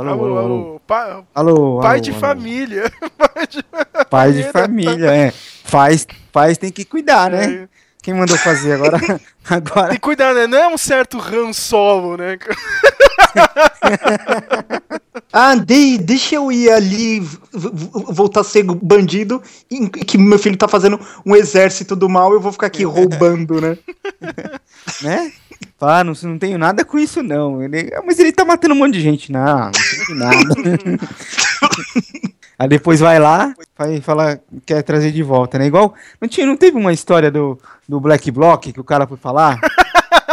alô, alô, alô. alô. Pa, alô pai alô, de alô. família. pai de família, é. Faz, faz tem que cuidar, né? É. Quem mandou fazer agora? agora... Tem que cuidar, né? Não é um certo Han Solo, né? ah, de, deixa eu ir ali voltar a ser bandido e que meu filho tá fazendo um exército do mal, eu vou ficar aqui roubando, né? né? Ah, não, não tenho nada com isso, não. Ele, mas ele tá matando um monte de gente. Não, não tem nada. Aí depois vai lá, vai falar, quer trazer de volta, né? Igual. Não, tinha, não teve uma história do, do Black Block que o cara foi falar?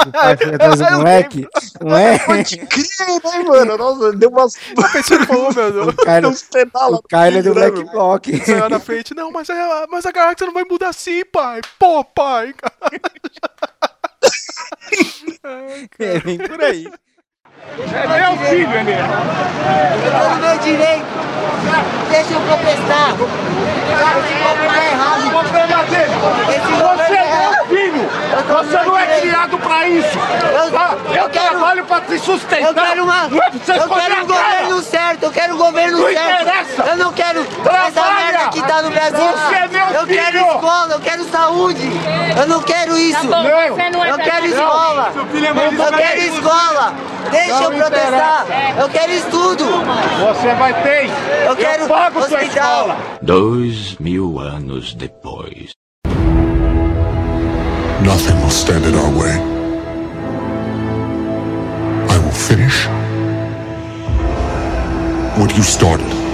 o pai foi atrás do moleque? Não é? Pode crer, né, mano? Nossa, deu umas. A pessoa falou, meu Deus. O cara, o cara é do Black Block. Saiu na frente, não, mas a, mas a galáxia não vai mudar assim, pai. Pô, pai. Ai, é, vem por aí. É meu filho, é mesmo. Eu tô no meu direito. Deixa eu protestar. Esse governo é errado. O problema dele. Esse Você é é meu filho. Você não é criado pra isso. Eu, tá? eu, trabalho pra te sustentar. Eu quero uma. Não é pra você eu quero um governo certo. Eu quero um governo não certo. Interessa. Eu não quero Trabalha. essa merda que tá no Brasil. Você é meu eu filho. quero escola. Eu quero saúde. Eu não quero isso. Tá bom, não. Eu quero escola. Eu quero escola. Deixa eu protestar. Eu quero estudo. Você vai ter. Eu quero eu pago hospital. sua escola. Dois mil anos depois. Nothing will stand in our way. I will finish what you started.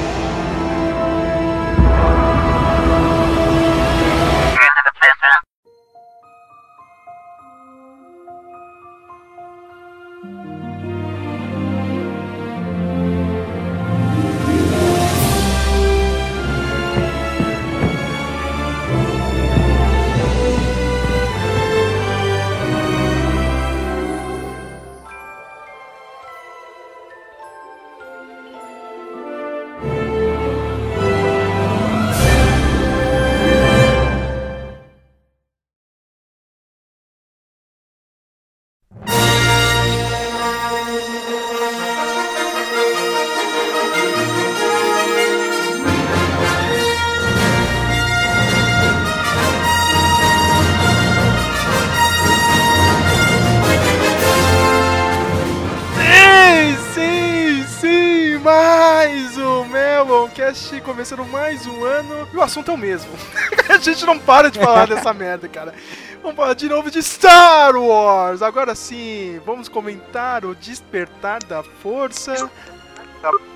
Começando mais um ano e o assunto é o mesmo. a gente não para de falar dessa merda, cara. Vamos falar de novo de Star Wars. Agora sim, vamos comentar o Despertar da Força.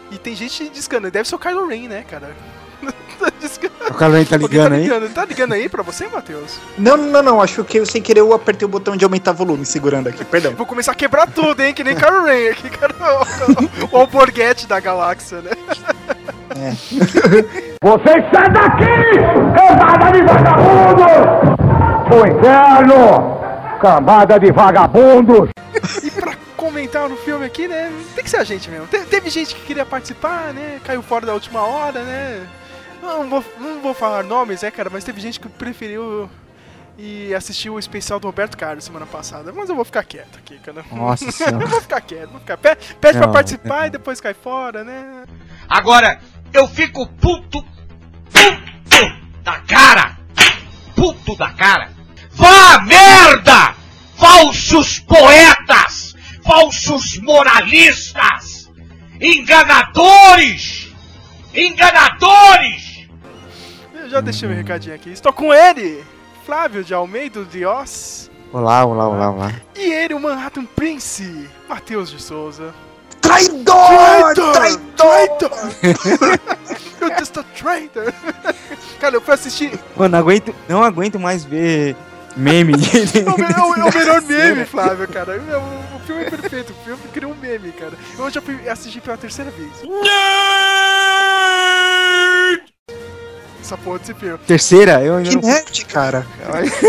E tem gente discando, deve ser o Kylo Ren, né, cara? o Kylo Ren tá ligando, tá ligando aí? Tá ligando aí pra você, Matheus? Não, não, não. Acho que eu, sem querer eu apertei o botão de aumentar volume segurando aqui, perdão. Vou começar a quebrar tudo, hein? Que nem Kylo Ren aqui, cara. O, o, o alborguete da galáxia, né? É. Vocês saem daqui, cambada de vagabundos! O inferno, cambada de vagabundos! E pra comentar no filme aqui, né, tem que ser a gente mesmo. Te teve gente que queria participar, né, caiu fora da última hora, né. Não vou, não vou falar nomes, né, cara, mas teve gente que preferiu e assistiu o especial do Roberto Carlos semana passada. Mas eu vou ficar quieto aqui, cara. Nossa senhora. eu vou ficar quieto, vou ficar. Pede, pede não, pra participar não. e depois cai fora, né? Agora, eu fico puto, puto da cara, puto da cara. Vá merda! Falsos poetas, falsos moralistas, enganadores, enganadores. Eu já deixei meu recadinho aqui. Estou com ele, Flávio de Almeida de Oz. Olá, olá, olá, olá. E ele, o Manhattan Prince, Matheus de Souza. Traidor! Traidor! Traidor! You're just a traitor! Cara, eu fui assistir. Mano, não aguento, não aguento mais ver meme. é, o, é, o, melhor meme, Flávio, cara. O, o filme é perfeito. O filme criou um meme, cara. Eu já fui assistir pela terceira vez. Essa porra desse filme. Terceira? Eu ainda que não... nerd, cara.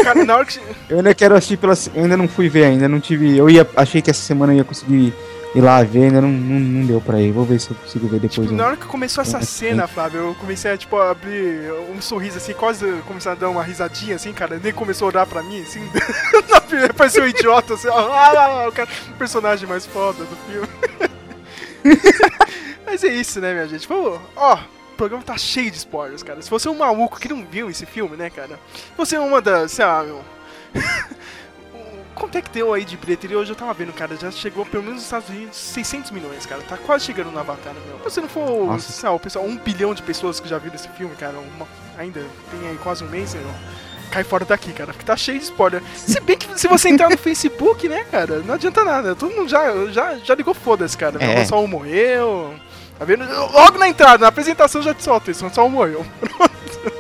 cara, na hora que... Eu ainda quero assistir pela. Eu ainda não fui ver ainda, não tive. Eu ia. Achei que essa semana eu ia conseguir ir lá ver, ainda não, não, não deu pra ir. Vou ver se eu consigo ver depois. Tipo, na hora que começou essa cena, Flávio, eu comecei a, tipo, abrir um sorriso assim, quase começar a dar uma risadinha assim, cara. Nem começou a olhar pra mim, assim. Parecia um idiota, assim, ah, o, cara, o personagem mais foda do filme. Mas é isso, né, minha gente? Vamos. Ó, programa tá cheio de spoilers, cara. Se você é um maluco que não viu esse filme, né, cara? Você é uma das. Sei lá, meu. Quanto é que deu aí de bilheteria? Hoje eu tava vendo, cara, já chegou pelo menos nos Estados Unidos 600 milhões, cara. Tá quase chegando no Avatar, meu. Se você não for, Nossa. sei lá, o pessoal, um bilhão de pessoas que já viram esse filme, cara, uma- ainda tem aí quase um mês, meu. Cai fora daqui, cara, porque tá cheio de spoiler. Se bem que se você entrar no Facebook, né, cara, não adianta nada. Todo mundo já, já, já ligou foda-se, cara. É. O Saul morreu. Tá vendo? Logo na entrada, na apresentação já te solta isso, o Saul morreu. Pronto.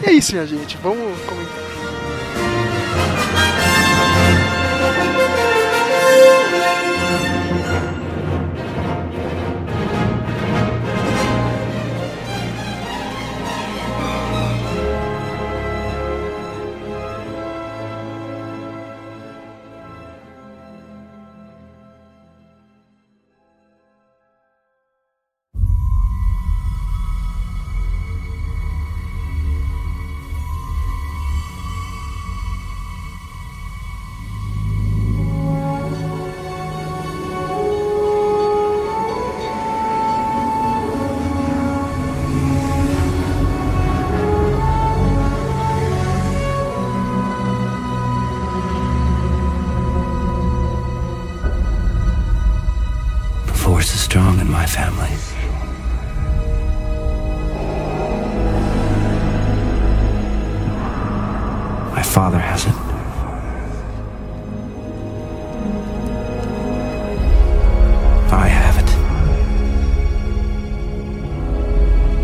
E é isso, minha gente. Vamos comentar. Father has it. I have it.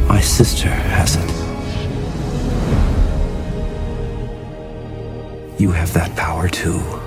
My sister has it. You have that power too.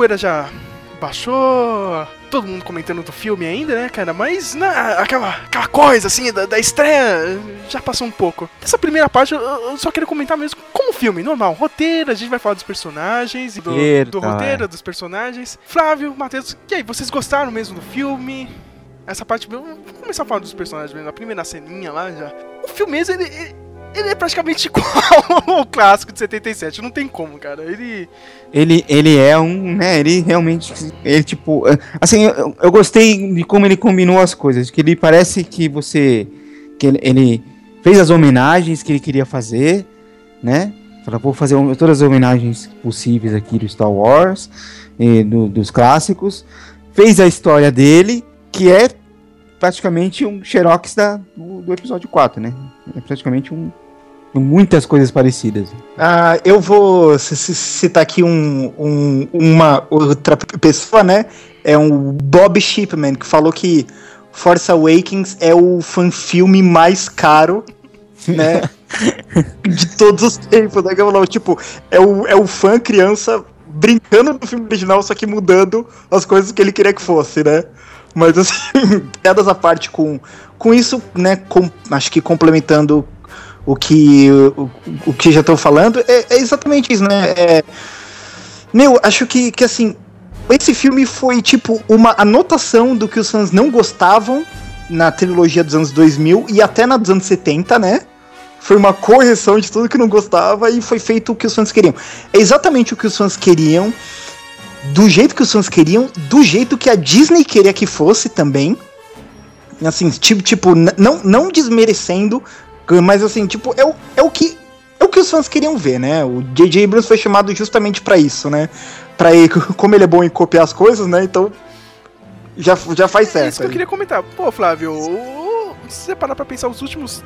Poeira já baixou, todo mundo comentando do filme ainda, né, cara? Mas na, aquela, aquela coisa assim da, da estreia já passou um pouco. Essa primeira parte eu, eu só queria comentar mesmo como filme, normal, roteiro, a gente vai falar dos personagens, do, Roteiro, do tá, roteiro, é. dos personagens. Flávio, Matheus, e aí, vocês gostaram mesmo do filme? Essa parte, vamos começar a falar dos personagens mesmo, a primeira ceninha lá já. O filme mesmo, ele, ele, ele é praticamente igual ao clássico de 77, não tem como, cara. Ele. Ele, ele é um, né, ele realmente, ele tipo, é, assim, eu, eu gostei de como ele combinou as coisas, que ele parece que você, que ele, ele fez as homenagens que ele queria fazer, né, falou, vou fazer todas as homenagens possíveis aqui do Star Wars, e do- dos clássicos, fez a história dele, que é praticamente um xerox da, do, do episódio 4, né, é praticamente um, muitas coisas parecidas. Ah, eu vou citar aqui um, um- uma outra pessoa, né? É um Bob Shipman, que falou que Force Awakens é o fanfilme mais caro, né? de todos os tempos, né? Tipo, é o, é o fã criança brincando no filme original, só que mudando as coisas que ele queria que fosse, né? Mas assim, piadas à parte com, com isso, né? Com, acho que complementando o que, o, o que já estão falando, é, é exatamente isso, né? É, meu, acho que, que assim, esse filme foi tipo uma anotação do que os fãs não gostavam na trilogia dos anos 2000 e até na dos anos 70, né? Foi uma correção de tudo que não gostava e foi feito o que os fãs queriam. É exatamente o que os fãs queriam, do jeito que os fãs queriam, do jeito que a Disney queria que fosse também. Assim, tipo, tipo não, não desmerecendo, mas assim, tipo, é o, é o que é o que os fãs queriam ver, né? O J.J. Abrams foi chamado justamente pra isso, né? Pra ele, como ele é bom em copiar as coisas, né? Então já, já faz É certo. isso que eu queria comentar. Pô, Flávio, se você parar pra pensar, os últimos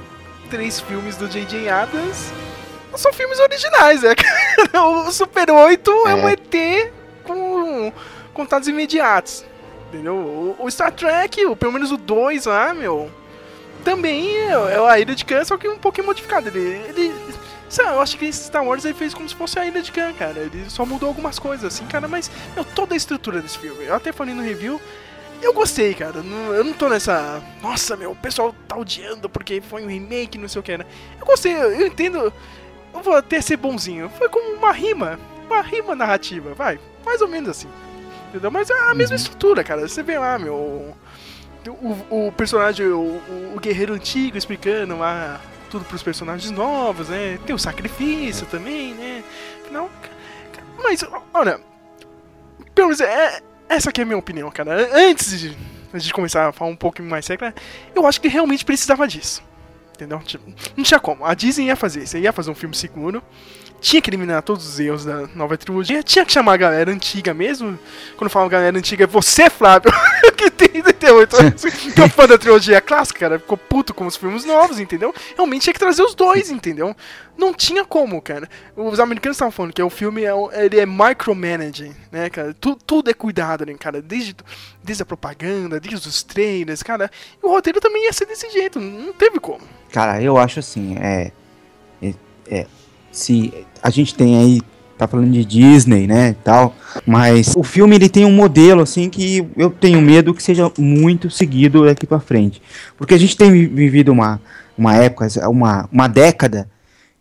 três filmes do J.J. Abrams não são filmes originais, né? O Super 8 é, um É. ET com contatos imediatos. Entendeu? O, o Star Trek, o- pelo menos o 2 lá, meu, também é, é a Ilha de Khan, só que um pouquinho modificado. Ele, ele eu acho que esse Star Wars ele fez como se fosse a Ilha de Khan, cara. Ele só mudou algumas coisas, assim, cara, mas meu, toda a estrutura desse filme, eu até falei no review, eu gostei, cara. Eu não tô nessa. Nossa, meu, o pessoal tá odiando porque foi um remake, não sei o que, né? Eu gostei, eu entendo. Eu vou até ser bonzinho. Foi como uma rima. Uma rima narrativa, vai. Mais ou menos assim. Entendeu? Mas é a mesma estrutura, cara. Você vê lá, meu. O, o personagem, o, o- guerreiro antigo explicando lá tudo pros personagens novos, né? Tem o sacrifício também, né? Ca- mas, olha, pelo menos é, essa aqui é a minha opinião, cara. Antes de, antes de começar a falar um pouco mais sério, eu acho que realmente precisava disso. Entendeu? Tipo, Não tinha como. A Disney ia fazer isso. Ia fazer um filme seguro. Tinha que eliminar todos os erros da nova trilogia. Tinha que chamar a galera antiga mesmo. Quando eu falo galera antiga, é você, Flávio, que tem 38 anos, que é fã da trilogia clássica, cara. Ficou puto com os filmes novos, entendeu? Realmente tinha que trazer os dois, entendeu? Não tinha como, cara. Os americanos estavam falando que o filme é, ele é micromanaging, né, cara? Tu- tudo é cuidado, né, cara? Desde, desde a propaganda, desde os trailers, cara. E o roteiro também ia ser desse jeito, não teve como. Cara, eu acho assim, é, é, é, se a gente tem aí, tá falando de Disney, né, tal, mas o filme ele tem um modelo assim que eu tenho medo que seja muito seguido daqui pra frente, porque a gente tem vi- vivido uma uma época, uma uma década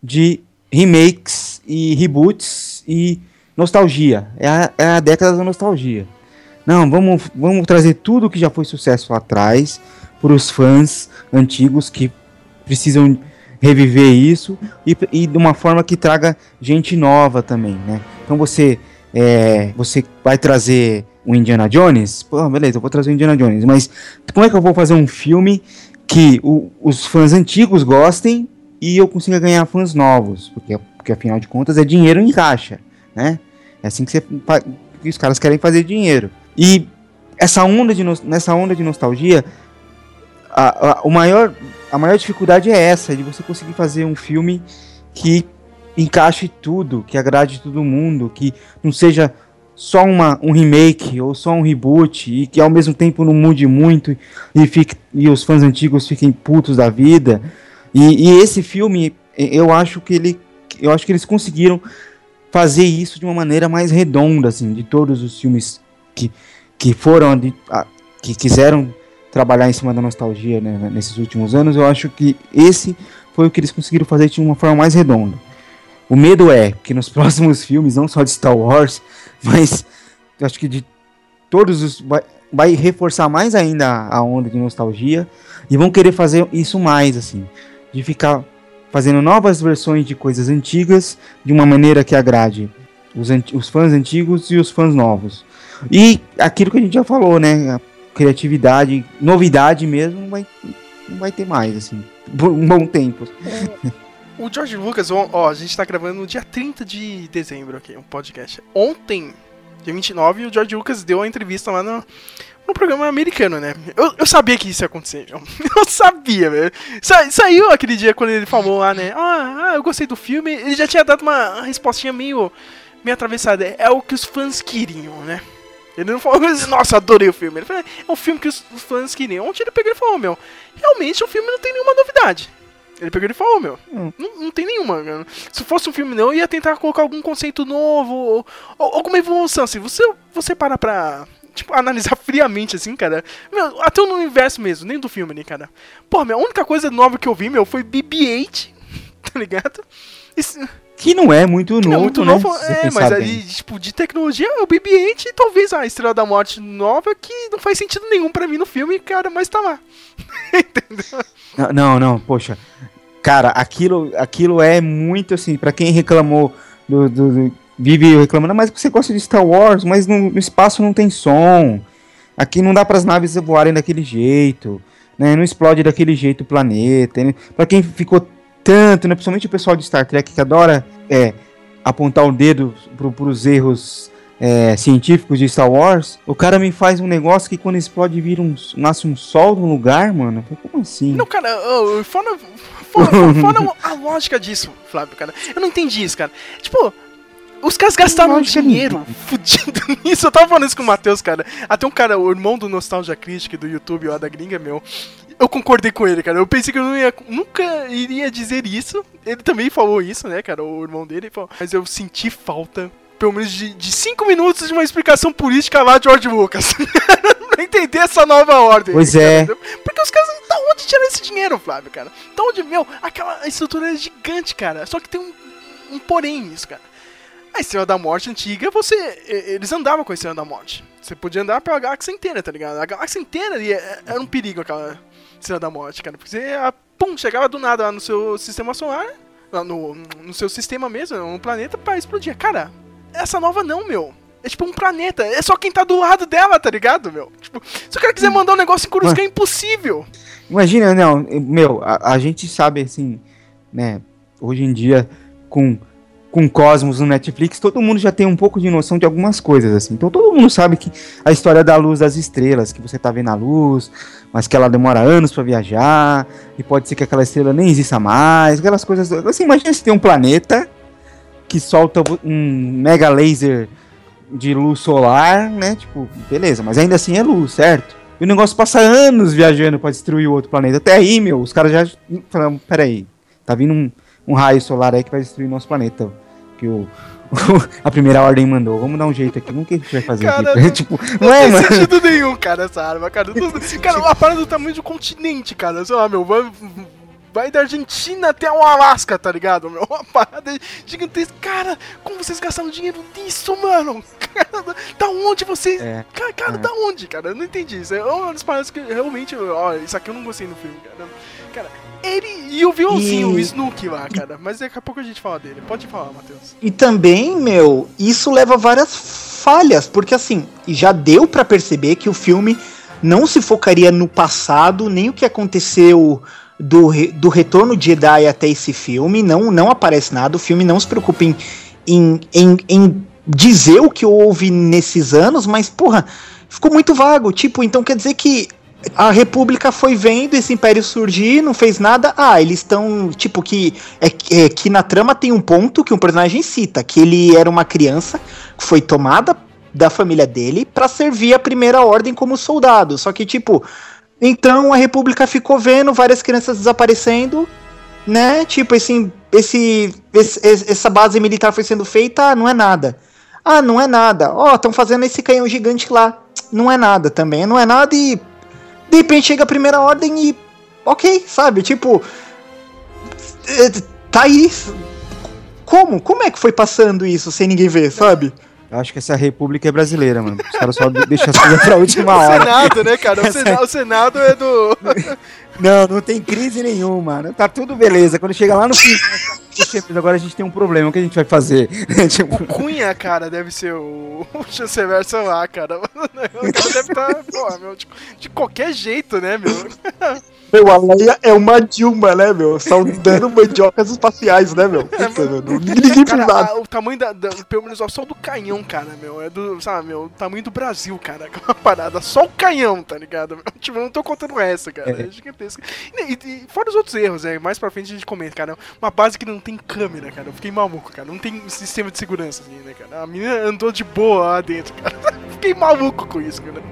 de remakes e reboots e nostalgia. É a, é a década da nostalgia. Não, vamos, vamos trazer tudo que já foi sucesso lá atrás para os fãs antigos que precisam reviver isso e, e de uma forma que traga gente nova também, né? Então você é, você vai trazer o Indiana Jones, pô, beleza, eu vou trazer o Indiana Jones, mas como é que eu vou fazer um filme que o- os fãs antigos gostem e eu consiga ganhar fãs novos? Porque, porque afinal de contas é dinheiro em caixa, né? É assim que, você, que os caras querem fazer dinheiro. E essa onda de, nessa onda de nostalgia, a, a, o maior, a maior dificuldade é essa, de você conseguir fazer um filme que encaixe tudo, que agrade todo mundo, que não seja só uma, um remake ou só um reboot e que ao mesmo tempo não mude muito e, fique, e os fãs antigos fiquem putos da vida. E, e esse filme, eu acho que ele, eu acho que eles conseguiram fazer isso de uma maneira mais redonda, assim, de todos os filmes que, que foram, de- a- que quiseram trabalhar em cima da nostalgia né, nesses últimos anos, eu acho que esse foi o que eles conseguiram fazer de uma forma mais redonda. O medo é que nos próximos filmes, não só de Star Wars, mas acho que de todos os. Vai, vai reforçar mais ainda a onda de nostalgia e vão querer fazer isso mais, assim, de ficar fazendo novas versões de coisas antigas de uma maneira que agrade os, os fãs antigos e os fãs novos. E aquilo que a gente já falou, né? Criatividade, novidade mesmo, não vai, não vai ter mais, assim, por um bom tempo. O George Lucas, ó, a gente tá gravando no dia 30 de dezembro aqui, um podcast. Ontem, dia 29, o George Lucas deu uma entrevista lá no, no programa americano, né? Eu, eu sabia que isso ia acontecer, João. Eu sabia, velho. Sa- saiu aquele dia quando ele falou lá, né? Ah, ah, eu gostei do filme. Ele já tinha dado uma respostinha meio, meio atravessada. É o que os fãs queriam, né? Ele não falou, nossa, adorei o filme. Ele falou, é um filme que os os fãs queriam. Ontem ele pegou e falou, meu, realmente o filme não tem nenhuma novidade. Ele pegou e falou, meu, não, não tem nenhuma. cara. Se fosse um filme não, eu ia tentar colocar algum conceito novo, ou, ou alguma evolução. Se você, você parar pra, tipo, analisar friamente, assim, cara, meu, até no universo mesmo, nem do filme, né, cara. Pô, meu, a única coisa nova que eu vi, meu, foi BB-8, tá ligado? Isso, Que não é muito que novo, não é muito né? novo, você é, mas aí, tipo, de tecnologia, é o BB-8 e talvez a Estrela da Morte nova, que não faz sentido nenhum pra mim no filme, cara, mas tá lá. Não, não, não, poxa. Cara, aquilo, aquilo é muito assim, pra quem reclamou do, do- do- vive reclamando, mas você gosta de Star Wars, mas no, no espaço não tem som. Aqui não dá para as naves voarem daquele jeito, né? Não explode daquele jeito o planeta. Né? Para quem ficou tanto, né? principalmente o pessoal de Star Trek que adora é, apontar o dedo pro, pros erros é, científicos de Star Wars, o cara me faz um negócio que quando explode vira um, nasce um sol no lugar, mano. Como assim? Não, cara, oh, fora, fora, fora a lógica disso, Flávio, cara. Eu não entendi isso, cara. Tipo, os caras gastaram lógica dinheiro fudido nisso. Eu tava falando isso com o Matheus, cara. Até um cara, o irmão do Nostalgia Critic do YouTube, ó, da gringa, meu. Eu concordei com ele, cara. Eu pensei que eu não ia, nunca iria dizer isso. Ele também falou isso, né, cara? O irmão dele falou. Mas eu senti falta, pelo menos de 5 minutos de uma explicação política lá de George Lucas. pra entender essa nova ordem. Pois cara, é. Porque os caras, da onde tiraram esse dinheiro, Flávio, cara? Da onde, meu, aquela estrutura é gigante, cara. Só que tem um, um porém nisso, cara. A Estrela da Morte antiga, você. Eles andavam com a Estrela da Morte. Você podia andar pela galáxia inteira, tá ligado? A galáxia inteira ali é- era um perigo aquela Estrela da Morte, cara. Porque você, pum, chegava do nada lá no seu sistema solar, lá no, no seu sistema mesmo, um planeta, pra explodir. Cara, essa nova não, meu. É tipo um planeta. É só quem tá do lado dela, tá ligado, meu? Tipo, se o cara quiser mandar um negócio em Coruscant, é impossível. Imagina, não, meu, a, a gente sabe assim, né, hoje em dia, com, com Cosmos no Netflix, todo mundo já tem um pouco de noção de algumas coisas, assim. Então todo mundo sabe que a história da luz das estrelas, que você tá vendo a luz, mas que ela demora anos pra viajar, e pode ser que aquela estrela nem exista mais, aquelas coisas. Assim, imagina se tem um planeta que solta um mega laser de luz solar, né? Tipo, beleza, mas ainda assim é luz, certo? E o negócio passa anos viajando pra destruir o outro planeta. Até aí, meu, os caras já falaram, peraí, tá vindo um, um raio solar aí que vai destruir nosso planeta. Que o, a primeira ordem mandou. Vamos dar um jeito aqui. Como que a gente vai fazer Cara, aqui? não- tipo, Não, não é, tem mano? sentido nenhum, cara, essa arma, cara. Cara, uma parada do tamanho do continente, cara. Sei lá, meu, vai, vai da Argentina até o Alasca, tá ligado, meu? Uma parada gigantesca. Cara, como vocês gastaram dinheiro nisso, mano? Cara, da onde vocês... É, Cara, cara é. da onde, cara? Eu não entendi. Isso é uma das paradas que realmente... Ó, isso aqui eu não gostei no filme, cara. Cara, ele e o vilãozinho, E- o Snook lá, cara. Mas daqui a pouco a gente fala dele. Pode falar, Matheus. E também, meu, isso leva a várias falhas, porque assim, já deu pra perceber que o filme não se focaria no passado, nem o que aconteceu do, do retorno de Jedi até esse filme, não, não aparece nada, o filme não se preocupa em, em, em, em dizer o que houve nesses anos, mas, porra, ficou muito vago, tipo, então quer dizer que a República foi vendo esse império surgir, não fez nada. Ah, eles estão. Tipo, que. É, é que na trama tem um ponto que um personagem cita: que ele era uma criança que foi tomada da família dele pra servir a primeira ordem como soldado. Só que, tipo. Então a República ficou vendo várias crianças desaparecendo, né? Tipo, esse, esse, esse- essa base militar foi sendo feita, ah, não é nada. Ah, não é nada. Ó, estão fazendo esse canhão gigante lá. Não é nada também. Não é nada e de repente chega a primeira ordem e. Ok, sabe? Tipo. é, Tá aí. Como? Como é que foi passando isso sem ninguém ver, sabe? Eu acho que essa república é brasileira, mano. Os caras só deixam as coisas pra última O hora. Senado, né, cara? O Senado, o Senado é do... Não, não tem crise nenhuma, mano. Tá tudo beleza. Quando chega lá no fim, agora a gente tem um problema, o que a gente vai fazer? tipo, Cunha, cara, deve ser o, o chanceler, sei lá, cara. O cara deve estar, pô, meu, de, de qualquer jeito, né, meu? Meu, a Leia é uma Dilma, né, meu? Saudando mandiocas espaciais, né, meu? Puta, meu, não- ninguém fez Cara, nada. a- o tamanho da, da- Pelo menos ó, só do canhão, cara, meu. É do. Sabe, meu, o tamanho do Brasil, cara. Aquela parada. Só o canhão, tá ligado? meu? Tipo, eu não tô contando essa, cara. É, gigantesco. E, e- e fora os outros erros, né? Mais pra frente a gente comenta, cara. Uma base que não tem câmera, cara. Eu fiquei maluco, cara. Não tem sistema de segurança, assim, né, cara? A menina andou de boa lá dentro, cara. Fiquei maluco com isso, cara.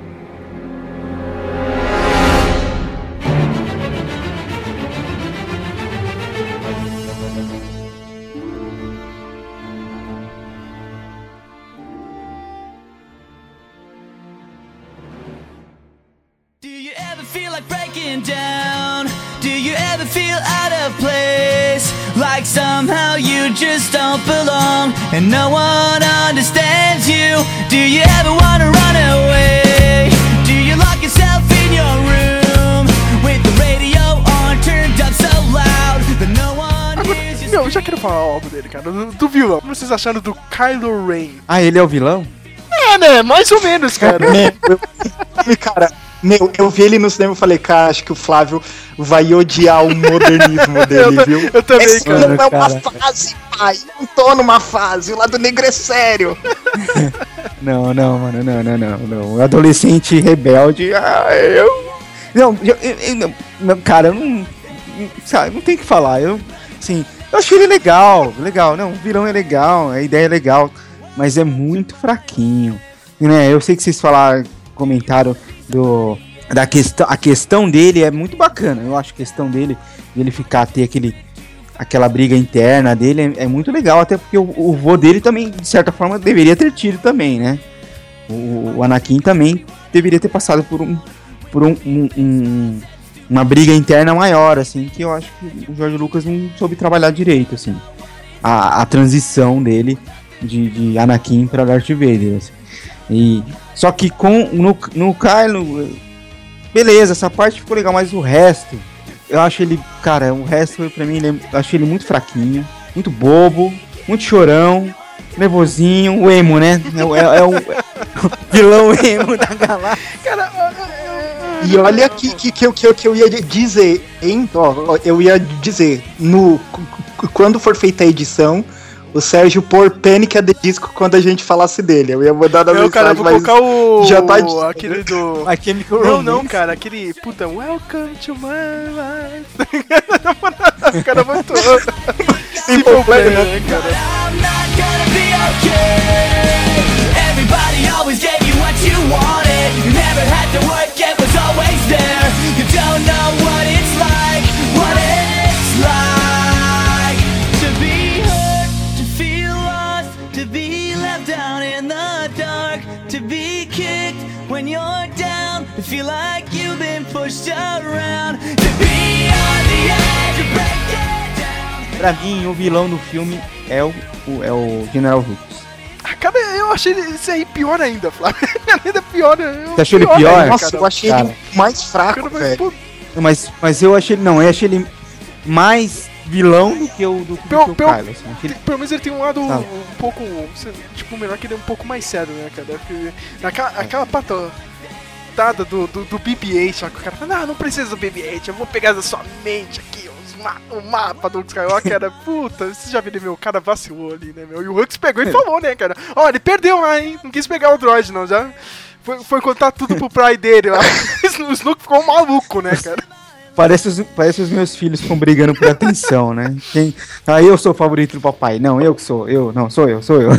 Feel like breaking down? Do you ever feel out of place? Like somehow you just don't belong and no one understands you? Do you ever wanna run away? Do you lock yourself in your room with the radio on turned up so loud that no one hears you? Meu, eu já quero falar algo dele, cara. Do, do vilão. O que vocês acharam do Kylo Ren? ah, ele é o vilão? É, né? Mais ou menos, cara. Eu- cara, meu, eu vi ele no cinema e falei, cara, acho que o Flávio vai odiar o modernismo dele, eu, viu? eu também, Esse cara. não é uma fase, pai. Não tô numa fase. O lado negro é sério. Não, não, mano, não, não, não, não. Adolescente rebelde, ah, eu. Não, eu, eu- eu- não, cara, eu não. não- Sabe, não tem o que falar. Eu, assim, eu achei ele legal, legal. Não, o vilão é legal, a ideia é legal, mas é muito fraquinho. Né? Eu sei que vocês falaram, comentaram do. Da questão, a questão dele é muito bacana. Eu acho a questão dele, dele ficar, ter aquele, aquela briga interna dele é, é muito legal, até porque o, o vô dele também, de certa forma, deveria ter tido também, né? O, o Anakin também deveria ter passado por um por um, um- um- uma briga interna maior, assim, que eu acho que o Jorge Lucas não soube trabalhar direito, assim. A, a transição dele de, de Anakin para Darth Vader, assim. E, só que com no, no Kylo, beleza, essa parte ficou legal, mas o resto, eu acho ele, cara, o resto pra mim, ele é- eu acho ele muito fraquinho, muito bobo, muito chorão, nervosinho, o emo, né? É, o- é- é o vilão emo da galáxia. E olha que, que, que, eu- que, eu- que eu ia dizer, hein? Ó, eu ia dizer, no, quando for feita a edição, o Sérgio pôr Panic! at the Disco quando a gente falasse dele. Eu ia mandar na cara, eu mensagem, vou mas colocar o. já tá de- aquele do. A Chemical Não, Romance. não, cara, aquele. Puta, welcome to my life. o cara botou. Simple Plan, né, cara? Everybody always gave you what you wanted. You never had to work, it was always there. You don't know Pra mim, o vilão do filme é o, o- é o General Hux. Ah, Cara, eu achei esse aí pior ainda, Flávio. ainda pior. eu- Você achou ele pior? ainda, Nossa, cara. eu achei Cara. ele mais fraco, velho. Mas, mas eu achei ele. Não, eu achei ele mais vilão do que o, do, do Pelo- que o pelo- Kylo. Assim. Achei ele- Pelo menos ele tem um lado Tá. um pouco. Tipo, melhor que ele é um pouco mais sério, né, cara? Porque naquela, aquela patada do, do, do BB-8, só que o cara fala, não, não precisa do BB-8, eu vou pegar da sua mente aqui, ma o mapa do Skywalker, era, puta, você já viu, meu, o cara vacilou ali, né, meu? E o Hux pegou e falou, né, cara? Ó, ele perdeu lá, hein? Não quis pegar o droid, não, já. Foi, foi contar tudo pro pai dele lá. o Snook ficou maluco, né, cara? Parece os, parece os meus filhos ficam brigando por atenção, né? Quem, ah, eu sou o favorito do papai. Não, eu que sou. Eu, não, sou eu, sou eu.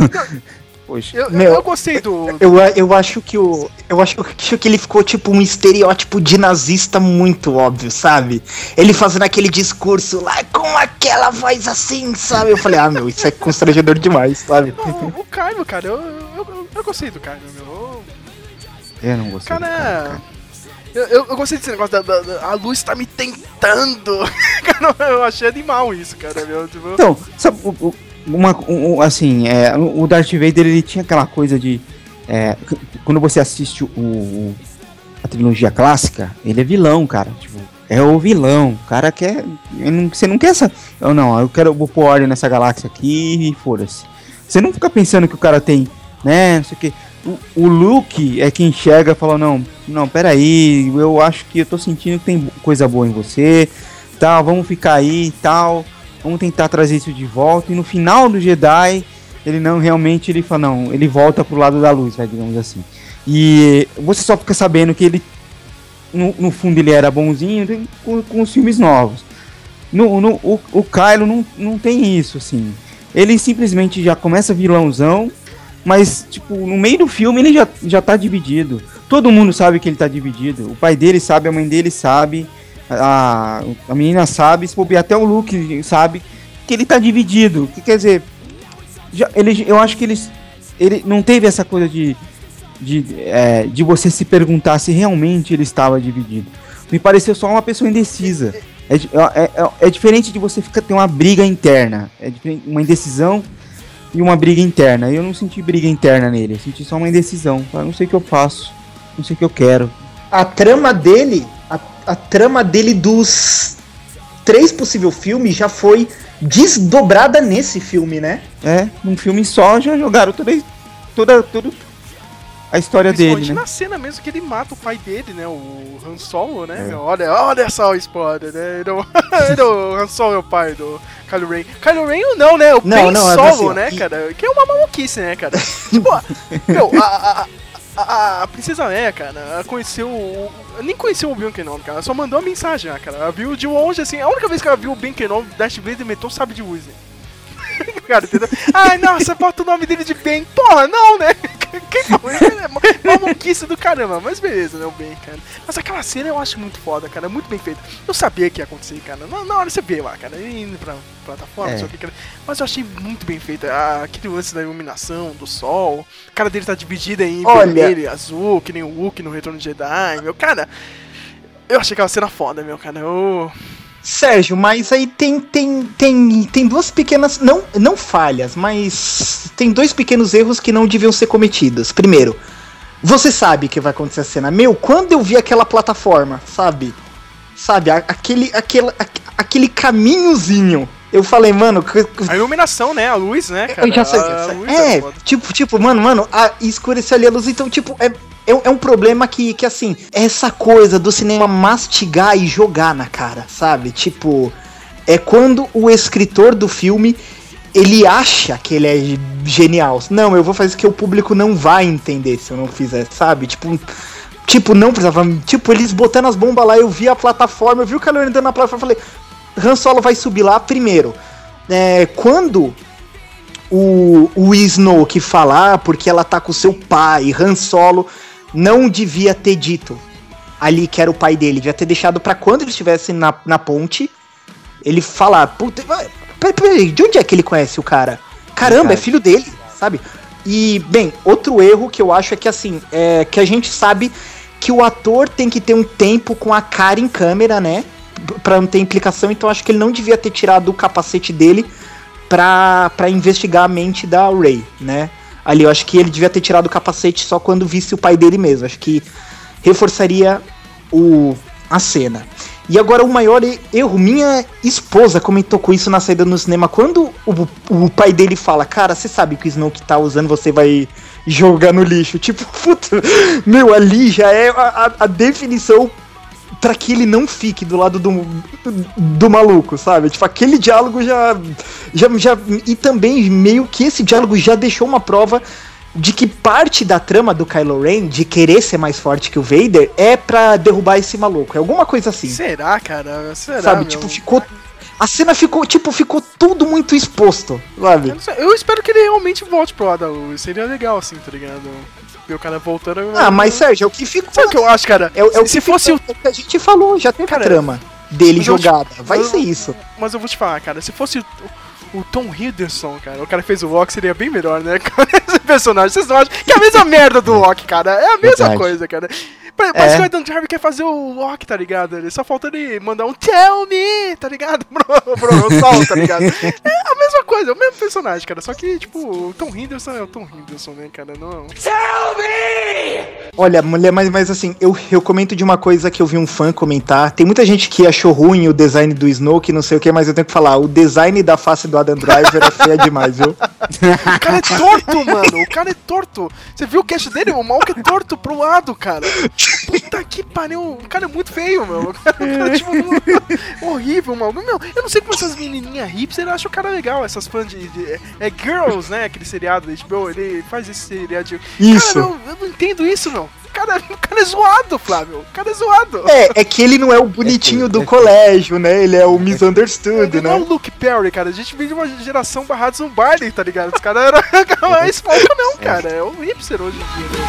Poxa. Eu, Meu, eu gostei do. Eu, eu acho que o. Eu acho que ele ficou tipo um estereótipo de nazista muito óbvio, sabe? Ele fazendo aquele discurso lá com aquela voz assim, sabe? Eu falei, ah, meu, isso é constrangedor demais, sabe? O, o Kylo, cara, eu, eu, eu, gostei do Kylo, meu. Eu não gostei. do cara, Cara, eu, eu, eu gostei desse negócio da, da- da- a luz tá me tentando. Cara, eu achei animal isso, cara, meu. Tipo, Então, sabe, o- o- uma, um- assim, é, o Darth Vader ele tinha aquela coisa de. é, quando você assiste o, o- a trilogia clássica, ele é vilão, cara. Tipo, é o vilão. O cara quer. Você não quer essa. Eu não, eu quero vou pôr ordem nessa galáxia aqui e foda-se. Você não fica pensando que o cara tem, né, não sei o que. O, o Luke é quem enxerga e fala, não, não, peraí, eu acho que eu tô sentindo que tem coisa boa em você, tal, vamos ficar aí tal, vamos tentar trazer isso de volta. E no final do Jedi, ele não realmente ele fala, não, ele volta pro lado da luz, vai, digamos assim. E você só fica sabendo que ele, no, no fundo, ele era bonzinho com, com os filmes novos. No, no, o, o Kylo não, não tem isso, assim. Ele simplesmente já começa vilãozão, mas, tipo, no meio do filme ele já, já tá dividido. Todo mundo sabe que ele tá dividido. O pai dele sabe, a mãe dele sabe, a, a menina sabe, se bobear, até o Luke sabe que ele tá dividido. Que quer dizer, já, ele, eu acho que ele, ele não teve essa coisa de, de, é, de você se perguntar se realmente ele estava dividido. Me pareceu só uma pessoa indecisa. É, é, é, é diferente de você ficar, ter uma briga interna. É uma indecisão e uma briga interna. Eu não senti briga interna nele, eu senti só uma indecisão. Eu não sei o que eu faço, não sei o que eu quero. A trama dele, a, trama dele dos três possíveis filmes já foi desdobrada nesse filme, né? É, num filme só já jogaram toda, toda, tudo a história dele, né? na cena mesmo que ele mata o pai dele, né? O Han Solo, né? É. Olha, olha só o spoiler, né? Ele, o- ele, o Han Solo é o pai do Kylo Ren. Kylo Ren ou não, né? O Não, Ben não, é Solo, assim, né, e- cara? Que é uma maluquice, né, cara? tipo, meu, a, a, a, a Princesa Leia, cara, ela conheceu o... Nem conheceu o Ben Kenobi, cara. Ela só mandou uma mensagem, cara. Ela viu de longe, assim. A única vez que ela viu o Ben Kenobi, Darth Vader meteu o sabre de né? Cara, entendeu? Ai, nossa, bota o nome dele de Ben. Porra, não, né? Quem falou isso? É uma maluquice do caramba. Mas beleza, né, o Ben, cara. Mas aquela cena eu acho muito foda, cara. Muito bem feita. Eu sabia que ia acontecer, cara. Na, na hora você vê lá, cara. Indo pra plataforma, É. não sei o que, cara. Mas eu achei muito bem feita. Ah, aquele lance da iluminação, do sol. A cara dele tá dividida em Olha- vermelho e azul, que nem o Hulk no Retorno de Jedi. Meu, cara... Eu achei aquela cena foda, meu, cara. Eu... Sérgio, mas aí tem, tem, tem, tem duas pequenas. Não, não falhas, mas tem dois pequenos erros que não deviam ser cometidos. Primeiro, você sabe que vai acontecer a cena. Meu, quando eu vi aquela plataforma, sabe? Sabe, aquele, aquele, aque- aquele caminhozinho. Eu falei, mano, A iluminação, né? A luz, né, cara? eu já sei. A, a luz é, foda. tipo, tipo, mano, mano, a, escureceu ali a luz, então, tipo, é, é, é um problema que, que, assim, essa coisa do cinema mastigar e jogar na cara, sabe? Tipo, é quando o escritor do filme ele acha que ele é genial. Não, eu vou fazer que o público não vai entender se eu não fizer, sabe? Tipo, tipo não precisava, tipo, eles botando as bombas lá, eu vi a plataforma, eu vi o Ren andando na plataforma, falei, Han Solo vai subir lá primeiro. É, quando o, o Snoke falar porque ela tá com seu pai, Han Solo, não devia ter dito ali que era o pai dele, devia ter deixado pra quando ele estivesse na, na ponte, ele falar, puta, peraí, peraí, de onde é que ele conhece o cara? Caramba, é filho dele, sabe? E, bem, outro erro que eu acho é que assim, é que a gente sabe que o ator tem que ter um tempo com a cara em câmera, né? Pra não ter implicação, então acho que ele não devia ter tirado o capacete dele pra, pra investigar a mente da Ray, né? Ali eu acho que ele devia ter tirado o capacete só quando visse o pai dele mesmo. Acho que reforçaria o, a cena. E agora o maior erro, minha esposa comentou com isso na saída no cinema. Quando o, o pai dele fala, cara, você sabe que o Snoke tá usando, você vai jogar no lixo. Tipo, puta, meu, ali já é a- a definição pra que ele não fique do lado do, do maluco, sabe? Tipo, aquele diálogo já, já, já. E também meio que esse diálogo já deixou uma prova de que parte da trama do Kylo Ren, de querer ser mais forte que o Vader, é pra derrubar esse maluco. É alguma coisa assim. Será, cara? Será, sabe? meu? Tipo, ficou. A cena ficou, tipo, ficou tudo muito exposto, Eu, sabe? não sei, eu espero que ele realmente volte pro lado da luz. Seria legal, assim, tá ligado? Ver o cara voltando. eu- Ah, mas Sérgio, é o que ficou. Sabe o que eu acho, cara? É, o- é o se que fosse o. o que a gente falou, já tem a Cara, trama dele eu te- jogada. Vai eu- ser isso. Mas eu vou te falar, cara, se fosse o, o Tom Hiddleston, cara, o cara fez o Loki seria bem melhor, né? Esse personagem. Vocês não acham que é a mesma merda do Loki, cara? É a mesma Verdade. coisa, cara. Pa- Parece É. que o Adam Driver quer fazer o Loki, tá ligado? Ele só falta ele mandar um Tell me, tá ligado? Pro, pro Sol, tá ligado? É a mesma coisa, é o mesmo personagem, cara. Só que, tipo, o Tom Hiddleston é o Tom Hiddleston, né, cara? Não. Olha, mulher, mas, mas assim, eu, eu comento de uma coisa que eu vi um fã comentar. Tem muita gente que achou ruim o design do Snoke, não sei o que, mas eu tenho que falar, o design da face do Adam Driver é feia demais, viu? O cara é torto, mano. O cara é torto. Você viu o queixo dele? O maluco é torto pro lado, cara. Puta que pariu. O cara é muito feio, meu. O cara, o cara, tipo, horrível, mano. Meu, eu não sei como essas menininhas hipster acham o cara legal. Essas fãs de, de- É Girls, né? Aquele seriado da HBO. Ele faz esse seriado. de- Isso. Cara, meu, eu não entendo isso, meu. O cara, o cara é zoado, Flávio. O cara é zoado. É, é que ele não é o bonitinho do colégio, né? Ele é o misunderstood, Ele não é o né? Luke Perry, cara. A gente vem de uma geração barrados no baile, tá ligado? Os caras eram mais foco não, cara. É o hipster hoje em dia. né?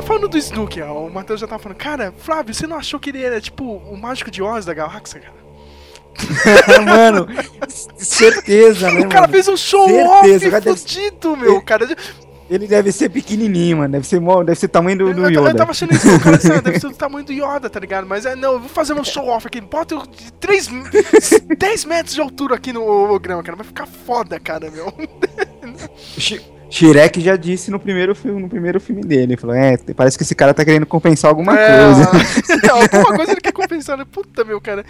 Falando do Snook, ó, o Matheus já tava falando, cara, Flávio, você não achou que ele era tipo o mágico de Oz da galáxia, cara? mano, certeza, né, O cara mano? fez um show Certeza, o off cara deve- fudido, meu, cara. Ele deve ser pequenininho, mano. Deve ser, deve ser tamanho do, do Eu, eu Yoda. tava achando isso, o cara assim, ah, deve ser do tamanho do Yoda, tá ligado? Mas é, não, eu vou fazer um show off aqui, bota eu de 3, 10 metros de altura aqui no holograma, cara, vai ficar foda, cara, meu. Sh- Shrek já disse no primeiro filme, no primeiro filme dele. Ele falou, é, parece que esse cara tá querendo compensar alguma É, coisa. ó, alguma coisa ele quer compensar, né? Puta, meu, cara.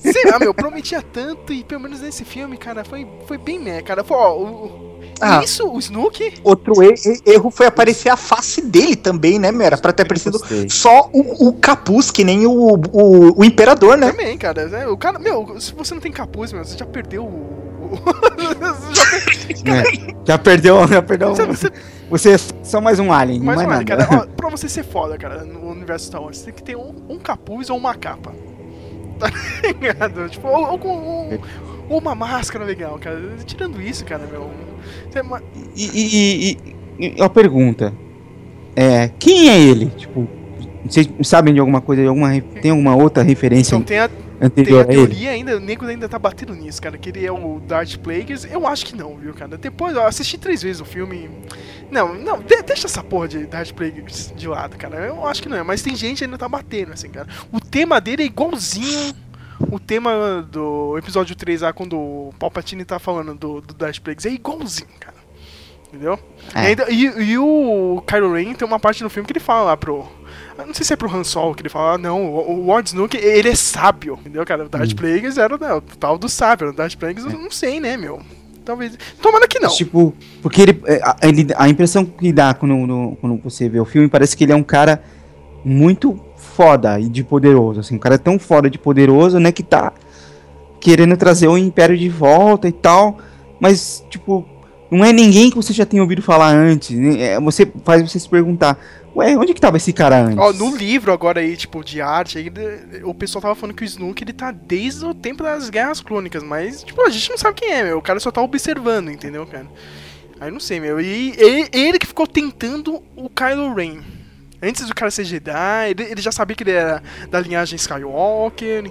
Sei lá, meu, prometia tanto e pelo menos nesse filme, cara, foi, foi bem meh, cara. Foi, ó, o, o- Ah. isso, o Snook, Outro erro foi aparecer a face dele também, né, meu? Era pra ter aparecido só o, o capuz, que nem o, o, o imperador, né? também, cara. né? O cara, meu, se você não tem capuz, meu, você já perdeu o. É, já perdeu, já perdeu. Você- um- você- Você é só mais um alien, Mas não é olha, nada. cara, ó, pra você ser foda, cara, no universo Star Wars, você tem que ter um, um capuz ou uma capa. Tá ligado? Tipo, ou, ou com um- ou uma máscara legal, cara. Tirando isso, cara, meu. é uma- E, e, e, e uma pergunta. É, quem é ele? Tipo, vocês sabem de alguma coisa, de alguma, tem alguma outra referência Então tem a, anterior a a teoria ainda, o nego ainda tá batendo nisso, cara, que ele é o Darth Plagueis. Eu acho que não, viu, cara? Depois, eu assisti três vezes o filme. Não, não, de- deixa essa porra de Darth Plagueis de lado, cara. Eu acho que não é, mas tem gente que ainda tá batendo, assim, cara. O tema dele é igualzinho o tema do episódio 3 lá, quando o Palpatine tá falando do, do Darth Plagueis. É igualzinho, cara. Entendeu? É. E, ainda- e- e o Kylo Ren tem uma parte no filme que ele fala lá pro. Eu Não sei se é pro Han Solo que ele fala, ah, não, o, o Lord Snoke, ele é sábio, entendeu, cara? O Darth Hum. Plagueis era né, o tal do sábio, o Darth Plagueis, eu não sei, né, meu? Talvez. Tomara que não. Tipo, porque ele, é, a, ele- a impressão que dá quando, no- quando você vê o filme parece que ele é um cara muito foda e de poderoso, assim, um cara tão foda de poderoso, né, que tá querendo trazer o Império de volta e tal, mas, tipo, não é ninguém que você já tenha ouvido falar antes, né? É, você faz você se perguntar, ué, onde que tava esse cara antes? Ó, no livro agora aí, tipo, de arte, aí, de- o pessoal tava falando que o Snoke, ele tá desde o tempo das Guerras Clônicas, mas, tipo, a gente não sabe quem é, meu. O cara só tá observando, entendeu, cara? Aí não sei, meu. E ele, ele que ficou tentando o Kylo Ren. Antes do cara ser Jedi, ele, ele já sabia que ele era da linhagem Skywalker.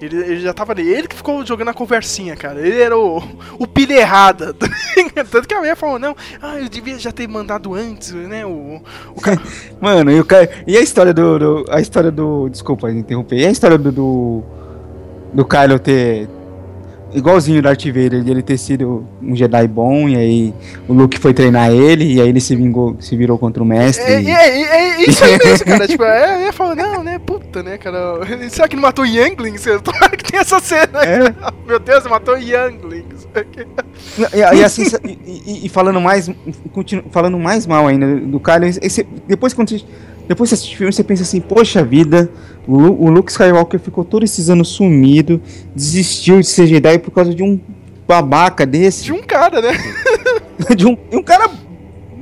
Ele, ele já tava ali. Ele que ficou jogando a conversinha, cara. Ele era o, o pilha errada. Tanto que a mulher falou, não, ah, eu devia já ter mandado antes, né? O, o cara. Mano, e, o cara, e a história do, do- A história do. Desculpa interromper. E a história do. Do, do Kylo ter. Igualzinho o Darth Vader, de ele ter sido um Jedi bom, e aí o Luke foi treinar ele, e aí ele se vingou, se virou contra o mestre. É, e- é, é, é isso aí mesmo, cara. tipo, é, eu ia falar, não, né? Puta, né, cara? Será que não matou Younglings? Claro que tem essa cena. É. Meu Deus, matou Younglings. E, e assim, e, e- falando mais. continu- falando mais mal ainda do Kylo, esse- depois quando você, depois você assiste o filme, você pensa assim, poxa vida, o, Lu- o Luke Skywalker ficou todos esses anos sumido, desistiu de ser Jedi por causa de um babaca desse. De um cara, né? de um, de um cara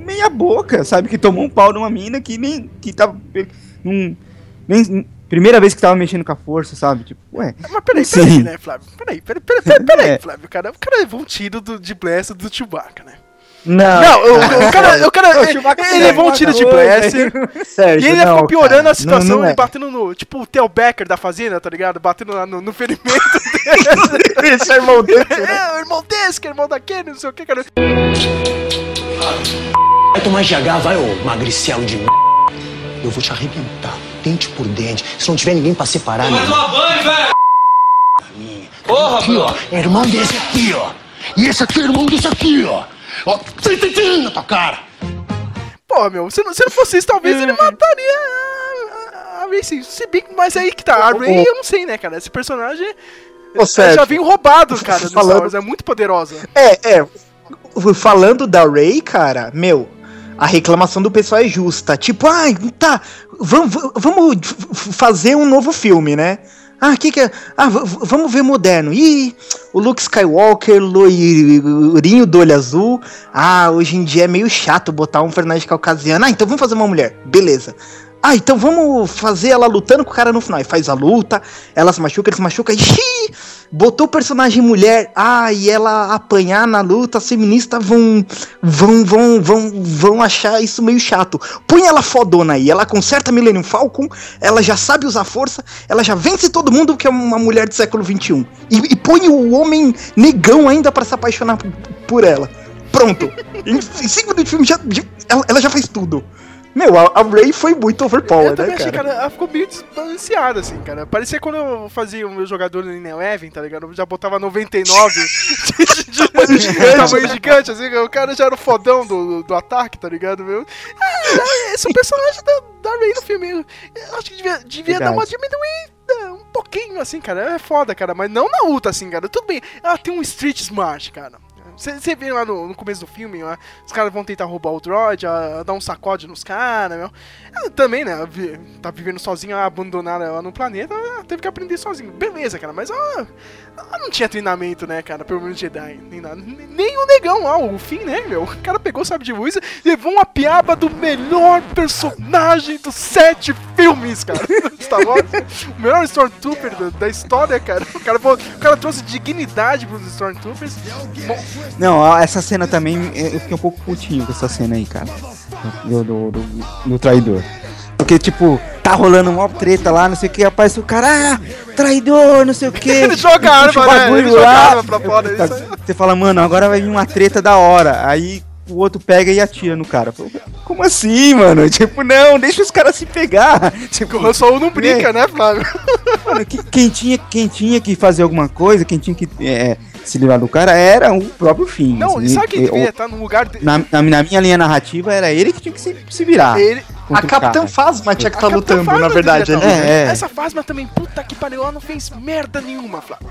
meia boca, sabe? Que tomou um pau de uma mina que nem. que tava. Num, nem, primeira vez que tava mexendo com a força, sabe? Tipo, ué. Mas peraí, peraí, né, Flávio? Peraí, peraí, peraí, peraí, peraí, É. Flávio, cara. O cara levou um tiro do, de blaster do Chewbacca, né? Não, Não, o, o cara, o cara o ele, ele levou um tiro de blaster. Sérgio, E ele não, ficou piorando cara. a situação, Não, não ele é. batendo no. Tipo o Theo Becker da fazenda, tá ligado? Batendo lá no, no ferimento Esse é irmão dele. dele. é, o irmão desse, que é irmão daquele, não sei o que, cara. Vai tomar GH, vai, ô magricelo de m. Eu vou te arrebentar, dente por dente. Se não tiver ninguém pra separar, Vai meu tomar banho, velho! Porra, Aqui, ó, é irmão desse aqui, ó. E esse aqui é irmão desse aqui, ó. Ó, tim, tim, tim, na tua cara. Pô, meu, se não, se não fosse isso, talvez ele mataria a, a, sim. Se bem mas aí que tá. A Ray, eu não sei, né, cara? Esse personagem Ô, Sérgio, já vem roubado, cara, Star falando- Wars. É muito poderosa. É, é. Falando da Ray, cara, meu, a reclamação do pessoal é justa. Tipo, ah, tá, vamos, vamos fazer um novo filme, né? Ah, que que é? Ah, vamos ver moderno. Ih, o Luke Skywalker, loirinho do olho azul. Ah, hoje em dia é meio chato botar um personagem caucasiano. Ah, então vamos fazer uma mulher. Beleza. Ah, então vamos fazer ela lutando com o cara no final. E faz a luta, ela se machuca, ele se machuca, e botou o personagem mulher, ah, e ela apanhar na luta, as feministas vão, vão, vão, vão, vão achar isso meio chato. Põe ela fodona aí, ela conserta Millennium Falcon, ela já sabe usar força, ela já vence todo mundo que é uma mulher do século XXI. E, e põe o homem negão ainda para se apaixonar por, ela. Pronto. em, em cinco minutos de filme, já, já- ela, ela já fez tudo. Meu, a, a Ray foi muito overpower, Eu também né, achei, cara? cara, ela ficou meio desbalanceada, assim, cara. Parecia quando eu fazia o meu jogador no Eleven, tá ligado? Eu já botava 99 de, de, de, Tamanho gigante. tamanho gigante, assim, o cara já era o fodão do, do ataque, tá ligado, meu? Ah, esse é o personagem da, da Ray no filme. Eu acho que devia, devia dar uma diminuída, um pouquinho, assim, cara. É foda, cara, mas não na luta, assim, cara. Tudo bem, ela tem um street smart, cara. Você vê lá no, no começo do filme, os caras vão tentar roubar o droid, dar um sacode nos caras, meu. Ela também, né? vi- Tá vivendo sozinha, abandonaram ela no planeta, ela teve que aprender sozinha. Beleza, cara, mas ela, ela não tinha treinamento, né, cara? Pelo menos Jedi, nem nada. Nem o negão lá, o fim, né, meu? O cara pegou o sabre de luz levou uma piaba do melhor personagem dos sete filmes, cara. Star Wars. O melhor Stormtrooper da, da história, cara. O cara, o cara trouxe dignidade pros Stormtroopers. Bom, Não, essa cena também, eu fiquei um pouco putinho com essa cena aí, cara. Do, do, do, do traidor. Porque, tipo, tá rolando uma treta lá, não sei o que, aparece o cara, ah, traidor, não sei o que. Ele joga a arma, né? Ele joga a arma pra fora, Eu- isso aí. Você fala, mano, agora vai vir uma treta da hora. Aí o outro pega e atira no cara. Pô, Como assim, mano? Tipo, não, deixa os caras se pegar. Tipo, o Han Solo não brinca, né, Flávio? Mano, que- quem, tinha, quem tinha que fazer alguma coisa, quem tinha que é, se livrar do cara era o próprio fim. Não, e sabe quem E- devia estar no lugar dele? na, na, na minha linha narrativa era ele que tinha que se, se virar. Ele- A Capitã. Fasma tinha que estar Capitã lutando, Phasma na verdade. tá- né? É, é. Essa Fasma também, puta que pariu, ela não fez merda nenhuma, Flávio.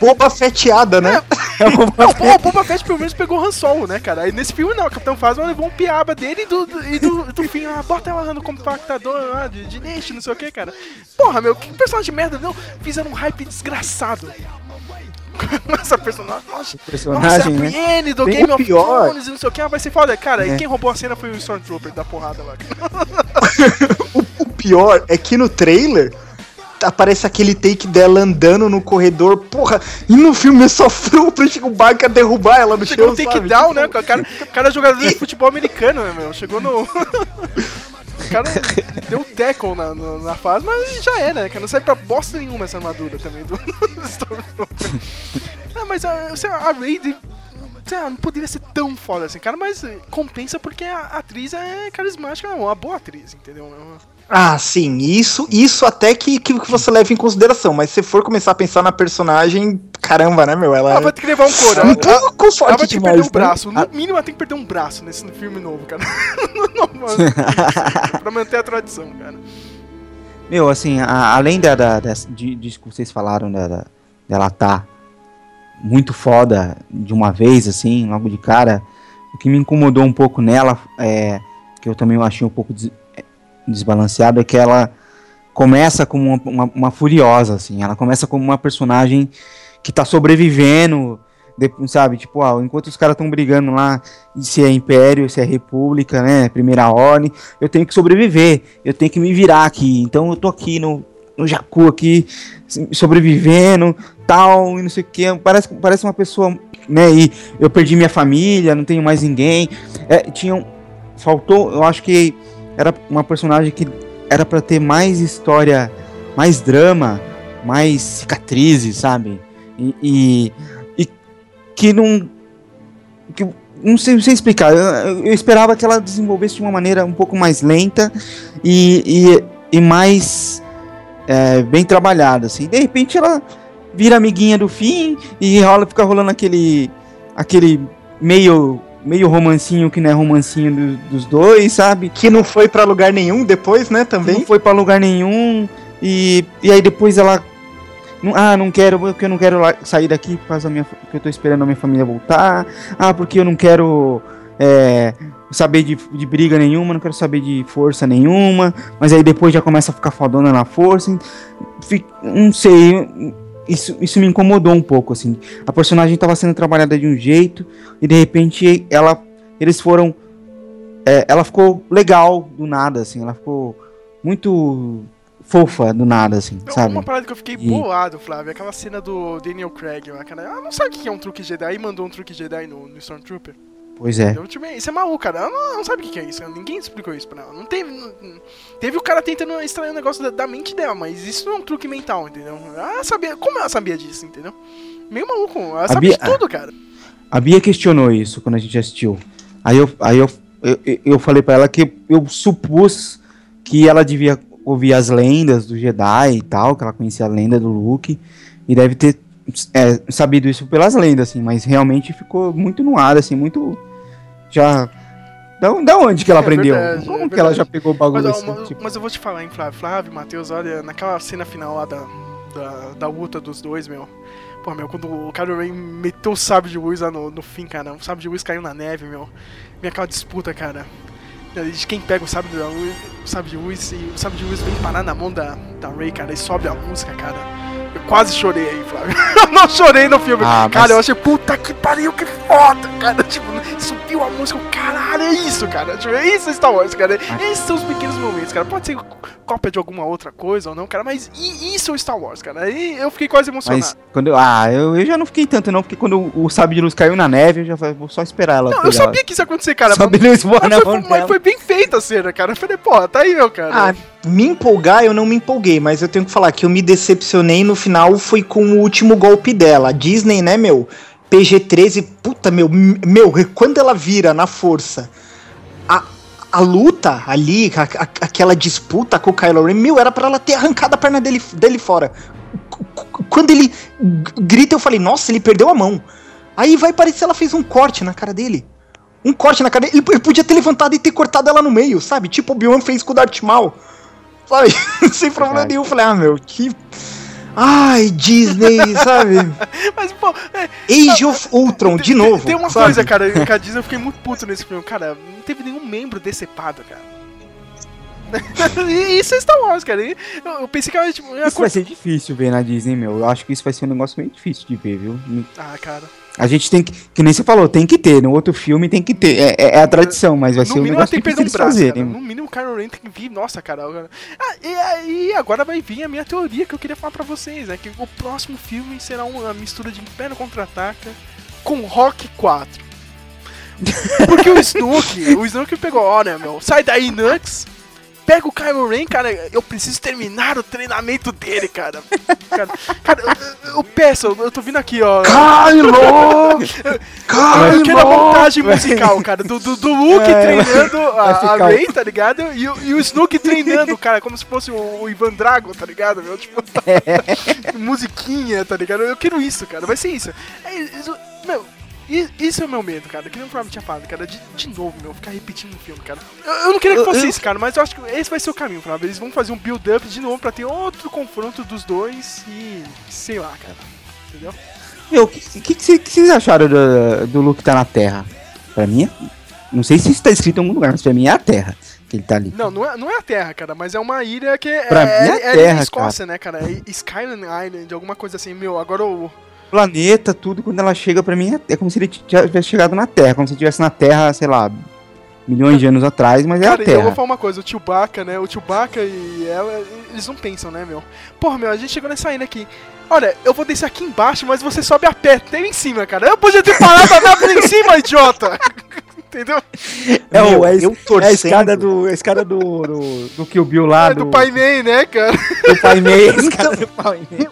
Boba feteada, né? É uma- Não, pô, o Boba Fett pelo menos pegou o Han Solo, né, cara? Aí nesse filme não, o Capitão Phasma levou um piaba dele e do, do, e do, do fim, ah, bota ela no compactador lá de, de lixo, não sei o que, cara. Porra, meu, que personagem de merda, não? Fizeram um hype desgraçado. Essa personagem, nossa, personagem, nossa, né? a Brienne do Tem Game o of pior. Thrones e não sei o que, vai ser foda. Cara, É. e quem roubou a cena foi o Stormtrooper da porrada lá. O pior é que no trailer aparece aquele take dela andando no corredor, porra, e no filme sofreu pra chegar o Barca derrubar ela no Chegou chão, no sabe? takedown, né? O cara, o cara é jogador de futebol americano, né, meu? Chegou no. O cara deu um tackle na, na, na fase, mas já é, né? Que não serve pra bosta nenhuma essa armadura também do Stormtrooper. Ah, mas a, sei lá, a Raid não poderia ser tão foda assim, cara, mas compensa porque a atriz é carismática, é uma boa atriz, entendeu? É uma- Ah, sim, isso, isso até que, que você leva em consideração, mas se for começar a pensar na personagem, caramba, né, meu? Ela Ela vai ter que levar um couro. um Ela, pouco ela forte vai ter que demais, perder um né? braço. No mínimo, ela tem que perder um braço nesse filme novo, cara. Não, pra manter a tradição, cara. Meu, assim, a- além da, da, dessa- de, disso que vocês falaram, da, da- dela tá muito foda de uma vez, assim, logo de cara, o que me incomodou um pouco nela, é, que eu também achei um pouco des- desbalanceado, é que ela começa como uma, uma- uma furiosa, assim, ela começa como uma personagem que tá sobrevivendo, de- sabe, tipo, ah, enquanto os caras estão brigando lá, se é império, se é república, né, primeira ordem, eu tenho que sobreviver, eu tenho que me virar aqui, então eu tô aqui no, no Jacu aqui, s- sobrevivendo, tal, e não sei o que, parece, parece uma pessoa, né, e eu perdi minha família, não tenho mais ninguém, é, tinham, faltou, eu acho que era uma personagem que era pra ter mais história, mais drama, mais cicatrizes, sabe, e, e, e que não, que, não sei, não sei explicar, eu, eu- eu esperava que ela desenvolvesse de uma maneira um pouco mais lenta e, e, e mais é, bem trabalhada, assim. De repente ela vira amiguinha do fim e rola, fica rolando aquele aquele meio meio romancinho que não é romancinho do- dos dois, sabe? Que não foi pra lugar nenhum depois, né, também. Não foi pra lugar nenhum e, e aí depois ela ah, não quero, porque eu não quero sair daqui por causa da minha, porque eu tô esperando a minha família voltar. Ah, porque eu não quero é, saber de, de briga nenhuma, não quero saber de força nenhuma. Mas aí depois já começa a ficar fodona na força. Fi- Não sei, isso, isso me incomodou um pouco, assim. A personagem tava sendo trabalhada de um jeito e de repente ela, eles foram, é, ela ficou legal do nada, assim. Ela ficou muito fofa do nada, assim, Então, sabe? Uma parada que eu fiquei E- bolado, Flávio, é aquela cena do Daniel Craig lá, cara. Ela não sabe o que é um truque Jedi e mandou um truque Jedi no, no Stormtrooper. Pois é. Tipo, isso é maluco, cara. Ela não, não sabe o que é isso. Ninguém explicou isso pra ela. Não teve. não- teve o cara tentando extrair um negócio da, da mente dela, mas isso não é um truque mental, entendeu? Ela sabia. Como ela sabia disso, entendeu? Meio maluco. Ela sabia Bia- de tudo, cara. A Bia questionou isso quando a gente assistiu. Aí eu, aí eu, eu- eu falei pra ela que eu supus que ela devia ouvir as lendas do Jedi e tal, que ela conhecia a lenda do Luke, e deve ter é, sabido isso pelas lendas, assim, mas realmente ficou muito no ar, assim, muito. Já. Da, da onde que ela É aprendeu? verdade, Como é que ela já pegou o bagulho Mas, assim? tipo, mas eu vou te falar, hein, Flávio, Flávio, Matheus, olha, naquela cena final lá da, da, da luta dos dois, meu. Pô, meu, quando o Kylo Ren meteu o sabre de luz lá no, no fim, cara, o sabre de luz caiu na neve, meu. Vem aquela disputa, cara. De quem pega o sabre, da luz, o sabre de luz e o sabre de luz vem parar na mão da, da Ray, cara, e sobe a música, cara. Eu quase chorei aí, Flávio. Eu não chorei no filme. Ah, cara, mas- eu achei, puta que pariu, que foda, cara. Tipo, subiu a música, caralho, é isso, cara. Tipo, é isso Star Wars, cara. Esses são os pequenos momentos, cara. Pode ser cópia de alguma outra coisa ou não, cara, mas isso é o Star Wars, cara. Aí eu fiquei quase emocionado. Mas quando eu, ah, eu, eu já não fiquei tanto não, porque quando o, sabre de luz caiu na neve, eu já falei, vou só esperar ela. Não, eu sabia que isso ia acontecer, cara. Sabe mas- luz mas na foi, mão mas foi bem feita a cena, cara. Eu falei, pô, tá aí, meu cara. Ah, me empolgar eu não me empolguei, mas eu tenho que falar que eu me decepcionei no final foi com o último golpe dela. Disney, né, meu? PG-13, puta, meu, meu, quando ela vira na força, a, a luta ali, a- a- aquela disputa com o Kylo Ren, meu, era pra ela ter arrancado a perna dele, dele fora. Quando ele grita, eu falei, nossa, ele perdeu a mão. Aí vai parecer ela fez um corte na cara dele. Um corte na cara dele. Ele, ele podia ter levantado e ter cortado ela no meio, sabe? Tipo o Obi-Wan fez com o Darth Maul. Sabe? Sem problema Verdade. nenhum. Eu falei, ah, meu, que. Ai, Disney, sabe? Mas, pô, é, Age of Ultron, de novo. tem uma sabe? coisa, cara, que a Disney eu fiquei muito puto nesse filme. Cara, não teve nenhum membro decepado, cara. E isso é Star Wars, cara. E Eu, eu pensei que era tipo. ia Isso vai ser difícil ver na Disney, meu. Eu acho que isso vai ser um negócio bem difícil de ver, viu? Ah, cara. A gente tem que, que nem você falou, tem que ter. No outro filme tem que ter. É, é- é a tradição, mas vai No ser um negócio que eles braço, fazerem. cara. No mínimo o Kylo Ren tem que vir. Nossa, cara. agora- Ah, e aí agora vai vir a minha teoria que eu queria falar pra vocês, né? Que o próximo filme será uma mistura de Império Contra-Ataca com Rock 4. Porque o Snoke, o Snoke pegou, olha, meu, sai daí, Nux. Pega o Kylo Ren, cara, eu preciso terminar o treinamento dele, cara. Cara, cara, eu, eu peço, eu, tô vindo aqui, ó. Kylo! Eu quero a montagem musical, cara, do, do, do Luke É, treinando a, a Rey, tá ligado? E, o- e o Snoke treinando, cara, como se fosse o, o Ivan Drago, tá ligado? Meu? Tipo, musiquinha, tá ligado? Eu quero isso, cara, vai ser isso. É, isso meu, isso é o meu medo, cara, que nem o Flávio tinha falado, cara, de, de novo, meu, ficar repetindo o filme, cara. Eu, eu não queria que fosse eu- isso, cara, mas eu acho que esse vai ser o caminho, Flávio. Eles vão fazer um build-up de novo pra ter outro confronto dos dois e sei lá, cara. Entendeu? Meu, o que, que, que cê- que vocês acharam do, do Luke tá na Terra? Pra mim, não sei se isso tá escrito em algum lugar, mas pra mim é a Terra que ele tá ali. Não, não é, não é a Terra, cara, mas é uma ilha que é, Pra é, mim é é, Terra, Escócia, né, cara? É Skyline Island, alguma coisa assim, meu, agora o. planeta, tudo, quando ela chega pra mim, é, é como se ele tivesse chegado na Terra, como se estivesse na Terra, sei lá, milhões de anos atrás, mas é Cara, a e eu vou Terra. falar uma coisa, o Chewbacca, né? O Chewbacca e ela, eles não pensam, né, meu? Porra, meu, a gente chegou nessa ilha aqui. Olha, eu vou descer aqui embaixo, mas você sobe a pé, tem em cima, cara. Eu podia ter parado a nave lá em cima, idiota! Entendeu? É, o, Meu, é, eu é a torcendo. escada do, a escada do, do, do Kill Bill lá, É do Pai Mei, né, cara? do Pai Mei, a escada do Pai Mei.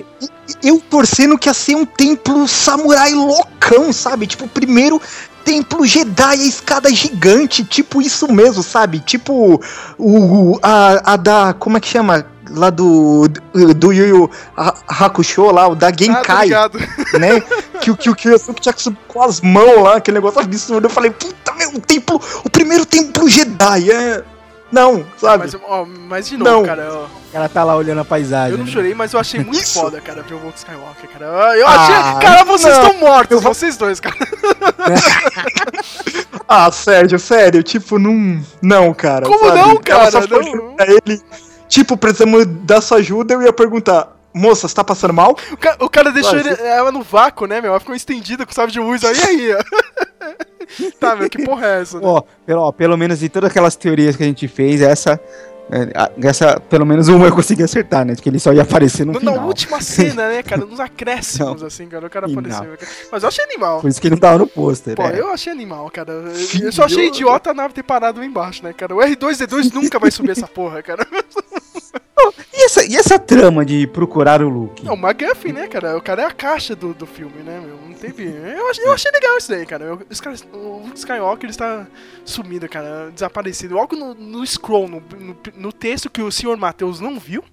Eu torcendo que ia ser um templo samurai loucão, sabe? Tipo, o primeiro templo Jedi, a escada gigante, tipo isso mesmo, sabe? Tipo o, a, a da. Como é que chama? Lá do. Do Yu Yu Ha- Hakusho lá, o da Ah, Genkai, ligado. né? Que, o- que, o- que o Yasuke tinha que subir com as mãos lá, aquele negócio absurdo. Eu falei, puta, meu, o templo. O primeiro templo Jedi, é. Não, sabe? Mas, ó, mas de novo, Não. cara, ó, Ela tá lá olhando a paisagem. eu não né? chorei, mas eu achei muito Isso. foda, cara, ver o Luke Skywalker, cara. Eu Ah, achei. Cara, vocês estão mortos, vocês dois, cara. Ah, Sérgio, sério, tipo, não. Não, cara. Como sabe? não, Ela cara? só foi Não. pra ele. Tipo, precisamos da sua ajuda, eu ia perguntar, moça, você tá passando mal? O ca- O cara deixou Vai, ele- ela no vácuo, né, meu? Ela ficou estendida com o de luz aí, aí, ó. tá, meu, que porra é essa? né? Ó, pelo, ó, pelo menos de todas aquelas teorias que a gente fez, essa essa, pelo menos uma eu consegui acertar, né? Que ele só ia aparecer no Na, na final. última cena, né, cara? Nos acréscimos, Não. assim, cara. O cara apareceu. Mas eu achei animal. Por isso que ele não tava no pôster. Pô, é. eu achei animal, cara. Eu só achei idiota a nave ter parado lá embaixo, né, cara? O R2D2 nunca vai subir essa porra, cara. E, essa, e essa trama de procurar o Luke? É o McGuffin, né, cara? O cara é a caixa do, do filme, né, meu? Não teve. Eu achei, eu achei legal isso daí, cara. Eu- Os caras, o Luke Skywalker está sumido, cara, desaparecido. Logo no, no scroll, no, no, no texto que o senhor Matheus não viu.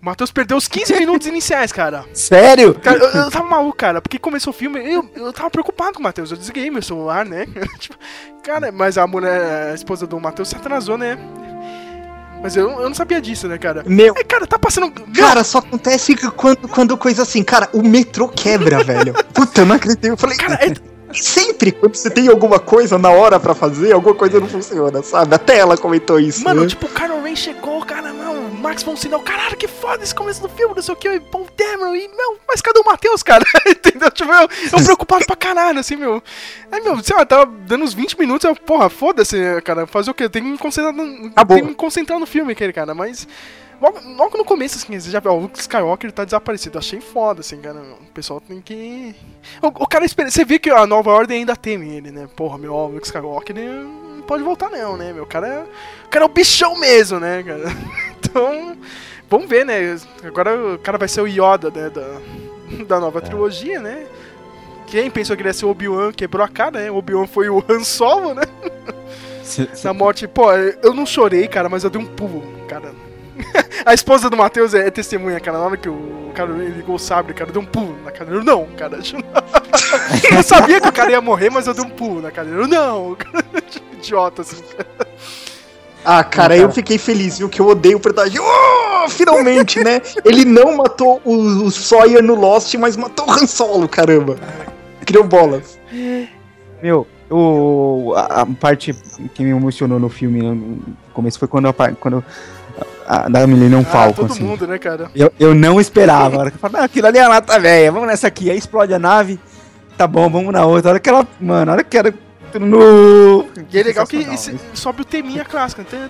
O Matheus perdeu os 15 minutos iniciais, cara. Sério? Cara, eu, eu tava maluco, cara, porque começou o filme, eu, eu tava preocupado com o Matheus. Eu desliguei meu celular, né? Tipo, cara, mas a mulher, a esposa do Matheus se atrasou, né? Mas eu, eu não sabia disso, né, cara? Meu. É, cara, tá passando. Cara, só acontece quando, quando coisa assim, cara, o metrô quebra, velho. Puta, eu não acreditei. Eu falei, Cara, é, sempre quando você tem alguma coisa na hora pra fazer, alguma coisa não funciona, sabe? Até ela comentou isso. Mano, né? tipo, o Kylo Ren chegou, cara, não, o Max von Sydow, caralho, que foda esse começo do filme, não sei o que, e Paul Dameron, e, meu, mas cadê o Matheus, cara? Entendeu? Tipo, eu, eu preocupado pra caralho, assim, meu. Aí, meu, sei lá, tava dando uns 20 minutos, eu, porra, foda-se, cara, fazer o quê? Tem que me concentrar no, tem que me concentrar no filme, aquele, cara, mas... Logo, logo no começo, assim, você já viu, ó, o Luke Skywalker tá desaparecido. Achei foda, assim, cara. O pessoal tem que. O, o cara espera. Você vê que a nova ordem ainda teme ele, né? Porra, meu, ó, o Luke Skywalker não pode voltar, não, né? Meu, o cara é. O cara é o bichão mesmo, né, cara? Então. Vamos ver, né? Agora o cara vai ser o Yoda, né? Da, da nova trilogia, né? Quem pensou que ele ia ser o Obi-Wan quebrou a cara, né? O Obi-Wan foi o Han Solo, né? Se- se- Na morte, pô, eu não chorei, cara, mas eu dei um pulo, cara. A esposa do Matheus é, é testemunha, cara. Na hora que o cara ligou o sabre, cara, eu dei um pulo na cadeira. Eu, Não, cara. Eu sabia que o cara ia morrer, mas eu dei um pulo na cadeira. Eu, Não, cara. Idiota, assim. Ah, cara, eu fiquei feliz, viu? Que eu odeio o personagem. Oh, finalmente, né? Ele não matou o, o Sawyer no Lost, mas matou o Han Solo, caramba. Criou bolas. Meu, o, a, a parte que me emocionou no filme no começo foi quando a. Quando a, da Millennium Ah, Falcon, todo assim. mundo, né, cara? Eu, eu não esperava. A hora que eu falei, não, aquilo ali é a lata velha, vamos nessa aqui. Aí explode a nave. Tá bom, vamos na outra. A hora que ela. Mano, a hora que era. No... E é legal que esse- sobe o teminha clássico. Tan.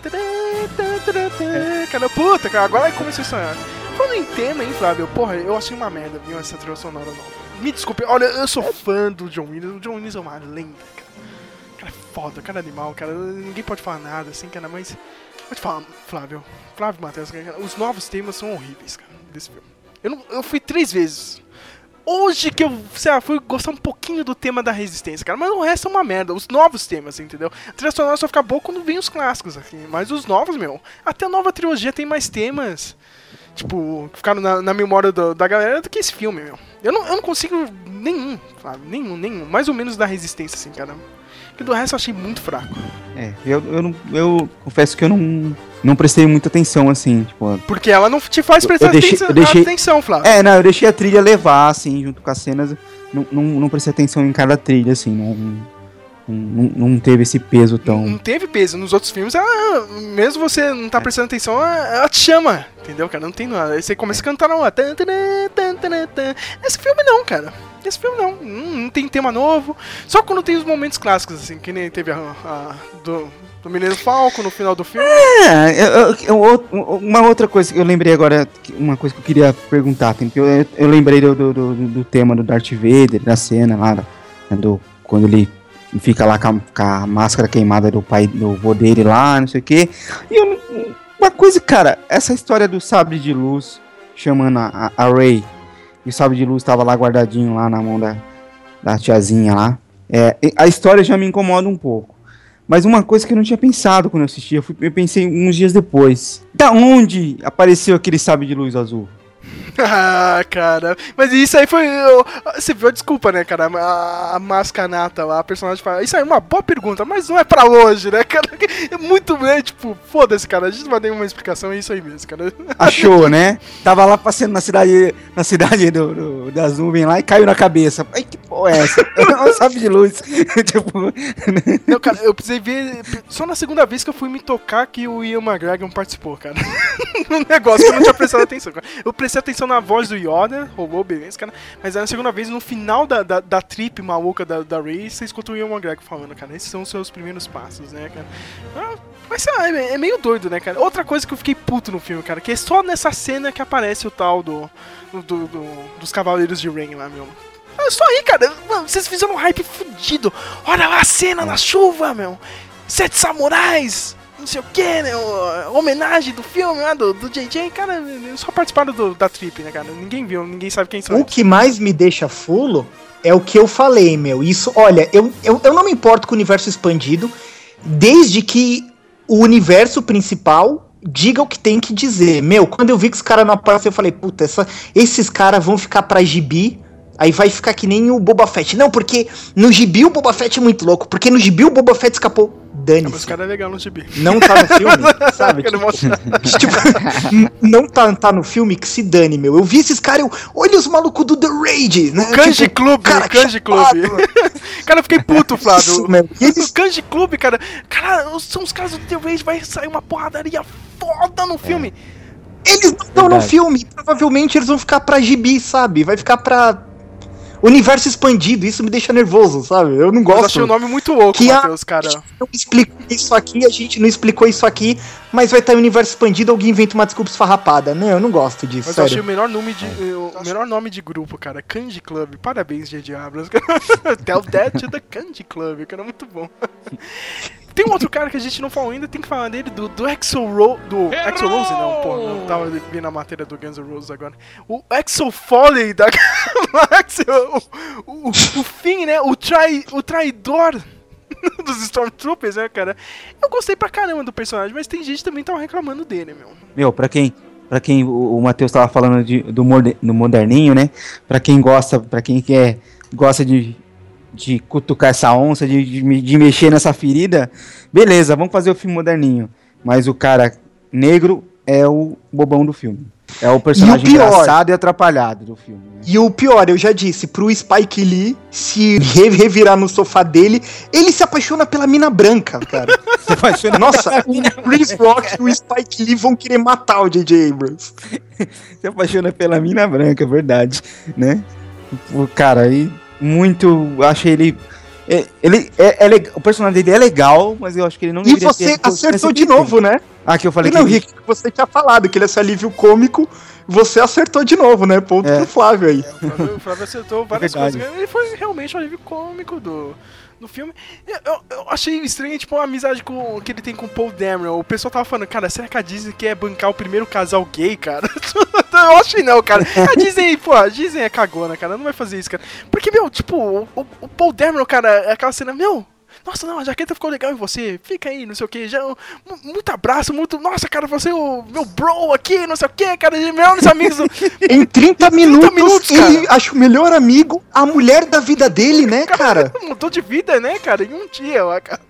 Cara, puta, cara, agora começou a sonhar. Falando em tema, hein, Flávio? Porra, eu achei uma merda, viu, essa trilha sonora nova. Me desculpe, olha, eu sou fã do John Williams. O John Williams é uma lenda, cara. Cara, é foda, cara é animal, cara. Ninguém pode falar nada, assim, cara, mas. Vou te falar, Flávio. Flávio Matheus, cara, os novos temas são horríveis, cara, desse filme. Eu, não, eu fui três vezes. Hoje que eu, sei lá, fui gostar um pouquinho do tema da resistência, cara, mas o resto é uma merda. Os novos temas, entendeu? A trilha sonora só fica boa quando vem os clássicos aqui. Mas os novos, meu, até a nova trilogia tem mais temas, tipo, que ficaram na, na memória do- da galera do que esse filme, meu. Eu não, eu não consigo nenhum, sabe? Nenhum, nenhum. Mais ou menos da resistência, assim, cara. Que do resto eu achei muito fraco. É, eu, eu, não, eu confesso que eu não, não prestei muita atenção, assim, tipo. Porque ela não te faz Eu- prestar eu deixei- atenção, eu deixei- atenção, Flávio. É, não, eu deixei a trilha levar, assim, junto com as cenas. Não, não, não prestei atenção em cada trilha, assim, não, não, não, teve esse peso tão. Não teve peso. Nos outros filmes, ela, mesmo você não tá prestando atenção, ela, ela te chama. Entendeu, cara? Não tem nada. Aí você começa a cantar tan. Esse filme não, cara. Esse filme não. não. tem tema novo. Só quando tem os momentos clássicos, assim, que nem teve a, a- do, do Mineiro Falco no final do filme. É, eu- eu- uma outra coisa que eu lembrei agora, uma coisa que eu queria perguntar, eu, eu- lembrei do, do, do- do tema do Darth Vader, da cena lá, né, do, quando ele fica lá com a, com a máscara queimada do pai, do vô dele lá, não sei o que. E eu, uma coisa, cara, essa história do sabre de luz chamando a, a, a Rey, e o sabre de luz tava lá guardadinho lá na mão da, da tiazinha lá. É, a história já me incomoda um pouco. Mas uma coisa que eu não tinha pensado quando eu assisti, eu, fui- eu pensei uns dias depois. Da onde apareceu aquele sabre de luz azul? ah, cara. Mas isso aí foi. Você viu a desculpa, né, cara? A, a mascanata lá, a personagem fala. Isso aí é uma boa pergunta, mas não é pra hoje, né, cara? É muito, né? Tipo, foda-se, cara. A gente não vai dar nenhuma explicação, é isso aí mesmo, cara. Achou, né? Tava lá passeando na cidade, na cidade do, do- das nuvens lá e caiu na cabeça. Ai, que porra é essa? É sabre de luz. tipo, Não, cara, eu precisei ver. Só na segunda vez que eu fui me tocar que o Ian McGregor participou, cara. um negócio que eu não tinha prestado atenção, cara. Eu prestei atenção na voz do Yoda, rolou, beleza, cara. Mas aí na segunda vez, no final da, da, da trip maluca da, da Ray, você escuta o Ian McGregor falando, cara. Esses são os seus primeiros passos, né, cara? Ah, Mas sei lá, é é meio doido, né, cara? Outra coisa que eu fiquei puto no filme, cara, que é só nessa cena que aparece o tal do- do- do- dos Cavaleiros de Rain lá, meu. É só aí, cara. Mano, vocês fizeram um hype fudido. Olha lá a cena na chuva, meu. Sete samurais. Não sei o que, né? Homenagem do filme lá do, do JJ. Cara, eles só participaram do- da trip, né, cara? Ninguém viu, ninguém sabe quem são. O que mais me deixa fulo é o que eu falei, meu. Isso, olha, eu, eu, eu não me importo com o universo expandido, desde que o universo principal diga o que tem que dizer. Meu, quando eu vi que os caras não apareceram, eu falei, puta, essa- esses caras vão ficar pra gibi. Aí vai ficar que nem o Boba Fett. Não, porque no gibi o Boba Fett é muito louco. Porque no gibi o Boba Fett escapou. Mas Dane-se. o cara é legal no gibi. Não tá no filme, sabe? Tipo, n- não tá, tá no filme que se dane, meu. Eu vi esses caras, eu. Olha os malucos do The Raid, né? Kanji Tipo, Club, cara, Kanji Club. cara, eu fiquei puto, Flávio. Isso, meu. E eles- O Kanji Club, cara. Cara, são os caras do The Rage, vai sair uma porradaria foda no filme. Eles não estão no filme. Provavelmente eles vão ficar pra gibi, sabe? Vai ficar pra. Universo expandido. Isso me deixa nervoso, sabe? Eu não Eu gosto. achei o nome muito louco, Que a- Matheus, cara. não explicou isso aqui, a gente não explicou isso aqui, mas vai estar universo expandido, alguém inventa uma desculpa esfarrapada. Não, eu não gosto disso, Mas eu achei sério. o melhor nome de, o melhor nome de grupo, cara. Kanji Club. Parabéns, J.J. Abrams. Tell that to the Kanji Club, cara. Muito bom. Tem um outro cara que a gente não falou ainda, tem que falar dele, do, do Axel Ro do Axel Rose, não, pô, não tava vendo a matéria do Guns N' Roses agora. O Axel Foley da Axel, o, o, o Finn, né, o, trai, o traidor dos Stormtroopers, né, cara. Eu gostei pra caramba do personagem, mas tem gente que também tava reclamando dele, meu. Meu, pra quem, pra quem o, o Matheus tava falando de, do, morde- do moderninho, né? Pra quem gosta, pra quem quer, gosta de, de cutucar essa onça, de, de, de mexer nessa ferida, beleza, vamos fazer o filme moderninho. Mas o cara negro é o bobão do filme. É o personagem pior- engraçado e atrapalhado do filme. né? E o pior, eu já disse, pro Spike Lee se re- revirar no sofá dele, ele se apaixona pela mina branca, cara. Se apaixona Nossa, o Chris Rock e o Spike Lee vão querer matar o J.J. Abrams. se apaixona pela mina branca, é verdade, né? O cara aí, muito, achei ele... é- Ele é, é o personagem dele é legal, mas eu acho que ele não E você ter- acertou de novo, né? Ah, que eu falei E não, que Rick, você tinha falado que ele é esse alívio cômico, você acertou de novo, né? Ponto É. pro Flávio aí. O Flávio, o Flávio acertou várias Verdade. coisas. Ele foi realmente um alívio cômico do, do filme. Eu, eu- eu achei estranho, tipo, a amizade com, que ele tem com o Paul Dameron. O pessoal tava falando, cara, será que a Disney quer bancar o primeiro casal gay, cara? eu acho que não, cara. A Disney, pô, a Disney é cagona, cara. Não vai fazer isso, cara. Porque, meu, tipo, o, o- o Paul Dameron, cara, é aquela cena, meu... Nossa, não, a jaqueta ficou legal em você. Fica aí, não sei o que. Já, mu- muito abraço, muito. Nossa, cara, você é o meu bro aqui, não sei o que, cara. Melhores amigos Em 30 minutos, minutos, ele acha o melhor amigo, a mulher da vida dele, né, cara? Mudou de vida, né, cara? Em um dia, lá, cara.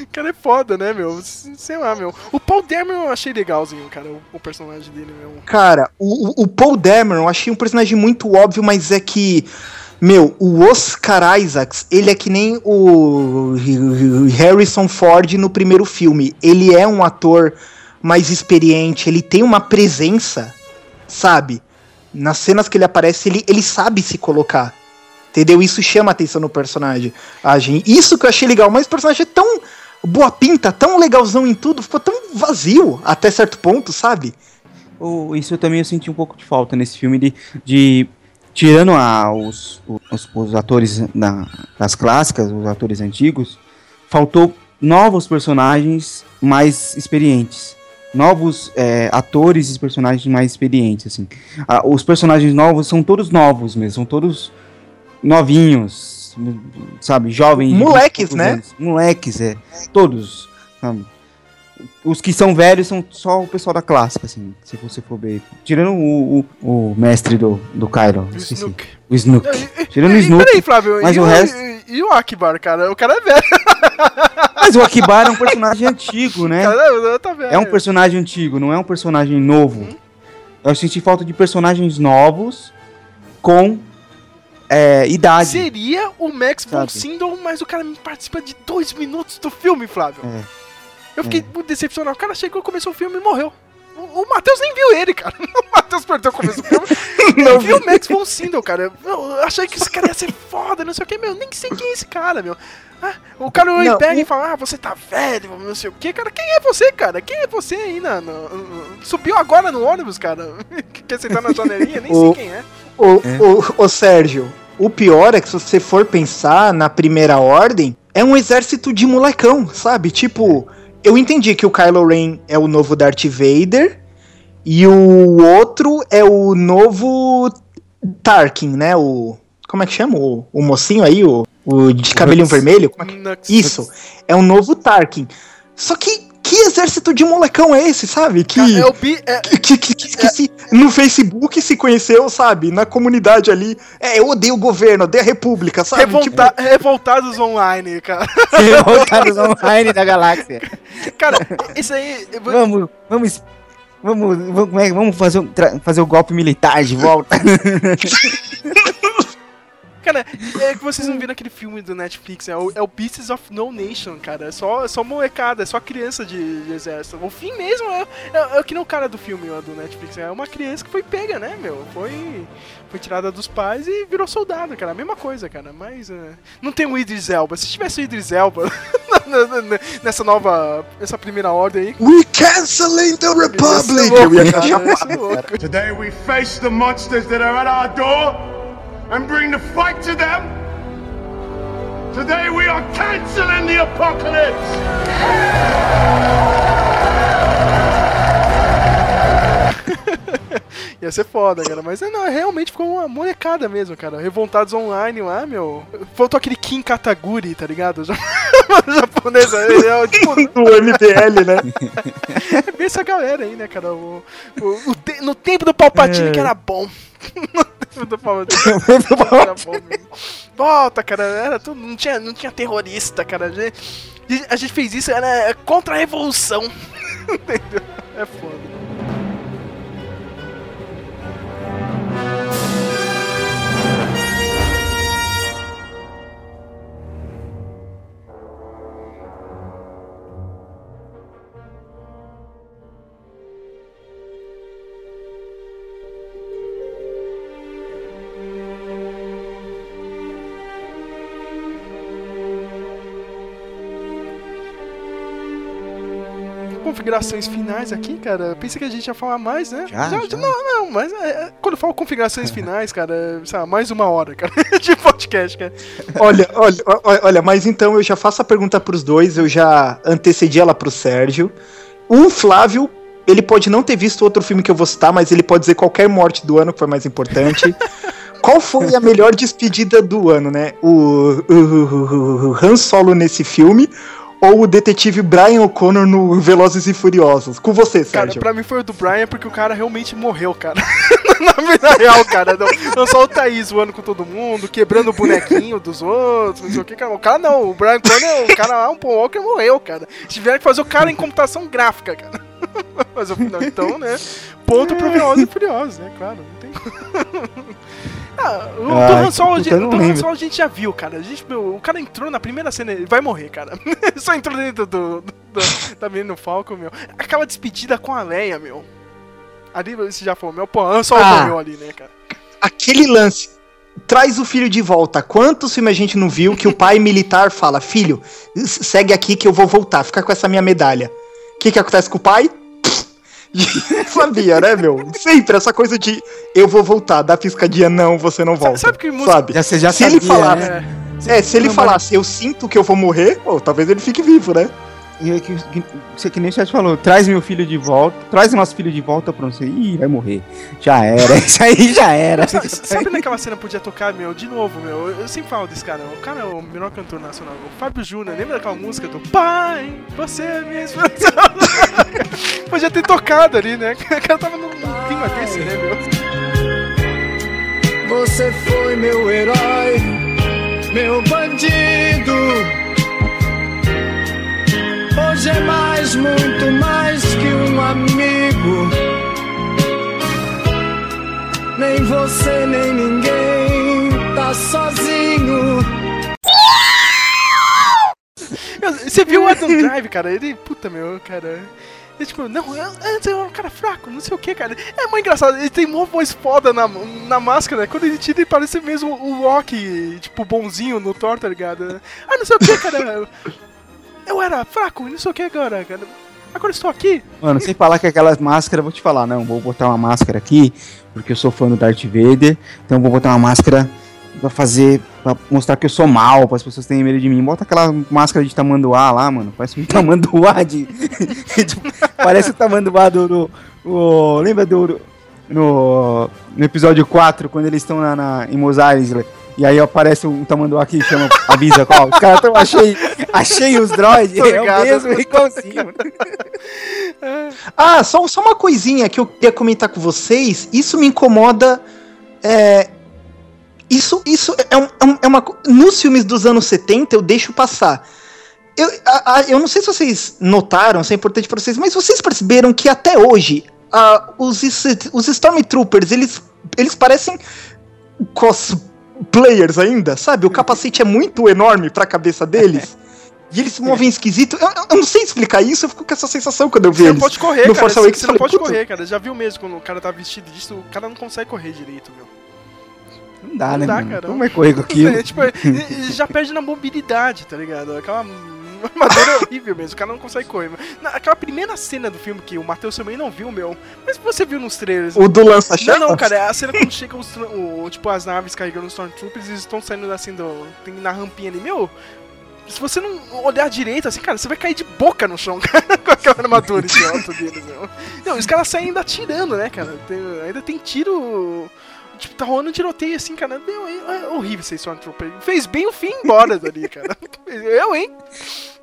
O cara é foda, né, meu? Sei lá, meu. O Paul Dameron eu achei legalzinho, cara, o, o personagem dele, meu. Cara, o, o- o Paul Dameron, eu achei um personagem muito óbvio, mas é que. Meu, o Oscar Isaacs, ele é que nem o Harrison Ford no primeiro filme. Ele é um ator mais experiente, ele tem uma presença, sabe? Nas cenas que ele aparece, ele, ele sabe se colocar. Entendeu? Isso chama atenção no personagem. A gente, isso que eu achei legal, mas o personagem é tão boa pinta, tão legalzão em tudo, ficou tão vazio até certo ponto, sabe? O- isso eu também eu senti um pouco de falta nesse filme de, de tirando a, os, os, os atores das clássicas, os atores antigos, faltou novos personagens mais experientes. Novos é, atores e personagens mais experientes, assim. Ah, os personagens novos são todos novos mesmo, são todos novinhos, sabe, jovens. Moleques, 20 poucos né? anos. Moleques, é. Todos, sabe. Os que são velhos são só o pessoal da clássica, assim, se você for ver. Tirando o, o, o mestre do, do Kylo. O. Snook. O Snook. E- Tirando o e- Snook. Peraí, Flávio, mas e, o o, resto- e, e o Akbar, cara? O cara é velho. Mas o Akibar é um personagem antigo, né? Cara, tá velho. É um personagem antigo, não é um personagem novo. Uhum. Eu senti falta de personagens novos com é, idade. Seria o Max von? Sydow, mas o cara me participa de dois minutos do filme, Flávio. É. Eu fiquei muito decepcionado. O cara chegou, começou o filme e morreu. O, o Matheus nem viu ele, cara. O Matheus perdeu o começo do filme. Não viu o Max von Sydow, cara. Eu, achei que esse cara ia ser foda, não sei o que, meu. Nem sei quem é esse cara, meu. Ah, o cara ele Não, pega o- e fala, ah, você tá velho, não sei o quê. Cara, quem é você, cara? Quem é você aí na, no- Subiu agora no ônibus, cara? Quer sentar na janelinha? Nem sei O- quem é. Ô, ô, ô, Sérgio, o pior é que se você for pensar na primeira ordem, é um exército de molecão, sabe? Tipo, eu entendi que o Kylo Ren é o novo Darth Vader e o outro é o novo Tarkin, né? O. Como é que chama? O, o mocinho aí, o, o de cabelinho vermelho? É que-. Isso, é um novo Tarkin. Só que que exército de molecão é esse, sabe? Que, É o Bi. É, que, que, que- que se, no Facebook se conheceu, sabe? Na comunidade ali. É, eu odeio o governo, odeio a república, sabe? revolta- Revoltados online, cara. Revoltados online da galáxia. Cara, isso aí. vou- Vamos, vamos. Vamos, vamos, como é fazer, fazer o golpe militar de volta. Cara, é que vocês não viram aquele filme do Netflix, é o, é o Beasts of No Nation, cara. É só, é só molecada, é só criança de, de exército. O fim mesmo é, é, é que nem o cara do filme do Netflix, é uma criança que foi pega, né, meu? Foi, foi tirada dos pais e virou soldado, cara. A mesma coisa, cara. Mas é, não tem o Idris Elba. Se tivesse o Idris Elba nessa nova, essa primeira ordem aí. We canceling the Republic! Louco, cara, louco. Today we face the monsters that are at our door and bring the fight to them. Today we are canceling the apocalypse. Ia ser foda, cara. Mas é, não, realmente ficou uma molecada mesmo, cara. Revoltados online lá, meu. Faltou aquele Kim Kataguri, tá ligado? Já- japonês, ele é o, tipo, O MBL, né? é bem essa galera aí, né, cara? O, o- o te- no tempo do Palpatine É. que era bom. No tempo do Palpatine que era bom mesmo. Volta, cara. Era tudo, não, tinha, não tinha terrorista, cara. A gente, a gente fez isso, era contra a revolução. Entendeu? É foda. Configurações finais aqui, cara. Pensei que a gente ia falar mais, né? Já, já. Não, não, mas é, é, quando eu falo configurações finais, cara, é, sei lá, mais uma hora, cara, de podcast, cara. Olha, olha, olha, olha, mas então eu já faço a pergunta pros dois, eu já antecedi ela pro Sérgio. O Flávio, ele pode não ter visto outro filme que eu vou citar, mas ele pode dizer qualquer morte do ano que foi mais importante. Qual foi a melhor despedida do ano, né? O, o, o- o Han Solo nesse filme ou o detetive Brian O'Connor no Velozes e Furiosos? Com você, Cara, Sérgio. pra mim foi o do Brian porque o cara realmente morreu, cara. Na vida real, cara. Não, não só o Thaís zoando com todo mundo, quebrando o bonequinho dos outros, não sei o que, cara. O cara não, o Brian Connor, o cara lá, um Paul Walker morreu, cara. Tiveram que fazer o cara em computação gráfica, cara. Mas não, então, né? Ponto pro Velozes e Furiosos, né? Claro, não tem Ah, o do Ai, Han Solo, a puta, gente- eu não do Han. Solo a gente já viu, cara. A gente, meu, o cara entrou na primeira cena, ele vai morrer, cara. Só entrou dentro do, do, do da menina no Falcon, meu. Aquela despedida com a Leia, meu. Ali você já falou, meu, pô, Han Solo Ah. morreu ali, né, cara? Aquele lance. Traz o filho de volta. Quantos filmes a gente não viu que o pai militar fala: Filho, segue aqui que eu vou voltar, fica com essa minha medalha. O que, que acontece com o pai? Sabia, né, meu? Sempre essa coisa de eu vou voltar, dá piscadinha, não, você não volta. sabe que música- Sabe? Já, você já Se ele sabia, falar, né? É, se ele falasse, eu sinto que eu vou morrer, pô, talvez ele fique vivo, né? E é que, que, que, que nem o chat falou, traz meu filho de volta, traz o nosso filho de volta pra você. Ih, vai morrer. Já era, isso aí já era. Sabe, sabe naquela cena podia tocar, meu, de novo, meu? Eu, sempre falo desse cara, o cara é o melhor cantor nacional, o Fábio Júnior. Lembra daquela música do Pai, você é minha inspiração? podia ter tocado ali, né? O cara tava num num clima desse, né, meu? Você foi meu herói, meu bandido. Hoje é mais, muito mais que um amigo. Nem você, nem ninguém tá sozinho. Você viu o Adam Drive, cara? Ele, puta, meu, cara. E tipo, não, antes eu era um cara fraco, não sei o que, cara. É muito engraçado, ele tem uma voz foda na, na máscara, né? Quando ele tira, ele parece mesmo o Rock, tipo, bonzinho no Thor, tá ligado? Ah, não sei o que, cara. Eu era fraco, não sei o que agora, cara. Agora estou aqui. Mano, sem falar que aquelas máscaras, vou te falar, não, vou botar uma máscara aqui, porque eu sou fã do Darth Vader, então vou botar uma máscara pra fazer, pra mostrar que eu sou mal, para as pessoas terem medo de mim. Bota aquela máscara de tamanduá lá, mano, parece um tamanduá de... parece o tamanduá do... do o, lembra do... No, no episódio 4, quando eles estão na, na, em Mos Eisley, e aí aparece um tamanduá que chama, avisa qual. Os caras tão, achei, achei os droids, é o mesmo, igualzinho. Ah, só, só uma coisinha que eu queria comentar com vocês. Isso me incomoda. É, isso isso é, um, é, um, é uma. Nos filmes dos anos 70, eu deixo passar. Eu, a, a, eu não sei se vocês notaram, se é importante pra vocês, mas vocês perceberam que até hoje a, os, os Stormtroopers, eles, eles parecem cosplayers ainda, sabe? O capacete é muito enorme pra cabeça deles. E eles se movem esquisito. Eu, eu, não sei explicar isso, eu fico com essa sensação quando eu vejo eles. Você não pode correr, no cara. Force Awakens, você não pode correr, cara. Já viu mesmo quando o cara tá vestido disso, o cara não consegue correr direito, meu. Não dá, não né? Dá, cara. Como é correr com aquilo? É, tipo, já perde na mobilidade, tá ligado? Aquela armadura é horrível mesmo, o cara não consegue correr. Aquela primeira cena do filme que o Matheus também não viu, meu. Mas você viu nos trailers. O do lança-chamas? Não, não, cara, é a cena quando chega os, o, tipo, as naves carregando os Stormtroopers e eles estão saindo assim do. Tem na rampinha ali, meu se você não olhar direito, assim, cara, você vai cair de boca no chão, cara, com aquela armadura idiota deles, meu. Não, os caras saem ainda atirando, né, cara? Tem, ainda tem tiro. Tipo, tá rolando tiroteio assim, cara. Meu, é, é horrível ser Stormtrooper. Fez bem o fim embora dali, cara. Eu, hein?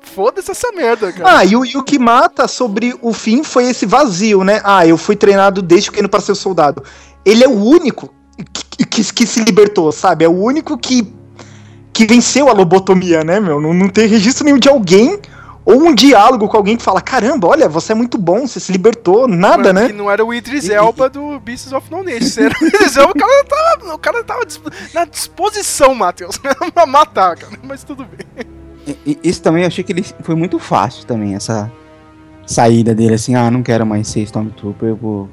Foda-se essa merda, cara. Ah, e o, e o que mata sobre o fim foi esse vazio, né? Ah, eu fui treinado desde pequeno para ser soldado. Ele é o único que, que, que se libertou, sabe? É o único que que venceu a lobotomia, né, meu? Não, não tem registro nenhum de alguém ou um diálogo com alguém que fala: caramba, olha, você é muito bom, você se libertou, nada, Mas, né? Que não era o Idris Elba do Beasts of No Nation. Era o Idris Elba, o cara tava, o cara tava na disposição, Matheus, pra matar, cara. Mas tudo bem. Isso também, eu achei que ele foi muito fácil também, essa saída dele, assim, ah, não quero mais ser Stormtrooper, eu vou.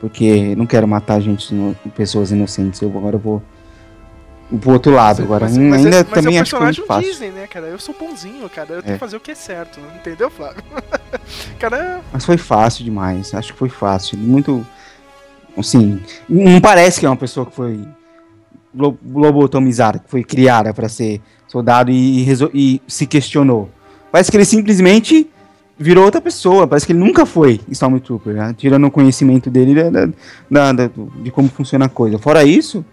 Porque não quero matar gente, pessoas inocentes, eu agora eu vou pro outro lado. Agora, mas, mas ainda mas também é acho que foi fácil. Disney, né, cara? Eu sou bonzinho, cara. Eu tenho é. que fazer o que é certo, entendeu, Flávio? cara... Mas foi fácil demais. Acho que foi fácil. Muito. Assim, não parece que é uma pessoa que foi lobotomizada, que foi criada para ser soldado e, e, se questionou. Parece que ele simplesmente virou outra pessoa. Parece que ele nunca foi Stormtrooper, né? tirando o conhecimento dele da, da, da, de como funciona a coisa. Fora isso,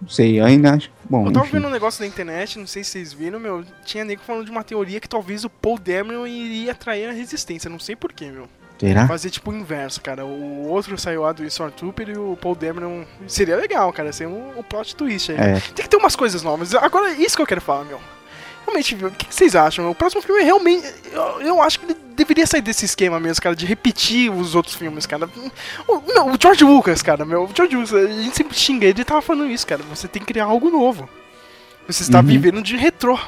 não sei, ainda acho. Bom, eu tava enfim. vendo um negócio na internet, não sei se vocês viram, meu. Tinha nego falando de uma teoria que talvez o Paul Dameron iria atrair a resistência. Não sei porquê, meu. Será? Fazer tipo o inverso, cara. O outro saiu lá do Stormtrooper e o Paul Dameron. Seria legal, cara. Seria um, um plot twist aí. É. Tem que ter umas coisas novas. Agora, isso que eu quero falar, meu realmente, o que vocês acham? O próximo filme realmente. Eu, eu, acho que ele deveria sair desse esquema mesmo, cara, de repetir os outros filmes, cara. O, meu, o George Lucas, cara, meu. O George Lucas, a gente sempre xinga ele, tava falando isso, cara. Você tem que criar algo novo. Você está uhum. vivendo de retrô.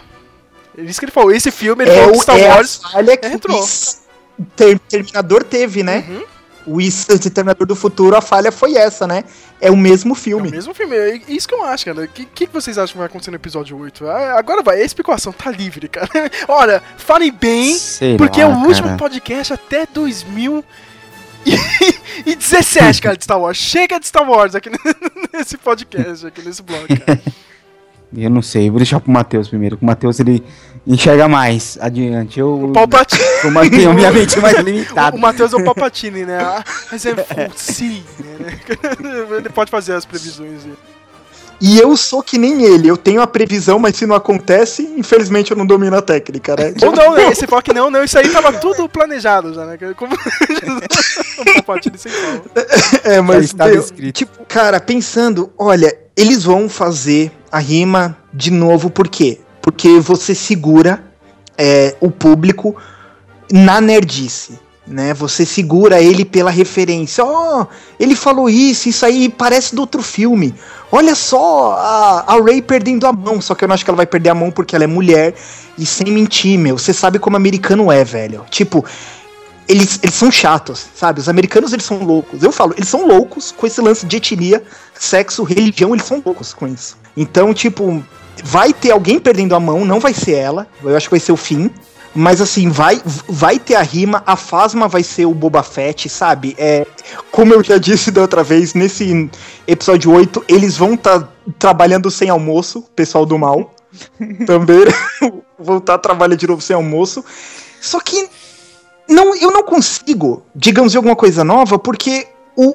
É isso que ele falou. Esse filme, ele é falou o, Star é Wars é retrô. O Terminador teve, né? Uhum o Exterminador do Futuro, a falha foi essa, né? É o mesmo filme. É o mesmo filme, é isso que eu acho, cara. O que, que vocês acham que vai acontecer no episódio 8? Ah, agora vai, a explicação tá livre, cara. Olha, falem bem, Sei porque lá, é o cara. último podcast até 2017, cara, de Star Wars. Chega de Star Wars aqui nesse podcast, aqui nesse blog, cara. Eu não sei, vou deixar pro Matheus primeiro. O Matheus ele enxerga mais adiante. Eu, o Palpatine. Como tenho minha mente mais limitada. O, o Matheus é o Palpatine, né? Mas é sim, né? Ele pode fazer as previsões. E eu sou que nem ele, eu tenho a previsão, mas se não acontece, infelizmente eu não domino a técnica, né? Ou não, né? Fala que não, não, isso aí tava tudo planejado já, né? Como... o Palpatine sem É, mas, eu, tipo, cara, pensando, olha, eles vão fazer a rima de novo, por quê? Porque você segura é, o público na nerdice. Né, você segura ele pela referência. Oh, ele falou isso, isso aí parece do outro filme. Olha só a, a Ray perdendo a mão. Só que eu não acho que ela vai perder a mão porque ela é mulher. E sem mentir, meu, você sabe como americano é, velho. Tipo, eles, eles são chatos, sabe? Os americanos, eles são loucos. Eu falo, eles são loucos com esse lance de etnia, sexo, religião, eles são loucos com isso. Então, tipo, vai ter alguém perdendo a mão, não vai ser ela, eu acho que vai ser o fim. Mas assim, vai, vai ter a rima, a Fasma vai ser o Boba Fett, sabe? É, como eu já disse da outra vez, nesse episódio 8, eles vão estar tá trabalhando sem almoço, pessoal do mal. Também vão estar tá trabalhando de novo sem almoço. Só que não, eu não consigo, digamos, alguma coisa nova, porque o,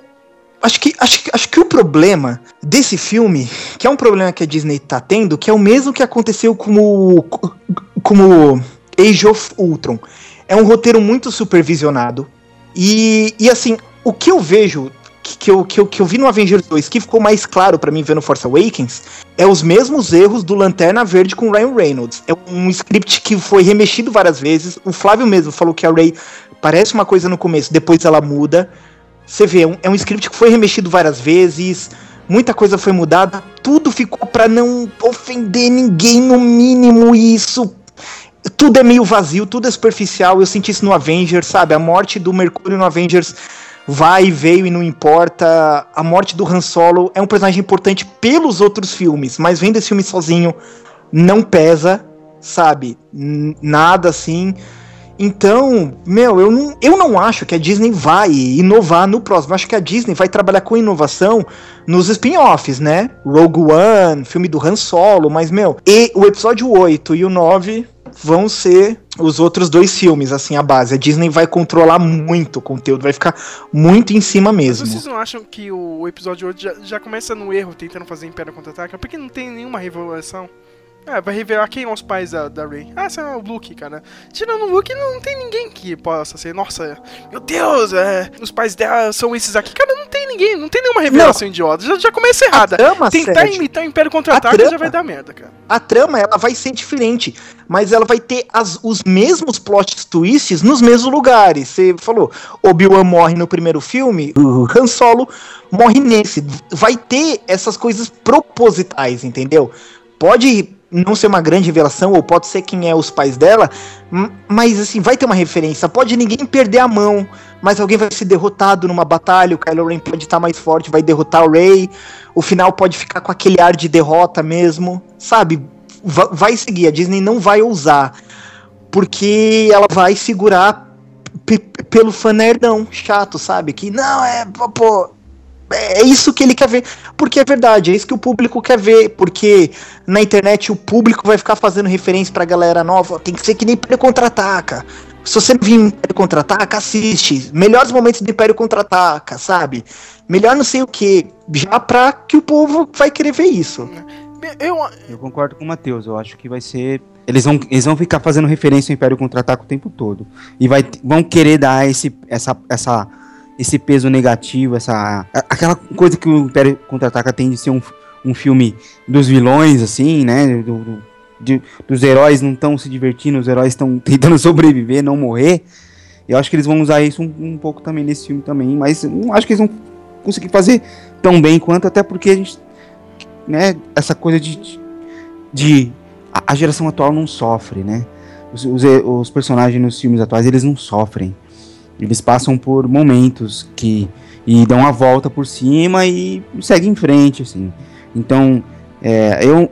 acho que, acho, acho que o problema desse filme, que é um problema que a Disney tá tendo, que é o mesmo que aconteceu com o, Age of Ultron. É um roteiro muito supervisionado. E, e assim, o que eu vejo, que, que, eu, que, eu, que eu vi no Avengers 2, que ficou mais claro para mim vendo Force Awakens, é os mesmos erros do Lanterna Verde com Ryan Reynolds. É um script que foi remexido várias vezes. O Flávio mesmo falou que a Ray parece uma coisa no começo, depois ela muda. Você vê, é um, é um script que foi remexido várias vezes muita coisa foi mudada, tudo ficou para não ofender ninguém no mínimo e isso tudo é meio vazio, tudo é superficial. Eu senti isso no Avengers, sabe? A morte do Mercúrio no Avengers vai e veio e não importa. A morte do Han Solo é um personagem importante pelos outros filmes, mas vendo esse filme sozinho não pesa, sabe? Nada assim. Então, meu, eu não, eu não acho que a Disney vai inovar no próximo. Eu acho que a Disney vai trabalhar com inovação nos spin-offs, né? Rogue One, filme do Han Solo, mas, meu, e o episódio 8 e o 9 vão ser os outros dois filmes, assim, a base. A Disney vai controlar muito o conteúdo, vai ficar muito em cima mesmo. Mas vocês não acham que o episódio 8 já, já começa no erro tentando fazer Império Contra-Ataca? Porque não tem nenhuma revelação. É, vai revelar quem são os pais da, da Rey. Ah, esse é o Luke, cara. Tirando o Luke, não tem ninguém que possa ser. Nossa, meu Deus, é, os pais dela são esses aqui. Cara, não tem ninguém, não tem nenhuma revelação não. idiota. Já, já começa errada. Trama, Tentar Sérgio, imitar o Império Contra-Ataque já vai dar merda, cara. A trama, ela vai ser diferente, mas ela vai ter as, os mesmos plot twists nos mesmos lugares. Você falou, Obi-Wan morre no primeiro filme, o Han Solo morre nesse. Vai ter essas coisas propositais, entendeu? Pode não ser uma grande revelação, ou pode ser quem é os pais dela, mas assim, vai ter uma referência. Pode ninguém perder a mão, mas alguém vai ser derrotado numa batalha, o Kylo Ren pode estar mais forte, vai derrotar o Rey, o final pode ficar com aquele ar de derrota mesmo, sabe? vai seguir, a Disney não vai ousar, porque ela vai segurar pelo fã nerdão chato, sabe? Que não, é, pô, é isso que ele quer ver. Porque é verdade, é isso que o público quer ver. Porque na internet o público vai ficar fazendo referência pra galera nova. Tem que ser que nem Império Contra-Ataca. Se você não vir Império Contra-Ataca, assiste. Melhores momentos do Império Contra-Ataca, sabe? Melhor não sei o que. Já pra que o povo vai querer ver isso. Eu, eu concordo com o Matheus. Eu acho que vai ser. Eles vão, eles vão ficar fazendo referência ao Império Contra-Ataca o tempo todo. E vai, vão querer dar esse, essa, essa esse peso negativo, essa aquela coisa que o Império Contra-Ataca tem de ser um, um filme dos vilões, assim, né? Do, do, de, dos heróis não estão se divertindo, os heróis estão tentando sobreviver, não morrer. Eu acho que eles vão usar isso um, um, pouco também nesse filme também, mas não acho que eles vão conseguir fazer tão bem quanto, até porque a gente, né, essa coisa de, de a, a geração atual não sofre, né? Os, os, os personagens nos filmes atuais, eles não sofrem. Eles passam por momentos que e dão a volta por cima e seguem em frente, assim. Então, é, eu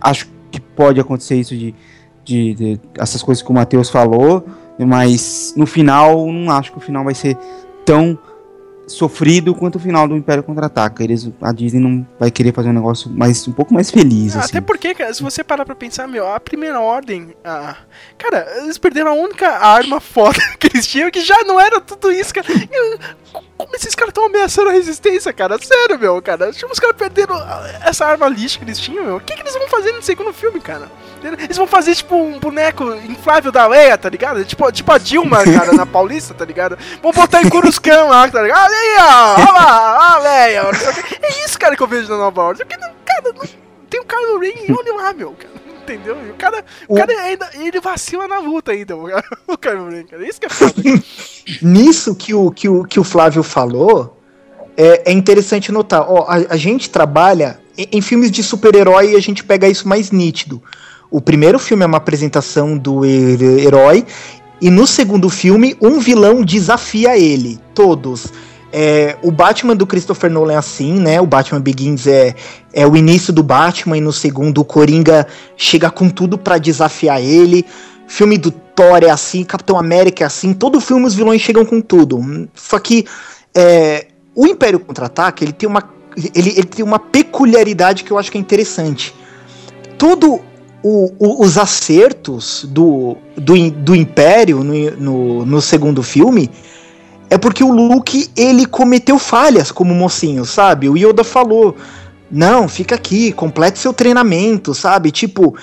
acho que pode acontecer isso de, de, de, essas coisas que o Matheus falou, mas no final, não acho que o final vai ser tão sofrido quanto o final do Império Contra-Ataca. Eles, a Disney não vai querer fazer um negócio mais, um pouco mais feliz. Ah, assim. Até porque, cara, se você parar pra pensar, meu, a primeira ordem. Cara, eles perderam a única arma foda que eles tinham, que já não era tudo isso, cara. Como esses caras estão ameaçando a resistência, cara? Sério, meu, cara. Os caras perderam essa arma lixo que eles tinham, meu. O que, que eles vão fazer no segundo filme, cara? Eles vão fazer, tipo, um boneco inflável da Leia, tá ligado? Tipo, tipo a Dilma, cara, na Paulista, tá ligado? Vão botar em Curuscan lá, tá ligado? Olha aí, ó, olha lá, a Leia. É isso, cara, que eu vejo na Nova Ordem. Cara, não, tem o Kylo Ren e olha lá, meu, cara. Entendeu? O cara, o, o cara ainda, ele vacila na luta ainda, o Kylo Ren, cara. Isso que é foda. Nisso que o, que, o, que o Flávio falou, é, é interessante notar. Ó, a, a gente trabalha em, em filmes de super-herói e a gente pega isso mais nítido. O primeiro filme é uma apresentação do herói E no segundo filme, um vilão desafia ele. Todos. É, o Batman do Christopher Nolan é assim, né? O Batman Begins é, é o início do Batman, e no segundo o Coringa chega com tudo para desafiar ele. Filme do Thor é assim, Capitão América é assim, todo filme os vilões chegam com tudo. Só que é, o Império Contra-Ataque, ele tem uma ele, ele, tem uma peculiaridade que eu acho que é interessante. Todo o, o, os acertos do, do, do Império no, no, no segundo filme é porque o Luke, ele cometeu falhas como mocinho, sabe? O Yoda falou, não, fica aqui, complete seu treinamento, sabe? Tipo,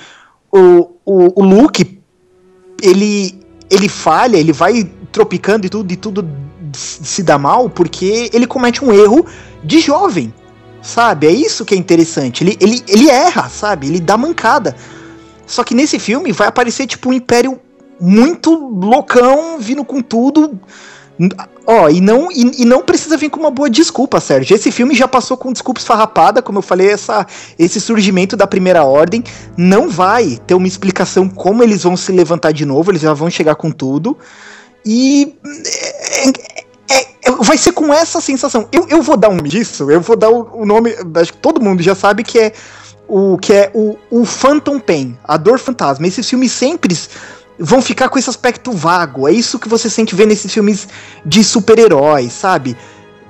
o, o, o Luke, ele, ele falha, ele vai tropicando e tudo, e tudo se dá mal porque ele comete um erro de jovem, sabe? É isso que é interessante. Ele, ele, ele erra, sabe? Ele dá mancada. Só que nesse filme vai aparecer, tipo, um império muito loucão, vindo com tudo Ó, e não, e, e, não precisa vir com uma boa desculpa, Sérgio. Esse filme já passou com desculpas farrapada, como eu falei, essa, esse surgimento da primeira ordem. Não vai ter uma explicação como eles vão se levantar de novo, eles já vão chegar com tudo. E. É, é, é, vai ser com essa sensação. Eu, eu vou dar um disso, eu vou dar o, o, nome. Acho que todo mundo já sabe que é o que é o, o Phantom Pain, a dor fantasma. Esses filmes sempre vão ficar com esse aspecto vago. É isso que você sente ver nesses filmes de super-heróis, sabe?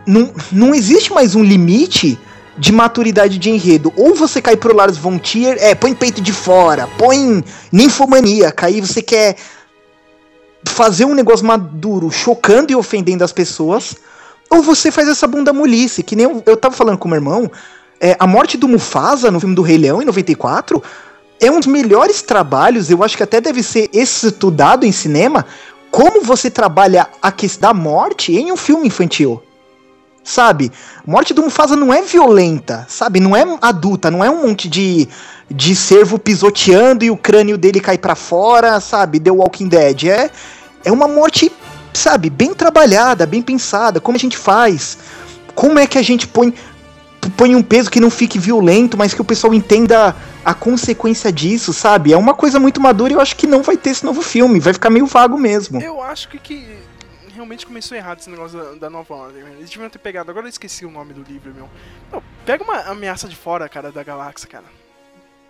Não, não existe mais um limite de maturidade de enredo. Ou você cai pro Lars von Trier, é, põe peito de fora, põe ninfomaníaca, aí você quer fazer um negócio maduro, chocando e ofendendo as pessoas, ou você faz essa bunda molice, que nem eu, eu tava falando com meu irmão, é, a morte do Mufasa no filme do Rei Leão em 94 é um dos melhores trabalhos, eu acho que até deve ser estudado em cinema, como você trabalha a questão da morte em um filme infantil. Sabe? Morte do Mufasa não é violenta, sabe? Não é adulta, não é um monte de, de servo pisoteando e o crânio dele cai para fora, sabe? The Walking Dead. É, é uma morte, sabe? Bem trabalhada, bem pensada. Como a gente faz? Como é que a gente põe põe um peso que não fique violento, mas que o pessoal entenda a consequência disso, sabe? É uma coisa muito madura e eu acho que não vai ter esse novo filme, vai ficar meio vago mesmo. Eu acho que, que realmente começou errado esse negócio da, da nova ordem. Eles deviam ter pegado, agora eu esqueci o nome do livro, meu. Não, pega uma ameaça de fora, cara, da galáxia, cara.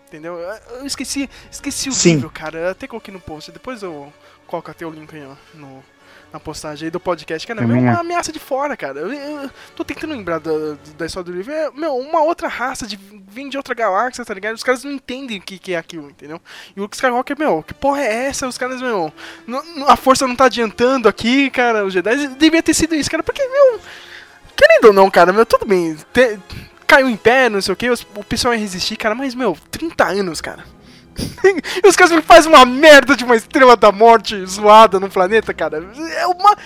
Entendeu? Eu esqueci, esqueci o Sim. livro, cara. Eu até coloquei no post, depois eu coloco até o link aí, ó, no, na postagem aí do podcast, que é uma ameaça de fora, cara. Eu, eu tô tentando lembrar da, da história do livro. É, meu, uma outra raça de, vem de outra galáxia, tá ligado? Os caras não entendem o que, que é aquilo, entendeu? E o Luke Skywalker, meu, que porra é essa? Os caras, meu, a força não tá adiantando aqui, cara. Os Jedi devia ter sido isso, cara. Porque, meu, querendo ou não, cara, meu, tudo bem. Te, caiu em pé, não sei o que, o pessoal ia resistir, cara, mas, meu, 30 anos, cara. e os caras fazem uma merda de uma estrela da morte zoada no planeta, cara. É uma.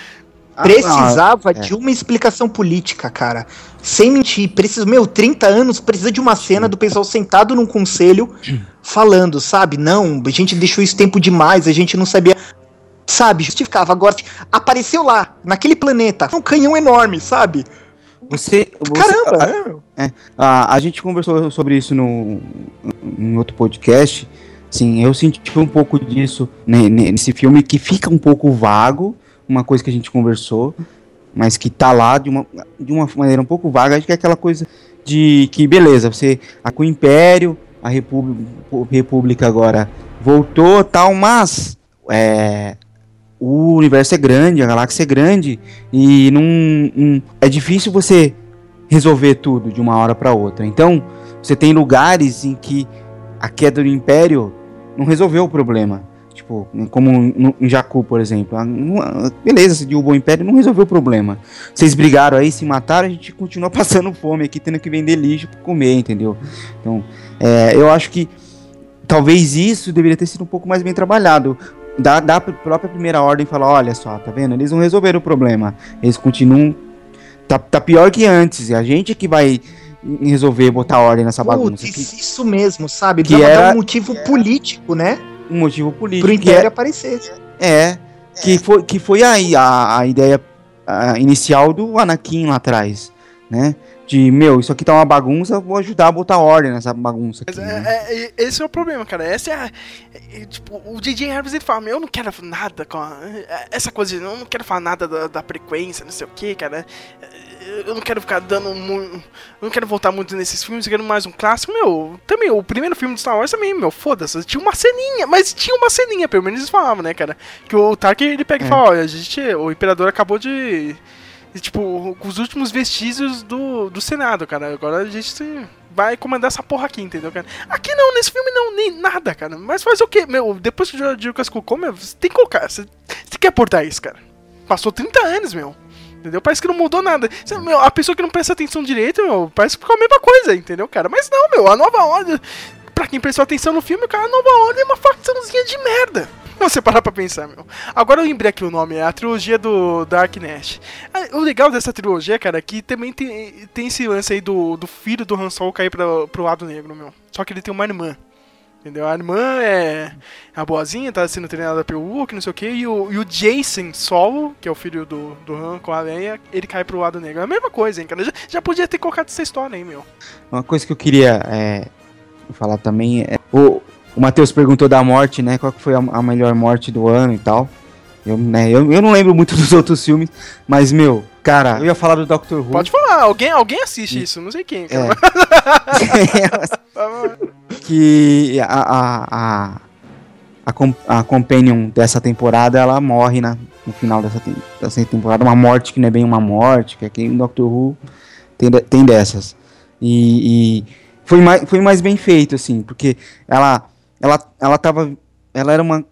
Precisava ah, é. de uma explicação política, cara. Sem mentir. Precisa, meu, 30 anos, precisa de uma cena do pessoal sentado num conselho falando, sabe? Não, a gente deixou isso tempo demais, a gente não sabia. Sabe, justificava. Agora, apareceu lá, naquele planeta, um canhão enorme, sabe? Você. você Caramba! É, a, a gente conversou sobre isso no, em outro podcast. Sim, eu senti um pouco disso nesse filme que fica um pouco vago, uma coisa que a gente conversou, mas que tá lá de uma, de uma maneira um pouco vaga. Acho que é aquela coisa de que, beleza, você. A, com o Império, a República, República agora voltou tal, mas. É, o universo é grande, a galáxia é grande e não, é difícil você resolver tudo de uma hora para outra. Então, você tem lugares em que a queda do império não resolveu o problema. Tipo, como em Jakku, por exemplo. Beleza, se derrubou o império, não resolveu o problema. Vocês brigaram aí, se mataram, a gente continua passando fome aqui, tendo que vender lixo para comer, entendeu? Então, é, eu acho que talvez isso deveria ter sido um pouco mais bem trabalhado da, da própria primeira ordem falar, olha só, tá vendo? Eles não resolveram o problema. Eles continuam. Tá, tá pior que antes. E a gente que vai resolver botar ordem nessa Putz, bagunça. Que, isso mesmo, sabe? Que era um motivo político, né? Um motivo político. Pro Império é, aparecer. É. Que foi, que foi aí a, a ideia a inicial do Anakin lá atrás. né? De, meu, isso aqui tá uma bagunça, vou ajudar a botar ordem nessa bagunça aqui. Mas né? é, é- é- esse é o problema, cara. Essa é a. é- é, tipo, o DJ Harris ele fala: "Meu, Eu não quero nada com a, é- essa coisa, de, eu não quero falar nada da, da frequência, não sei o que, cara. É, Eu não quero ficar dando muito. Eu não quero voltar muito nesses filmes, eu quero mais um clássico. Meu, também, o primeiro filme de Star Wars também, meu, foda-se. Tinha uma ceninha, mas tinha uma ceninha, pelo menos eles falavam, né, cara? Que o Tarkin ele pega e É. fala: Olha, a gente. O Imperador acabou de. Tipo, com os últimos vestígios do, do Senado, cara. Agora a gente vai comandar essa porra aqui, entendeu, cara? Aqui não, nesse filme não, nem nada, cara. Mas faz o quê? Meu, depois que o George Lucas colocou, meu, você tem que colocar. Você, você tem que aportar isso, cara. Passou 30 anos, meu. Entendeu? Parece que não mudou nada. Você- meu, a pessoa que não presta atenção direito, meu, parece que ficou a mesma coisa, entendeu, cara? Mas não, meu, a nova ordem. Pra quem prestou atenção no filme, cara, a nova ordem é uma facçãozinha de merda. Você parar pra pensar, meu. Agora eu lembrei aqui o nome, é a trilogia do Dark Nash. Ah, O legal dessa trilogia, cara, é que também tem, tem esse lance aí do, do filho do Han Solo cair pra, pro lado negro, meu. Só que ele tem uma irmã. Entendeu? A irmã é a boazinha, tá sendo treinada pelo Luke, não sei o que, e o, e o Jason Solo, que é o filho do, do Han com a Leia, ele cai pro lado negro. É a mesma coisa, hein, cara? Já, já podia ter colocado essa história aí, meu. Uma coisa que eu queria é, falar também é. O, o Matheus perguntou da morte, né? Qual foi a, a melhor morte do ano e tal. Eu, né, eu, eu não lembro muito dos outros filmes, mas, meu, cara, eu ia falar do Doctor Who. Pode falar, alguém, alguém assiste isso, não sei quem, cara. que a, a, a, a, com- a companion dessa temporada ela morre na, no final dessa, tem- dessa temporada. Uma morte que não é bem uma morte, que aqui no Doctor Who tem, de- tem dessas. E, e foi, mais, foi mais bem feito, assim, porque ela, ela, ela tava. Ela era uma.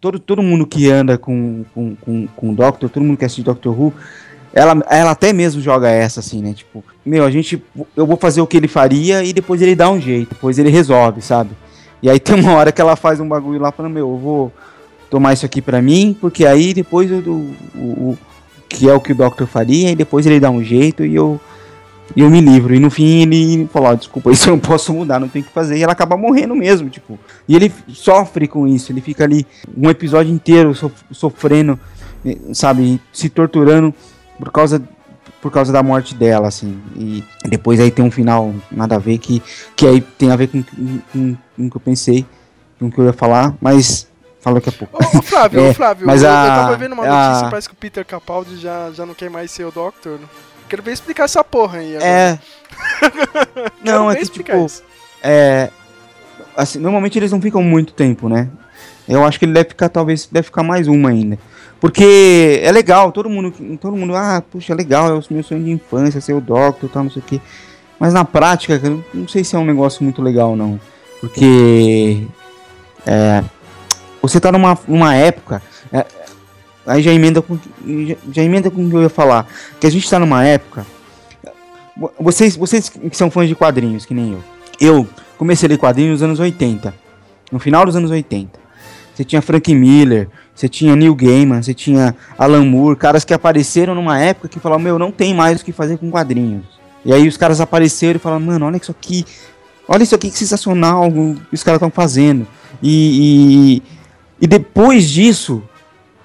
Todo, todo mundo que anda com, com, com, com o Doctor, todo mundo que assiste Doctor Who, ela, ela até mesmo joga essa, assim, né? Tipo, meu, a gente. Eu vou fazer o que ele faria e depois ele dá um jeito, depois ele resolve, sabe? E aí tem uma hora que ela faz um bagulho lá falando, meu, eu vou tomar isso aqui pra mim, porque aí depois eu, o, o, que é o que o Doctor faria, e depois ele dá um jeito e eu. E eu me livro. E no fim ele falou, ó, desculpa, isso eu não posso mudar, não tem o que fazer. E ela acaba morrendo mesmo, tipo. E ele sofre com isso, ele fica ali um episódio inteiro sof- sofrendo, eh, sabe, se torturando por causa por causa da morte dela, assim. E depois aí tem um final nada a ver que, que aí tem a ver com, o que eu pensei, com o que eu ia falar, mas falo daqui a pouco. Ô, Flávio, É, ô, Flávio, mas eu, a- eu tava vendo uma a- notícia, parece que o Peter Capaldi já, já não quer mais ser o Doctor. Quero ver explicar essa porra aí. É. Não, é que tipo, isso. é, assim, normalmente eles não ficam muito tempo, né? Eu acho que ele deve ficar, talvez, deve ficar mais uma ainda. Porque é legal, todo mundo, todo mundo, ah, puxa, legal, é o meu sonho de infância, ser o Doctor, tal, não sei o quê. Mas na prática, não sei se é um negócio muito legal, não. Porque é, você tá numa, numa época, é, aí já emenda com, já, emenda com o que eu ia falar, que a gente tá numa época Vo- Vocês, vocês que são fãs de quadrinhos, que nem eu. Eu comecei a ler quadrinhos nos anos 80. No final dos anos 80. Você tinha Frank Miller, você tinha Neil Gaiman, você tinha Alan Moore, caras que apareceram numa época que falaram, meu, não tem mais o que fazer com quadrinhos. E aí os caras apareceram e falaram, mano, olha isso aqui. Olha isso aqui que sensacional que os caras estão fazendo. E, e, e depois disso,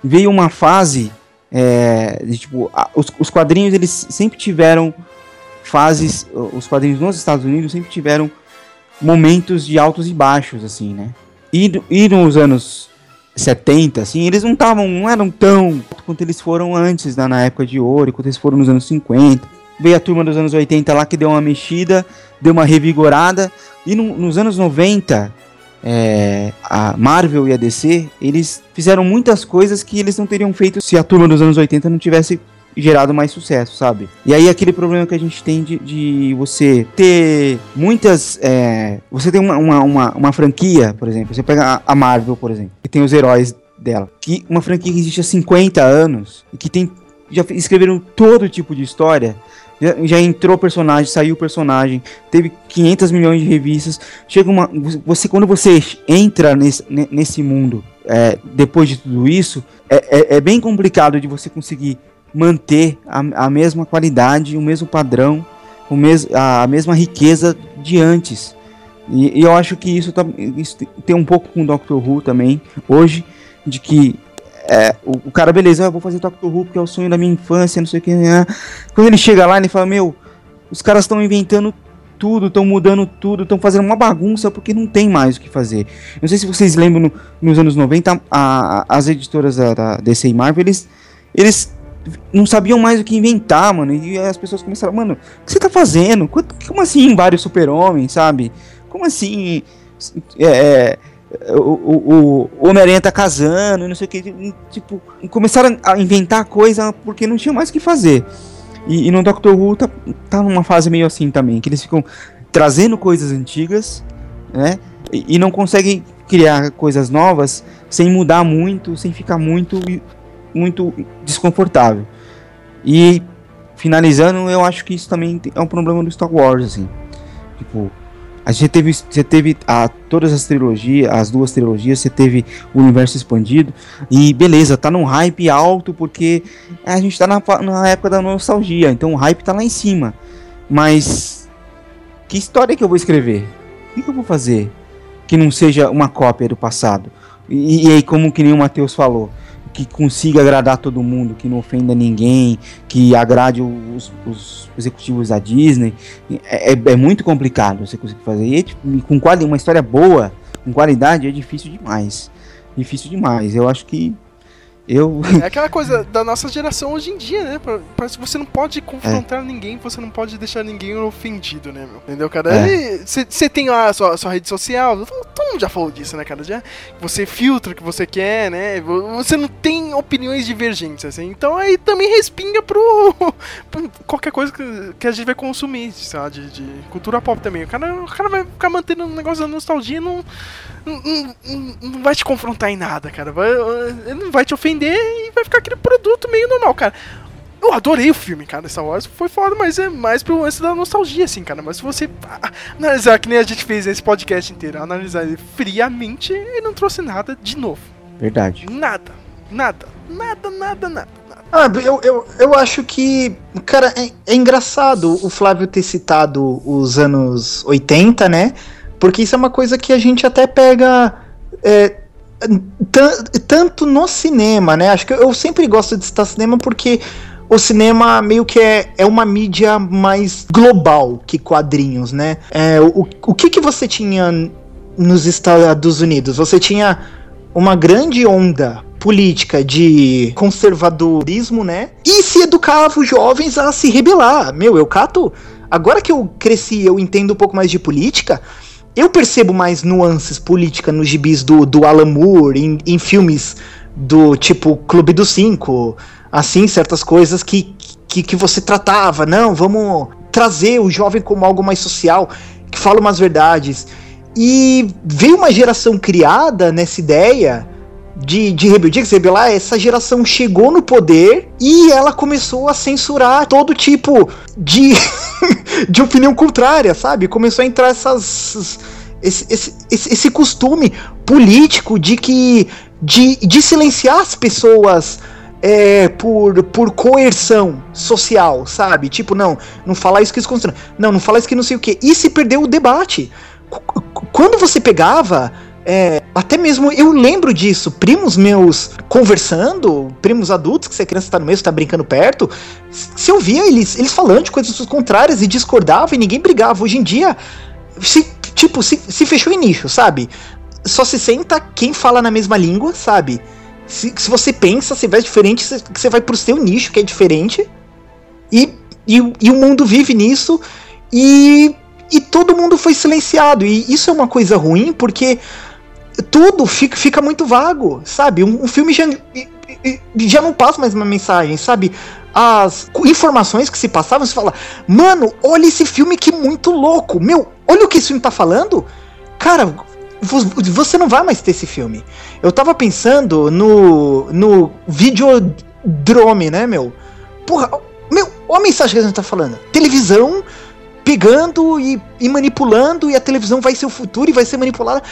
veio uma fase é, de tipo, a- os, os quadrinhos eles sempre tiveram fases, os quadrinhos nos Estados Unidos sempre tiveram momentos de altos e baixos, assim, né? E, e nos anos 70, assim, eles não estavam, não eram tão quanto eles foram antes, na, na época de ouro, quanto eles foram nos anos 50. Veio a turma dos anos 80 lá que deu uma mexida, deu uma revigorada, e no- nos anos 90, é, a Marvel e a DC, eles fizeram muitas coisas que eles não teriam feito se a turma dos anos 80 não tivesse gerado mais sucesso, sabe? E aí aquele problema que a gente tem de, de você ter muitas. é, você tem uma, uma, uma, uma franquia, por exemplo, você pega a, Marvel, por exemplo, que tem os heróis dela. Que uma franquia que existe há 50 anos e que tem. Já escreveram todo tipo de história. Já, já entrou personagem, saiu personagem, teve 500 milhões de revistas. Chega uma. Você, quando você entra nesse, ne- nesse mundo, é, depois de tudo isso, é, é, é bem complicado de você conseguir manter a, a mesma qualidade, o mesmo padrão, o mes, a, a mesma riqueza de antes. E, e eu acho que isso, tá, isso tem um pouco com o Doctor Who também, hoje, de que é, o, o cara, beleza, eu vou fazer Doctor Who porque é o sonho da minha infância, não sei o que. né? Quando ele chega lá, ele fala, meu, os caras estão inventando tudo, estão mudando tudo, estão fazendo uma bagunça porque não tem mais o que fazer. Não sei se vocês lembram, no, nos anos 90, a, a, as editoras da, da, DC e Marvel, eles, eles não sabiam mais o que inventar, mano. E as pessoas começaram, mano, o que você tá fazendo? Como assim vários super-homens, sabe? Como assim? É, é, o, o, o Homem-Aranha tá casando, não sei o que. Tipo, começaram a inventar coisa porque não tinha mais o que fazer. E, e, no Doctor Who tá, tá numa fase meio assim também, que eles ficam trazendo coisas antigas, né? E, e não conseguem criar coisas novas sem mudar muito, sem ficar muito, muito desconfortável. E finalizando, eu acho que isso também é um problema do Star Wars, assim. Tipo, a gente teve, você teve a, todas as trilogias, as duas trilogias, você teve o universo expandido. E beleza, tá num hype alto porque a gente tá na, na época da nostalgia, então o hype tá lá em cima. Mas que história que eu vou escrever? O que, que eu vou fazer que não seja uma cópia do passado? E, e aí, como que nem o Matheus falou, que consiga agradar todo mundo, que não ofenda ninguém, que agrade os, os executivos da Disney. É, é, é, muito complicado você conseguir fazer. E tipo, com uma história boa, com qualidade, é difícil demais. Difícil demais. Eu acho que eu... É aquela coisa da nossa geração hoje em dia, né? Parece que você não pode confrontar é. ninguém, você não pode deixar ninguém ofendido, né, meu? Entendeu, cara? Você é. tem a sua, sua rede social, todo mundo já falou disso, né, cara? Já, você filtra o que você quer, né? Você não tem opiniões divergentes, assim. Então aí também respinga pro, pro qualquer coisa que, que, a gente vai consumir, sabe? De, de, cultura pop também. O cara, o cara vai ficar mantendo um negócio da nostalgia não, não, não, não vai te confrontar em nada, cara. Vai, ele não vai te ofender e vai ficar aquele produto meio normal, cara. Eu adorei o filme, cara. Star Wars foi foda, mas é mais pelo lance da nostalgia, assim, cara. Mas se você analisar, que nem a gente fez esse podcast inteiro, analisar ele friamente, ele não trouxe nada de novo. Verdade. Nada. Nada. Nada, nada, nada. Ah, eu, eu, eu acho que, cara, é, é engraçado o Flávio ter citado os anos 80, né? Porque isso é uma coisa que a gente até pega. É, tanto no cinema, né? Acho que eu sempre gosto de citar cinema porque o cinema meio que é, é uma mídia mais global que quadrinhos, né? É, o, o que, que você tinha nos Estados Unidos? Você tinha uma grande onda política de conservadorismo, né? E se educava os jovens a se rebelar. Meu, eu cato. Agora que eu cresci, eu entendo um pouco mais de política eu percebo mais nuances política nos gibis do, do Alan Moore, em, em filmes do tipo Clube dos Cinco, assim, certas coisas que, que, que você tratava. Não, vamos trazer o jovem como algo mais social, que fala umas verdades. E veio uma geração criada nessa ideia de, de rebeldia, que se rebelar, essa geração chegou no poder e ela começou a censurar todo tipo de, de opinião contrária, sabe? Começou a entrar essas. Esse, esse, esse, esse costume político de que. de, de silenciar as pessoas é, por, por coerção social, sabe? Tipo, não, não falar isso que isso constrói. Não, não falar isso que não sei o que. E se perdeu o debate. Quando você pegava é, até mesmo eu lembro disso, primos meus conversando, primos adultos, que você é criança tá no meio, tá brincando perto, se eu via eles, eles falando de coisas contrárias e discordavam e ninguém brigava. Hoje em dia, se, tipo, se, se fechou em nicho, sabe? Só se senta quem fala na mesma língua, sabe? Se, se você pensa, se veste diferente, você, você vai pro seu nicho, que é diferente. E, e, e o mundo vive nisso. E, e todo mundo foi silenciado. E isso é uma coisa ruim, porque tudo fica, fica muito vago, sabe? Um, um, filme já, já não passa mais uma mensagem, sabe? As informações que se passavam, você fala, mano, olha esse filme que muito louco, meu, olha o que esse filme tá falando. Cara, você não vai mais ter esse filme. Eu tava pensando no, no Videodrome, né, meu? Porra, meu, olha a mensagem que a gente tá falando. Televisão pegando e, e manipulando, e a televisão vai ser o futuro e vai ser manipulada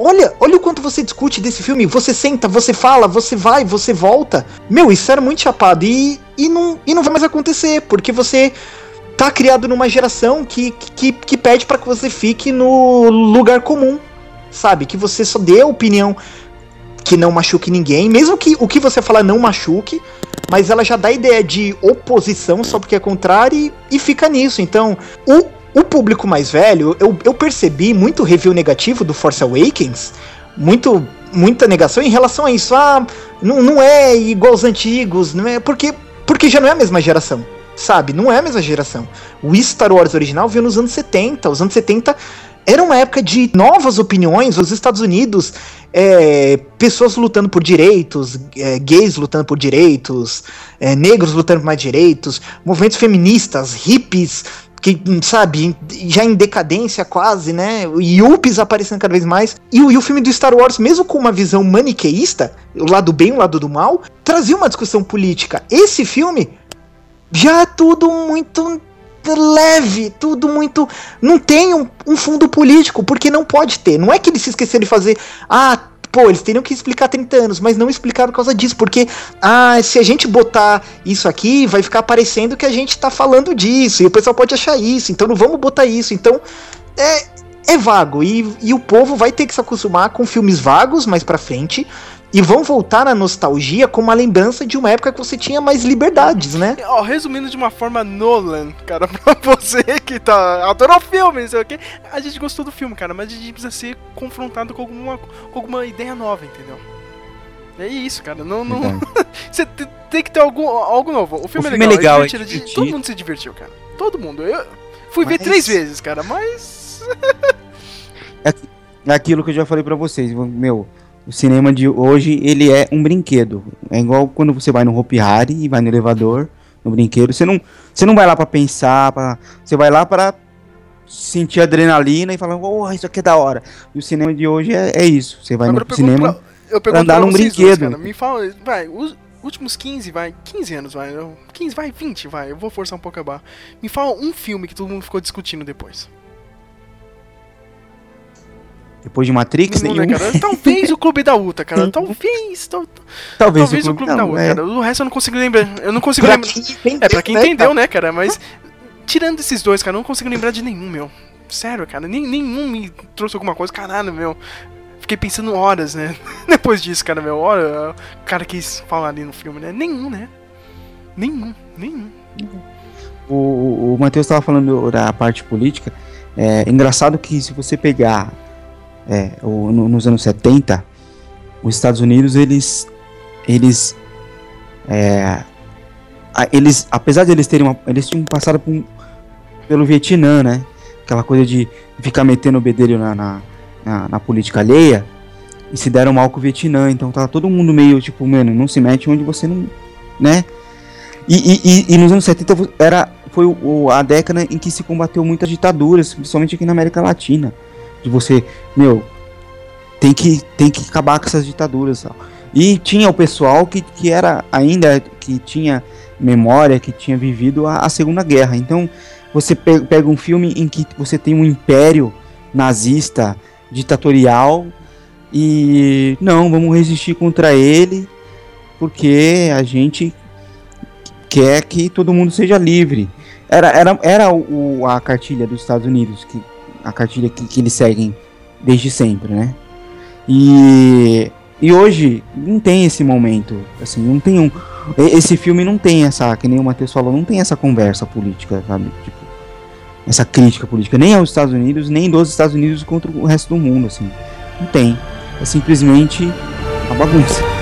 olha, olha o quanto você discute desse filme. Você senta, você fala, você vai, você volta. Meu, isso era muito chapado. E, e, não, e não vai mais acontecer, porque você tá criado numa geração que, que, que pede para que você fique no lugar comum, sabe? Que você só dê a opinião que não machuque ninguém, mesmo que o que você falar não machuque, mas ela já dá a ideia de oposição só porque é contrário e, e fica nisso. Então, o, o público mais velho, eu, eu percebi muito review negativo do Force Awakens, muito muita negação em relação a isso. Ah, não, não é igual aos antigos, não é porque porque já não é a mesma geração, sabe? Não é a mesma geração. O Star Wars original veio nos anos 70. Os anos 70 era uma época de novas opiniões. Os Estados Unidos, é, pessoas lutando por direitos, é, gays lutando por direitos, é, negros lutando por mais direitos, movimentos feministas, hippies, que, sabe, já em decadência quase, né? Yuppies aparecendo cada vez mais. E o, e o filme do Star Wars, mesmo com uma visão maniqueísta, o lado bem e o lado do mal, trazia uma discussão política. Esse filme já é tudo muito leve, tudo muito. Não tem um, um, fundo político, porque não pode ter. Não é que eles se esqueceram de fazer. Ah, pô, eles teriam que explicar 30 anos, mas não explicaram por causa disso, porque, ah, se a gente botar isso aqui, vai ficar parecendo que a gente tá falando disso, e o pessoal pode achar isso, então não vamos botar isso. Então, é, é vago, e, e o povo vai ter que se acostumar com filmes vagos mais pra frente, e vão voltar na nostalgia com uma lembrança de uma época que você tinha mais liberdades, né? Ó, resumindo de uma forma Nolan, cara, pra você que tá adorou o filme, não sei o quê. A gente gostou do filme, cara, mas a gente precisa ser confrontado com alguma, com alguma ideia nova, entendeu? É isso, cara. Não, não... você tem que ter algum, algo novo. O filme, o é filme legal. É legal é Todo mundo se divertiu, cara. Todo mundo. Eu fui mas... ver três vezes, cara, mas. é aquilo que eu já falei para vocês, meu. O cinema de hoje, ele é um brinquedo. É igual quando você vai no Hopi Hari e vai no elevador, no brinquedo. Você não, você não vai lá para pensar, pra, você vai lá para sentir adrenalina e falar, oh, isso aqui é da hora. E o cinema de hoje é, é isso. Você vai Agora no cinema pra, pra andar num brinquedo. Dois, me fala, vai, os últimos 15, vai, 15 anos, vai, 15, vai, 20, vai, eu vou forçar um pouco a barra. Me fala um filme que todo mundo ficou discutindo depois. Depois de Matrix, nenhum. Né, cara? Talvez o Clube da Uta, cara. Talvez. Tal, talvez, talvez o Clube, o clube da Uta, é. cara. O resto eu não consigo lembrar. Eu não consigo lembrar. é, pra quem né, entendeu, né, cara? Mas. Tirando esses dois, cara, eu não consigo lembrar de nenhum, meu. Sério, cara. nenhum me trouxe alguma coisa. Caralho, meu. Fiquei pensando horas, né? Depois disso, cara, meu. Olha, o cara quis falar ali no filme, né? Nenhum, né? Nenhum, nenhum. O, o, o Matheus tava falando da parte política. É engraçado que se você pegar é, o, no, nos anos 70, os Estados Unidos, eles, eles, é, eles apesar de eles terem uma, eles tinham passado por, pelo Vietnã, né? Aquela coisa de ficar metendo o bedelho na, na, na, na política alheia, e se deram mal com o Vietnã, então tá todo mundo meio tipo, mano, não se mete onde você não, né? E, e, e, nos anos 70 era, foi a década em que se combateu muitas ditaduras, principalmente aqui na América Latina de você, meu, tem que, tem que acabar com essas ditaduras. E tinha o pessoal que, que era ainda, que tinha memória, que tinha vivido a, a Segunda Guerra. Então, você pega um filme em que você tem um império nazista, ditatorial, e não, vamos resistir contra ele, porque a gente quer que todo mundo seja livre. Era, era, era o, a cartilha dos Estados Unidos que a cartilha que, que eles seguem desde sempre, né? E, e hoje não tem esse momento, assim, não tem um. Esse filme não tem essa, que nem o Matheus falou, não tem essa conversa política, sabe? Tipo, essa crítica política, nem aos Estados Unidos, nem dos Estados Unidos contra o resto do mundo, assim. Não tem. É simplesmente uma bagunça.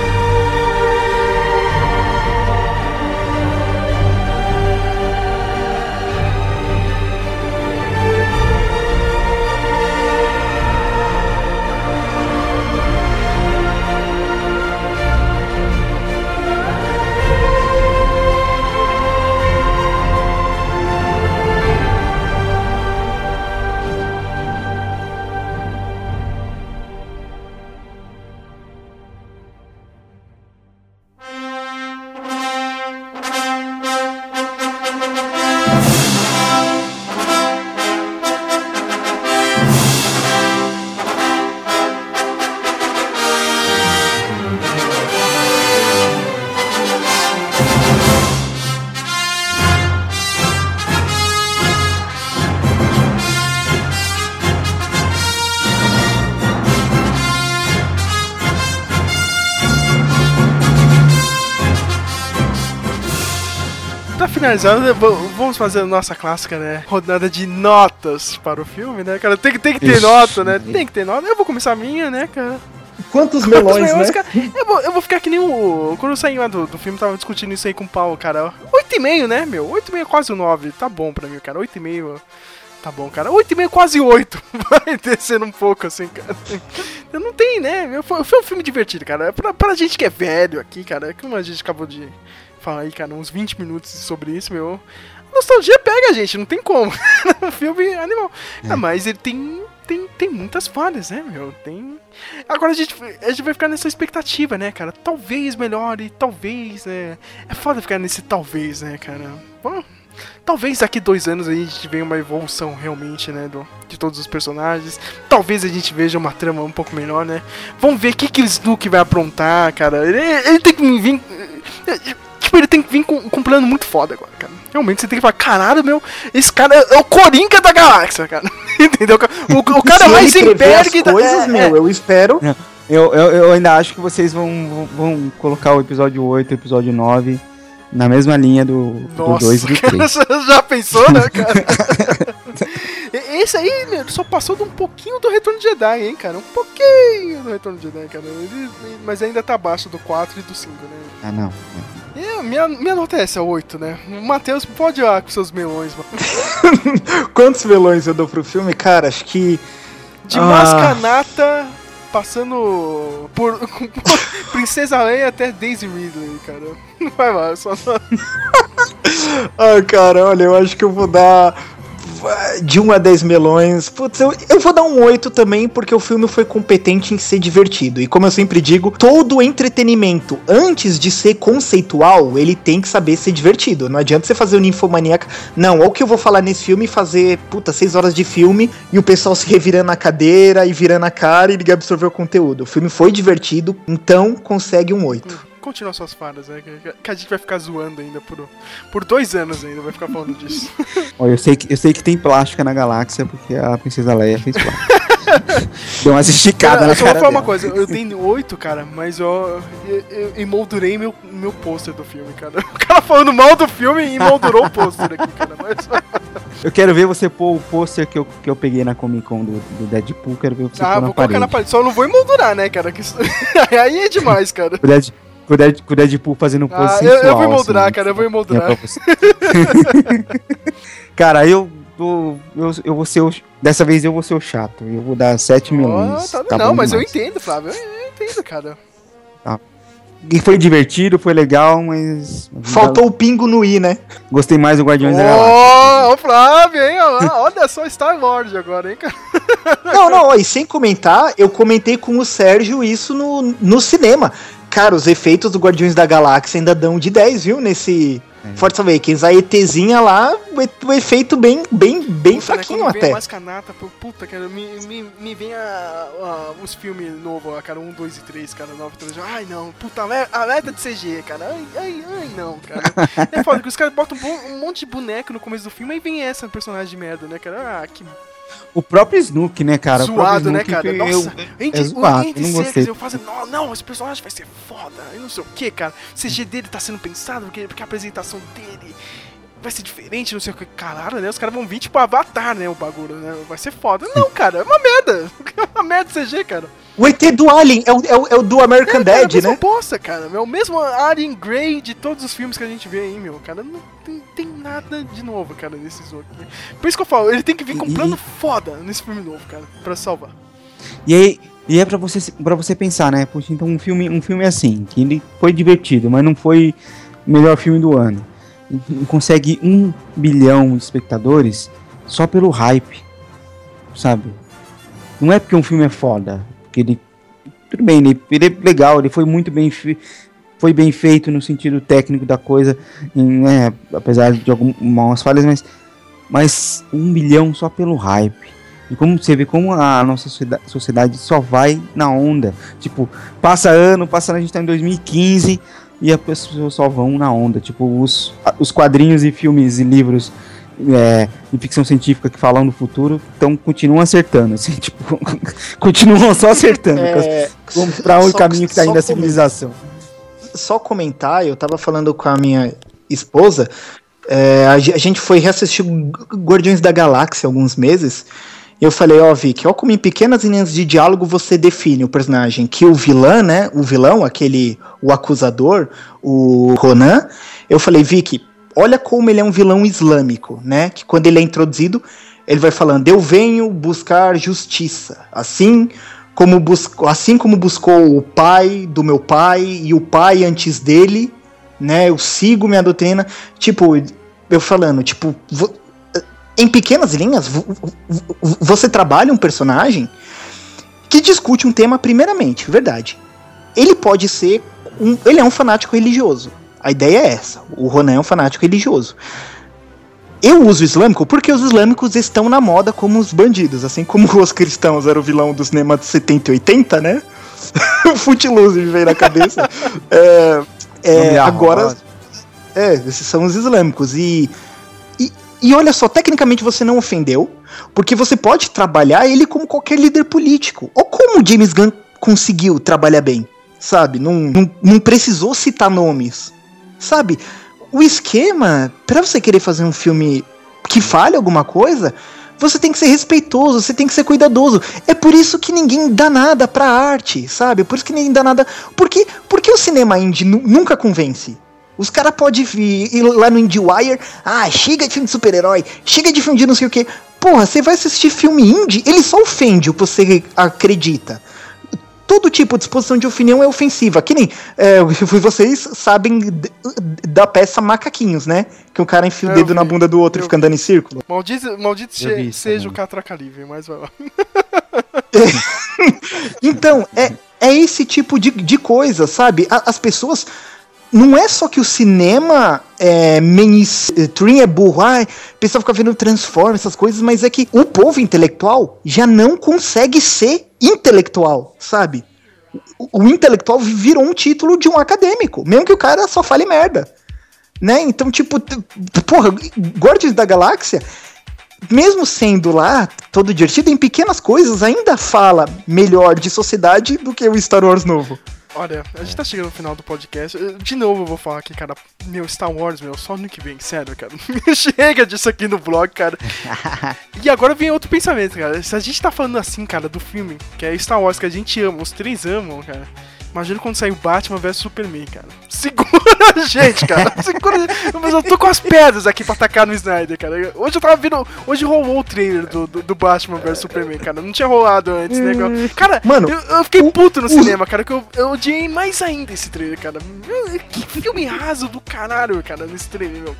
Finalizar, né, vamos fazer a nossa clássica, né? Rodada de notas para o filme, né, cara? Tem que, tem que ter Ixi. nota, né? Tem que ter nota. Eu vou começar a minha, né, cara? Quantos Quantos melões, melões, né? cara? Eu vou, eu vou ficar que nem o. Quando eu saí lá do, do filme, tava discutindo isso aí com o Paulo, cara. 8,5, né, meu? 8,5 é quase o 9. Tá bom pra mim, cara. 8,5. Tá bom, cara. 8,5 é quase 8. Vai descendo um pouco, assim, cara. Eu não tem, né? Foi, foi um filme divertido, cara. Pra, pra gente que é velho aqui, cara, como a gente acabou de falar aí, cara, uns 20 minutos sobre isso, meu. A nostalgia pega a gente, não tem como. É um filme animal. Ah, mas ele tem, tem, tem muitas falhas, né, meu? Tem. Agora a gente, a gente vai ficar nessa expectativa, né, cara? Talvez melhore, talvez, né? É foda ficar nesse talvez, né, cara? Bom, talvez daqui dois anos a gente venha uma evolução realmente, né, do, de todos os personagens. Talvez a gente veja uma trama um pouco melhor, né? Vamos ver o que, que o Snook vai aprontar, cara. Ele, ele tem que vir. Tipo, ele tem que vir com, com um plano muito foda agora, cara. Realmente você tem que falar, caralho, meu, esse cara é o Coringa da galáxia, cara. Entendeu? O, o cara Se mais imbergue da. coisas, é, meu, é. eu espero. Eu, eu, eu ainda acho que vocês vão, vão, vão colocar o episódio 8 e o episódio 9 na mesma linha do, do Nossa, 2 e do 3. cara, já pensou, né, cara? Esse aí, meu, só passou de um pouquinho do Retorno de Jedi, hein, cara? Um pouquinho do Retorno de Jedi, cara. Ele- mas ainda tá abaixo do 4 e do 5, né? Ah, não. E minha, minha nota é essa, 8, né? O Matheus pode ir lá com seus melões, mano. Quantos melões eu dou pro filme? Cara, acho que. De Ah. Mascanata, passando por Princesa Leia até Daisy Ridley, cara. Vai lá, só. Ah, cara, olha, eu acho que eu vou dar. De 1 a 10 melões. Putz, eu, eu vou dar um 8 também, porque o filme foi competente em ser divertido. E como eu sempre digo, todo entretenimento, antes de ser conceitual, ele tem que saber ser divertido. Não adianta você fazer o Ninfomaníaca. Não, olha o que eu vou falar nesse filme e fazer, puta, 6 horas de filme e o pessoal se revirando na cadeira e virando a cara e ninguém absorveu o conteúdo. O filme foi divertido, então consegue um 8. Continua suas falhas, né? que- a gente vai ficar zoando ainda por, por dois anos ainda, vai ficar falando disso. Ó, eu, sei que, eu sei que tem plástica na galáxia, porque a Princesa Leia fez plástica. Deu umas esticadas Cara, na eu só vou cara falar uma dela. coisa, eu dei 8, cara, mas eu, eu, eu emoldurei meu, meu pôster do filme, cara. O cara falando mal do filme e emoldurou o pôster aqui, cara. Mas... Eu quero ver você pôr o pôster que eu, que eu peguei na Comic Con do, do Deadpool, quero ver você Ah, pôr na vou colocar parede. na parede. Só não vou emoldurar, né, cara? Que. Aí é demais, cara. O Dead- com o Deadpool fazendo um Ah, pose eu, eu sensual, vou emoldurar, assim, cara, eu vou é emoldurar. Cara, eu, eu, eu, eu vou ser o. Dessa vez eu vou ser o chato. Eu vou dar 7 Ó, milhões. tá- tá não, mas eu entendo, Flávio. Eu, eu entendo, cara. E foi divertido, foi legal, mas. Faltou o pingo no i, né? Gostei mais do Guardiões da Galáxia. Ó, o Flávio, hein? Olha só Star Lord agora, hein, cara. Não, não, ó, e sem comentar, eu comentei com o Sérgio isso no, no cinema. Cara, os efeitos do Guardiões da Galáxia ainda dão de 10, viu? Nesse É. Force Awakens. A ETzinha lá, o, e- o efeito bem, bem, bem Puta, né, fraquinho vem até. mais canata, puta, cara, me, me, me vem a, a- os filmes novos, cara, 1, 2 e 3, cara, 9 3. Ai, não, puta, ale- alerta de CG, cara. Ai, ai, ai, não, cara. É foda que os caras botam um, um monte de boneco no começo do filme e vem essa personagem de merda, né, cara? Ah, que O próprio Snook, né, cara? O próprio zoado, né, cara? eu- Nossa, eu- é zoado, eu não gostei. eu fazendo, não, não, esse personagem vai ser foda, e não sei o que, cara. O CG dele tá sendo pensado, porque, porque a apresentação dele vai ser diferente, não sei o que. Caralho, né? Os caras vão vir tipo Avatar, né? O bagulho, né? Vai ser foda. Não, cara, é uma merda. É uma merda CG, cara. O ET do Alien é o, é o, é o do American É, cara, Dead, a mesma né? bosta, cara. É o mesmo Alien Grey de todos os filmes que a gente vê aí, meu. Cara, não tem, tem nada de novo, cara, nesse jogo aqui. Por isso que eu falo, ele tem que vir com um E- foda nesse filme novo, cara, pra salvar. E aí, e é pra você, pra você pensar, né? Poxa, então um filme, um filme assim, que ele foi divertido, mas não foi o melhor filme do ano. E consegue um bilhão de espectadores só pelo hype, sabe? Não é porque um filme é foda, porque ele... Tudo bem, ele, ele é legal, ele foi muito bem... Foi bem feito no sentido técnico da coisa, em, né, apesar de algumas falhas, mas, mas um bilhão só pelo hype. E como você vê como a nossa socieda- sociedade só vai na onda. Tipo, passa ano, passa ano, a gente tá em 2015 e as pessoas só vão na onda. Tipo, os, os quadrinhos e filmes e livros é, de ficção científica que falam do futuro então continuam acertando. Assim, tipo, continuam só acertando. É, onde só- caminho que tá só indo a civilização. Só comentar, eu tava falando com a minha esposa. é, a, ge- a gente foi reassistir Gu- Guardiões da Galáxia alguns meses. E eu falei, ó, Vicky, ó como em pequenas linhas de diálogo você define o personagem. Que o vilão, né? O vilão, aquele, o acusador, o Ronan. Eu falei, Vicky, olha como ele é um vilão islâmico, né? Que quando ele é introduzido, ele vai falando, eu venho buscar justiça. Assim como, buscou, assim como buscou o pai do meu pai e o pai antes dele, né? Eu sigo minha doutrina. Tipo, eu falando, tipo, vo- em pequenas linhas, vo- vo- você trabalha um personagem que discute um tema primeiramente, verdade. Ele pode ser um, ele é um fanático religioso. A ideia é essa. O Ronan é um fanático religioso. Eu uso islâmico porque os islâmicos estão na moda como os bandidos, assim como os cristãos eram o vilão do cinema de 70 e 80, né? o Footloose me veio na cabeça. é, é, agora, é, esses são os islâmicos. E, e, e olha só, tecnicamente você não ofendeu, porque você pode trabalhar ele como qualquer líder político. Ou como o James Gunn conseguiu trabalhar bem, sabe? Não, não, não precisou citar nomes, sabe? O esquema, pra você querer fazer um filme que fale alguma coisa, você tem que ser respeitoso, você tem que ser cuidadoso. É por isso que ninguém dá nada pra arte, sabe? É por isso que ninguém dá nada. Porque, porque o cinema indie nu- nunca convence. Os caras podem ir lá no IndieWire, ah, chega de filme de super-herói, chega de filme de não sei o que. Porra, você vai assistir filme indie, ele só ofende o que você acredita. Todo tipo de exposição de opinião é ofensiva. Que nem é, vocês sabem da peça Macaquinhos, né? Que o cara enfia o Eu dedo na vi, bunda do outro e fica andando em círculo. Maldito, maldito se- seja também. o Catraca Livre, mas vai lá. Então, é, é esse tipo de, de coisa, sabe? As pessoas. Não é só que o cinema é mainstream, é burro, o pessoal fica vendo Transformers, essas coisas, mas é que o povo intelectual já não consegue ser intelectual, sabe? O, o intelectual virou um título de um acadêmico, mesmo que o cara só fale merda. Né? Então, tipo, porra, Guardiões da Galáxia, mesmo sendo lá todo divertido, em pequenas coisas ainda fala melhor de sociedade do que o Star Wars novo. Olha, a gente tá chegando no final do podcast. De novo eu vou falar aqui, cara. Meu, Star Wars, meu, só ano que vem, sério, cara. Chega disso aqui no blog, cara. E agora vem outro pensamento, cara. Se a gente tá falando assim, cara, do filme, que é Star Wars, que a gente ama, os três amam, cara. Imagina quando sair o Batman vs Superman, cara. Segura a gente, cara. Segura a gente. Mas eu tô com as pedras aqui pra atacar no Snyder, cara. Hoje eu tava vendo. Hoje rolou o trailer do, do, do Batman vs Superman, cara. Não tinha rolado antes, né? Cara, Mano, eu, eu fiquei puto no cinema, cara. Que eu, eu odiei mais ainda esse trailer, cara. Meu, Que filme raso do caralho, cara, nesse trailer, meu.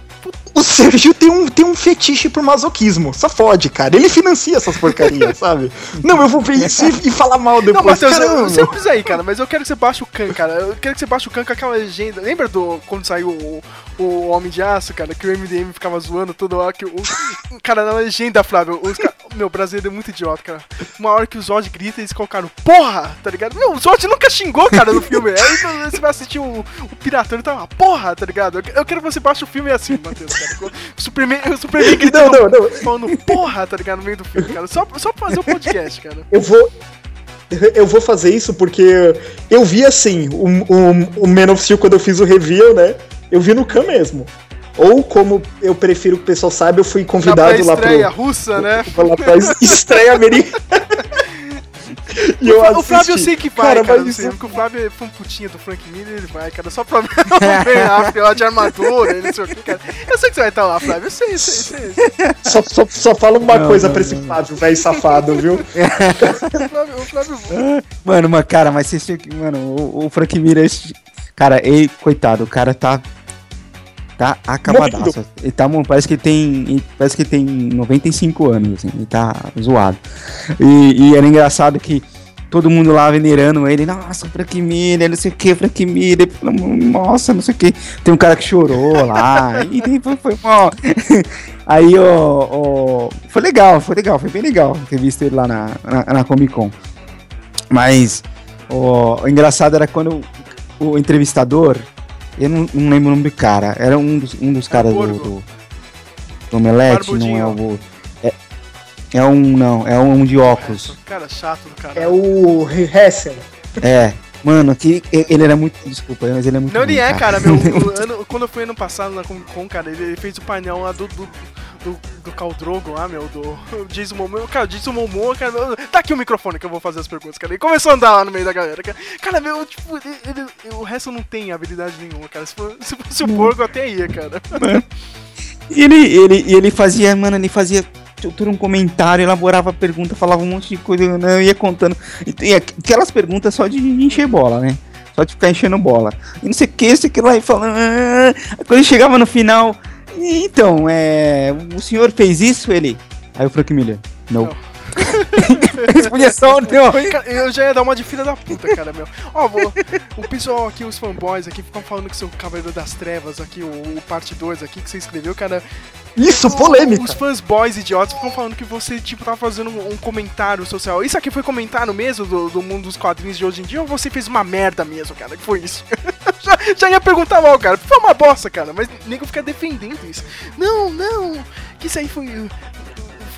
O Sérgio tem um, tem um fetiche por masoquismo. Só fode, cara. Ele financia essas porcarias, sabe? Não, eu vou ver isso e, e falar mal Não, depois. Matheus, Caramba. eu sei disso aí, cara, mas eu quero que você baixe o Khan, cara. Eu quero que você baixe o Khan com aquela legenda. Lembra do quando saiu o, o Homem de Aço, cara? Que o MDM ficava zoando toda hora que o. Cara, na legenda, Flávio, os ca- Meu, brasileiro é muito idiota, cara. Uma hora que o Zod grita, eles colocaram porra, tá ligado? Meu, o Zod nunca xingou, cara, no filme. Aí então, você vai assistir o, o Piratão e tá lá, porra, tá ligado? Eu, eu quero que você baixe o filme assim, Matheus, cara. O Superman, o Superman gritando, Não, não, não. falando porra, tá ligado? No meio do filme, cara. Só, só pra fazer o podcast, cara. Eu vou. Eu vou fazer isso porque eu vi assim, o, o, o Man of Steel quando eu fiz o review, né? Eu vi no Khan mesmo. Ou como eu prefiro que o pessoal saiba, eu fui convidado lá pro. pré-estreia russa, né? Lá pra estreia americana. E eu o Flávio eu assisti. sei que vai, Cara, cara, mas não isso- porque o Flávio é fã putinha do Frank Miller, ele vai, cara, só pra ver a lá de armadura, ele não sei o que, cara. Eu sei que você vai estar lá, Flávio, eu sei, eu sei, eu sei. Só, só, só fala uma Não, coisa não, pra esse Flávio, velho safado, viu? O Flávio, o Flávio Mano, mas, cara, mas vocês tinham que. Mano, o, o Frank Mira, esse- cara, ele, coitado, o cara tá. Tá acabadaço. Ele tá, parece que tem. Parece que tem 95 anos, assim, ele tá zoado. E, e era engraçado que todo mundo lá venerando ele, nossa, Frank Miller, não sei o que, Frank Miller, nossa, não sei o que. Tem um cara que chorou lá, e foi, foi. Aí, ó, foi legal, foi legal, foi bem legal ter visto ele lá na, na, na Comic Con. Mas o engraçado era quando o entrevistador, eu não, não lembro o nome do cara, era um dos, um dos caras do, do, do Omelete, não é o. É, é um, não, é um de óculos. Cara chato do cara. É o Hessel. É, Mano, aqui, ele era muito. Desculpa, mas ele é muito. Não, ele é, cara. Meu, o ano- quando eu fui ano passado na Comic Con, cara, ele, ele fez o painel lá do. do do, do Khal lá, meu, do Jason Momoa, cara, Jason Momoa, cara, tá aqui o microfone que eu vou fazer as perguntas, cara, ele começou a andar lá no meio da galera, cara, cara meu, tipo, ele, ele- o resto não tem habilidade nenhuma, cara, se, se fosse o porco até ia, cara. E ele, ele, e ele fazia, mano, ele fazia tudo um comentário, elaborava pergunta, falava um monte de coisa, né, ia contando. E, e aquelas perguntas só de encher bola, né? Só de ficar enchendo bola. E não sei o que, isso aqui lá, e falando. "Ah". Quando ele chegava no final, "E então, é. O senhor fez isso? Ele. Aí o Frank Miller. Não. Respondia só não. Cara, eu já ia dar uma de filha da puta, cara, meu. Ó, vou- o pessoal aqui, os fanboys aqui, ficam falando que seu Cavaleiro das Trevas aqui, o, o parte 2 aqui que você escreveu, cara. Isso, polêmica. Os fãs boys idiotas ficam falando que você, tipo, tá fazendo um, um comentário social. Isso aqui foi comentário mesmo do, do mundo dos quadrinhos de hoje em dia ou você fez uma merda mesmo, cara? Que foi isso? já, já ia perguntar mal, cara. Foi uma bosta, cara, mas nego fica defendendo isso. Não, não, que isso aí foi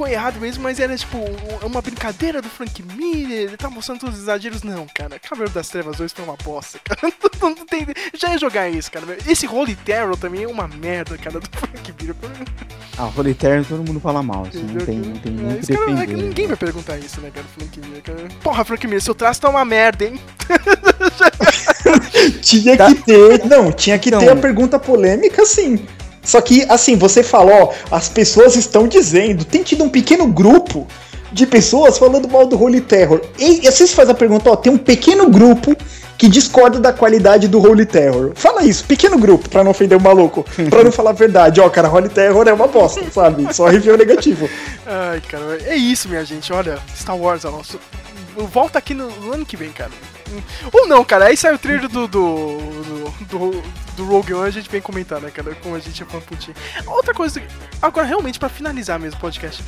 foi errado mesmo, mas era tipo um- uma brincadeira do Frank Miller, ele tá mostrando todos os exageros. Não, cara, Cavaleiro das Trevas 2 foi uma bosta, cara. Não, não tem, já ia jogar isso, cara. Esse Holy Terror também é uma merda, cara, do Frank Miller. Ah, o Eterno todo mundo fala mal, assim, não tem, não tem nem cara, é que defender. ninguém vai perguntar isso, né, cara, do Frank Miller, cara. Porra, Frank Miller, seu traço tá uma merda, hein? Tinha que ter. Não, tinha que ter Não. a pergunta polêmica, sim. Só que, assim, você falou, ó, as pessoas estão dizendo. Tem tido um pequeno grupo de pessoas falando mal do Holy Terror. E, e vocês fazem a pergunta, ó, tem um pequeno grupo que discorda da qualidade do Holy Terror. Fala isso, pequeno grupo, pra não ofender o maluco. pra não falar a verdade, ó, cara, Holy Terror é uma bosta, sabe? Só review negativo. Ai, cara, é isso, minha gente. Olha, Star Wars, ó, nosso... volta aqui no, no ano que vem, cara. Ou não, cara, aí sai o trailer do, do, do, do, Rogue One, a gente vem comentar, né, cara, como a gente é fã putinho. Outra coisa, agora realmente, pra finalizar mesmo o podcast,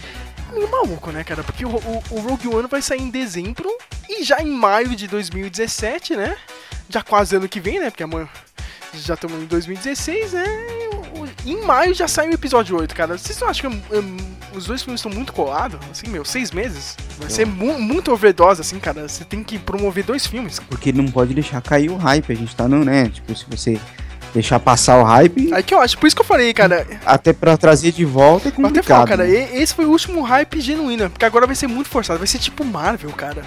é meio maluco, né, cara, porque o, o, o Rogue One vai sair em dezembro e já em maio de 2017, né, já quase ano que vem, né, porque amanhã já estamos em 2016, né? Em maio já sai o episódio 8, cara. Vocês não acham que hum, os dois filmes estão muito colados? Assim, meu, seis meses? Vai ser mu muito overdose, assim, cara. Você tem que promover dois filmes. Porque não pode deixar cair o hype, a gente tá no, né? Tipo, se você deixar passar o hype, Aí que eu acho, por isso que eu falei, cara. até pra trazer de volta é Eu até complicado. falo, cara, né? esse foi o último hype genuíno, porque agora vai ser muito forçado, vai ser tipo Marvel, cara.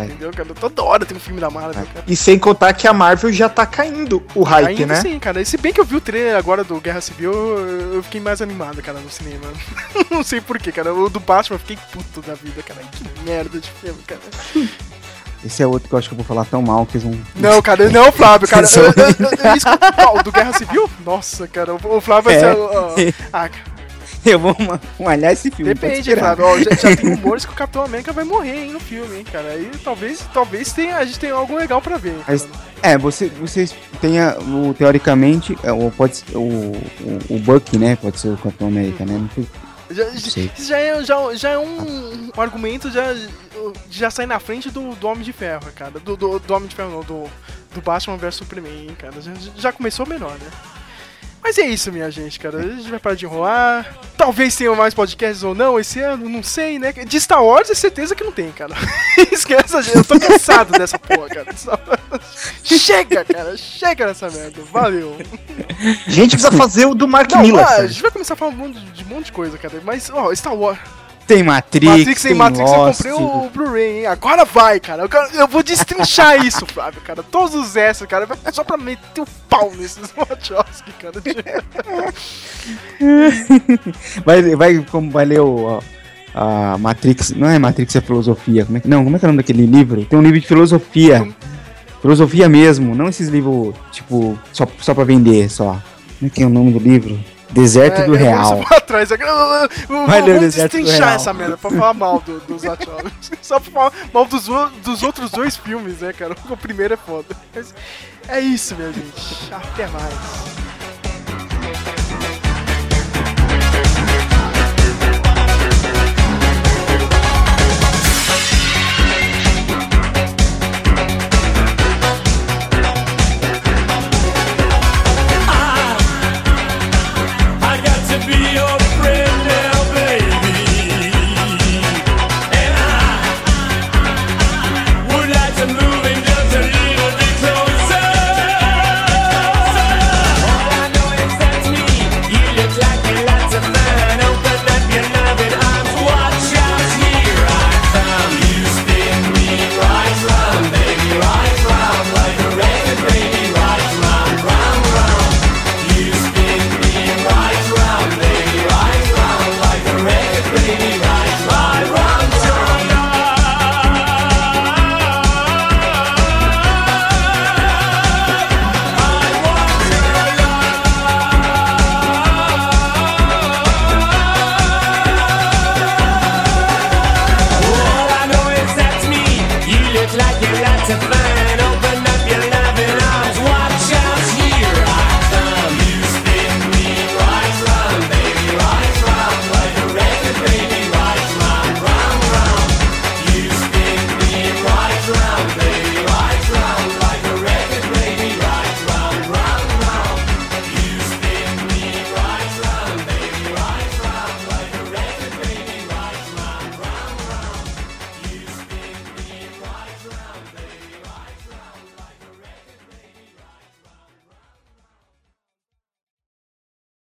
Vai. Entendeu, cara? Toda hora tem um filme da Marvel, cara. E sem contar que a Marvel já tá caindo o hype, Ainda né? sim, cara. E se bem que eu vi o trailer agora do Guerra Civil, eu fiquei mais animado, cara, no cinema. Não sei porquê, cara. O do Batman eu fiquei puto da vida, cara. Que merda de filme, cara. Esse é outro que eu acho que eu vou falar tão mal que eles vão. Não, cara, não, Flávio, cara. Só- Eu, eu, eu, eu, isso- do Guerra Civil? Nossa, cara, o Flávio vai É. ser. ó, ah, cara, Eu vou ma- malhar esse filme. depende. Flávio. Ó, já, já tem rumores que o Capitão América vai morrer, hein, no filme, hein, cara. Aí talvez, talvez tenha, a gente tenha algo legal pra ver. Mas, cara. é, você, vocês tenha o, teoricamente, é, o, pode ser- o, o, o Bucky, né? Pode ser o Capitão América, né? Não sei. Já, já, é, já, já é um, um argumento, já, já sai na frente do, do Homem de Ferro, cara. Do, do, do Homem de Ferro, não, do, do Batman vs Superman, cara. Já, já começou melhor, né? Mas é isso, minha gente, cara. A gente vai parar de enrolar. Talvez tenham mais podcasts ou não esse ano, não sei, né? De Star Wars é certeza que não tem, cara. Esquece, a gente. eu tô cansado dessa porra, cara. Chega, cara. Chega dessa merda. Valeu. A gente precisa fazer o do Mark Miller. a gente vai começar a falar de um monte de coisa, cara. Mas, ó, Star Wars. Tem Matrix, Matrix tem tem Matrix, Lost. eu comprei o Blu-ray, hein? Agora vai, cara. Eu, quero- eu vou destrinchar isso, Flávio, cara. Todos os extras, cara. Só pra meter o pau nesses Wachowski, cara. vai, vai, como vai ler o, a Matrix, não é Matrix, é filosofia. Como é que, não, como é que é o nome daquele livro? Tem um livro de filosofia. Filosofia mesmo, não esses livros, tipo, só, só pra vender, só. Como é que é o nome do livro? Deserto do É, vou Real. pra trás. Eu- eu- Vai ler o Deserto do Real. essa merda pra falar mal do, dos. Só pra falar mal dos, dos outros dois filmes, né, cara? O primeiro é foda. Mas é isso, minha gente. Até mais.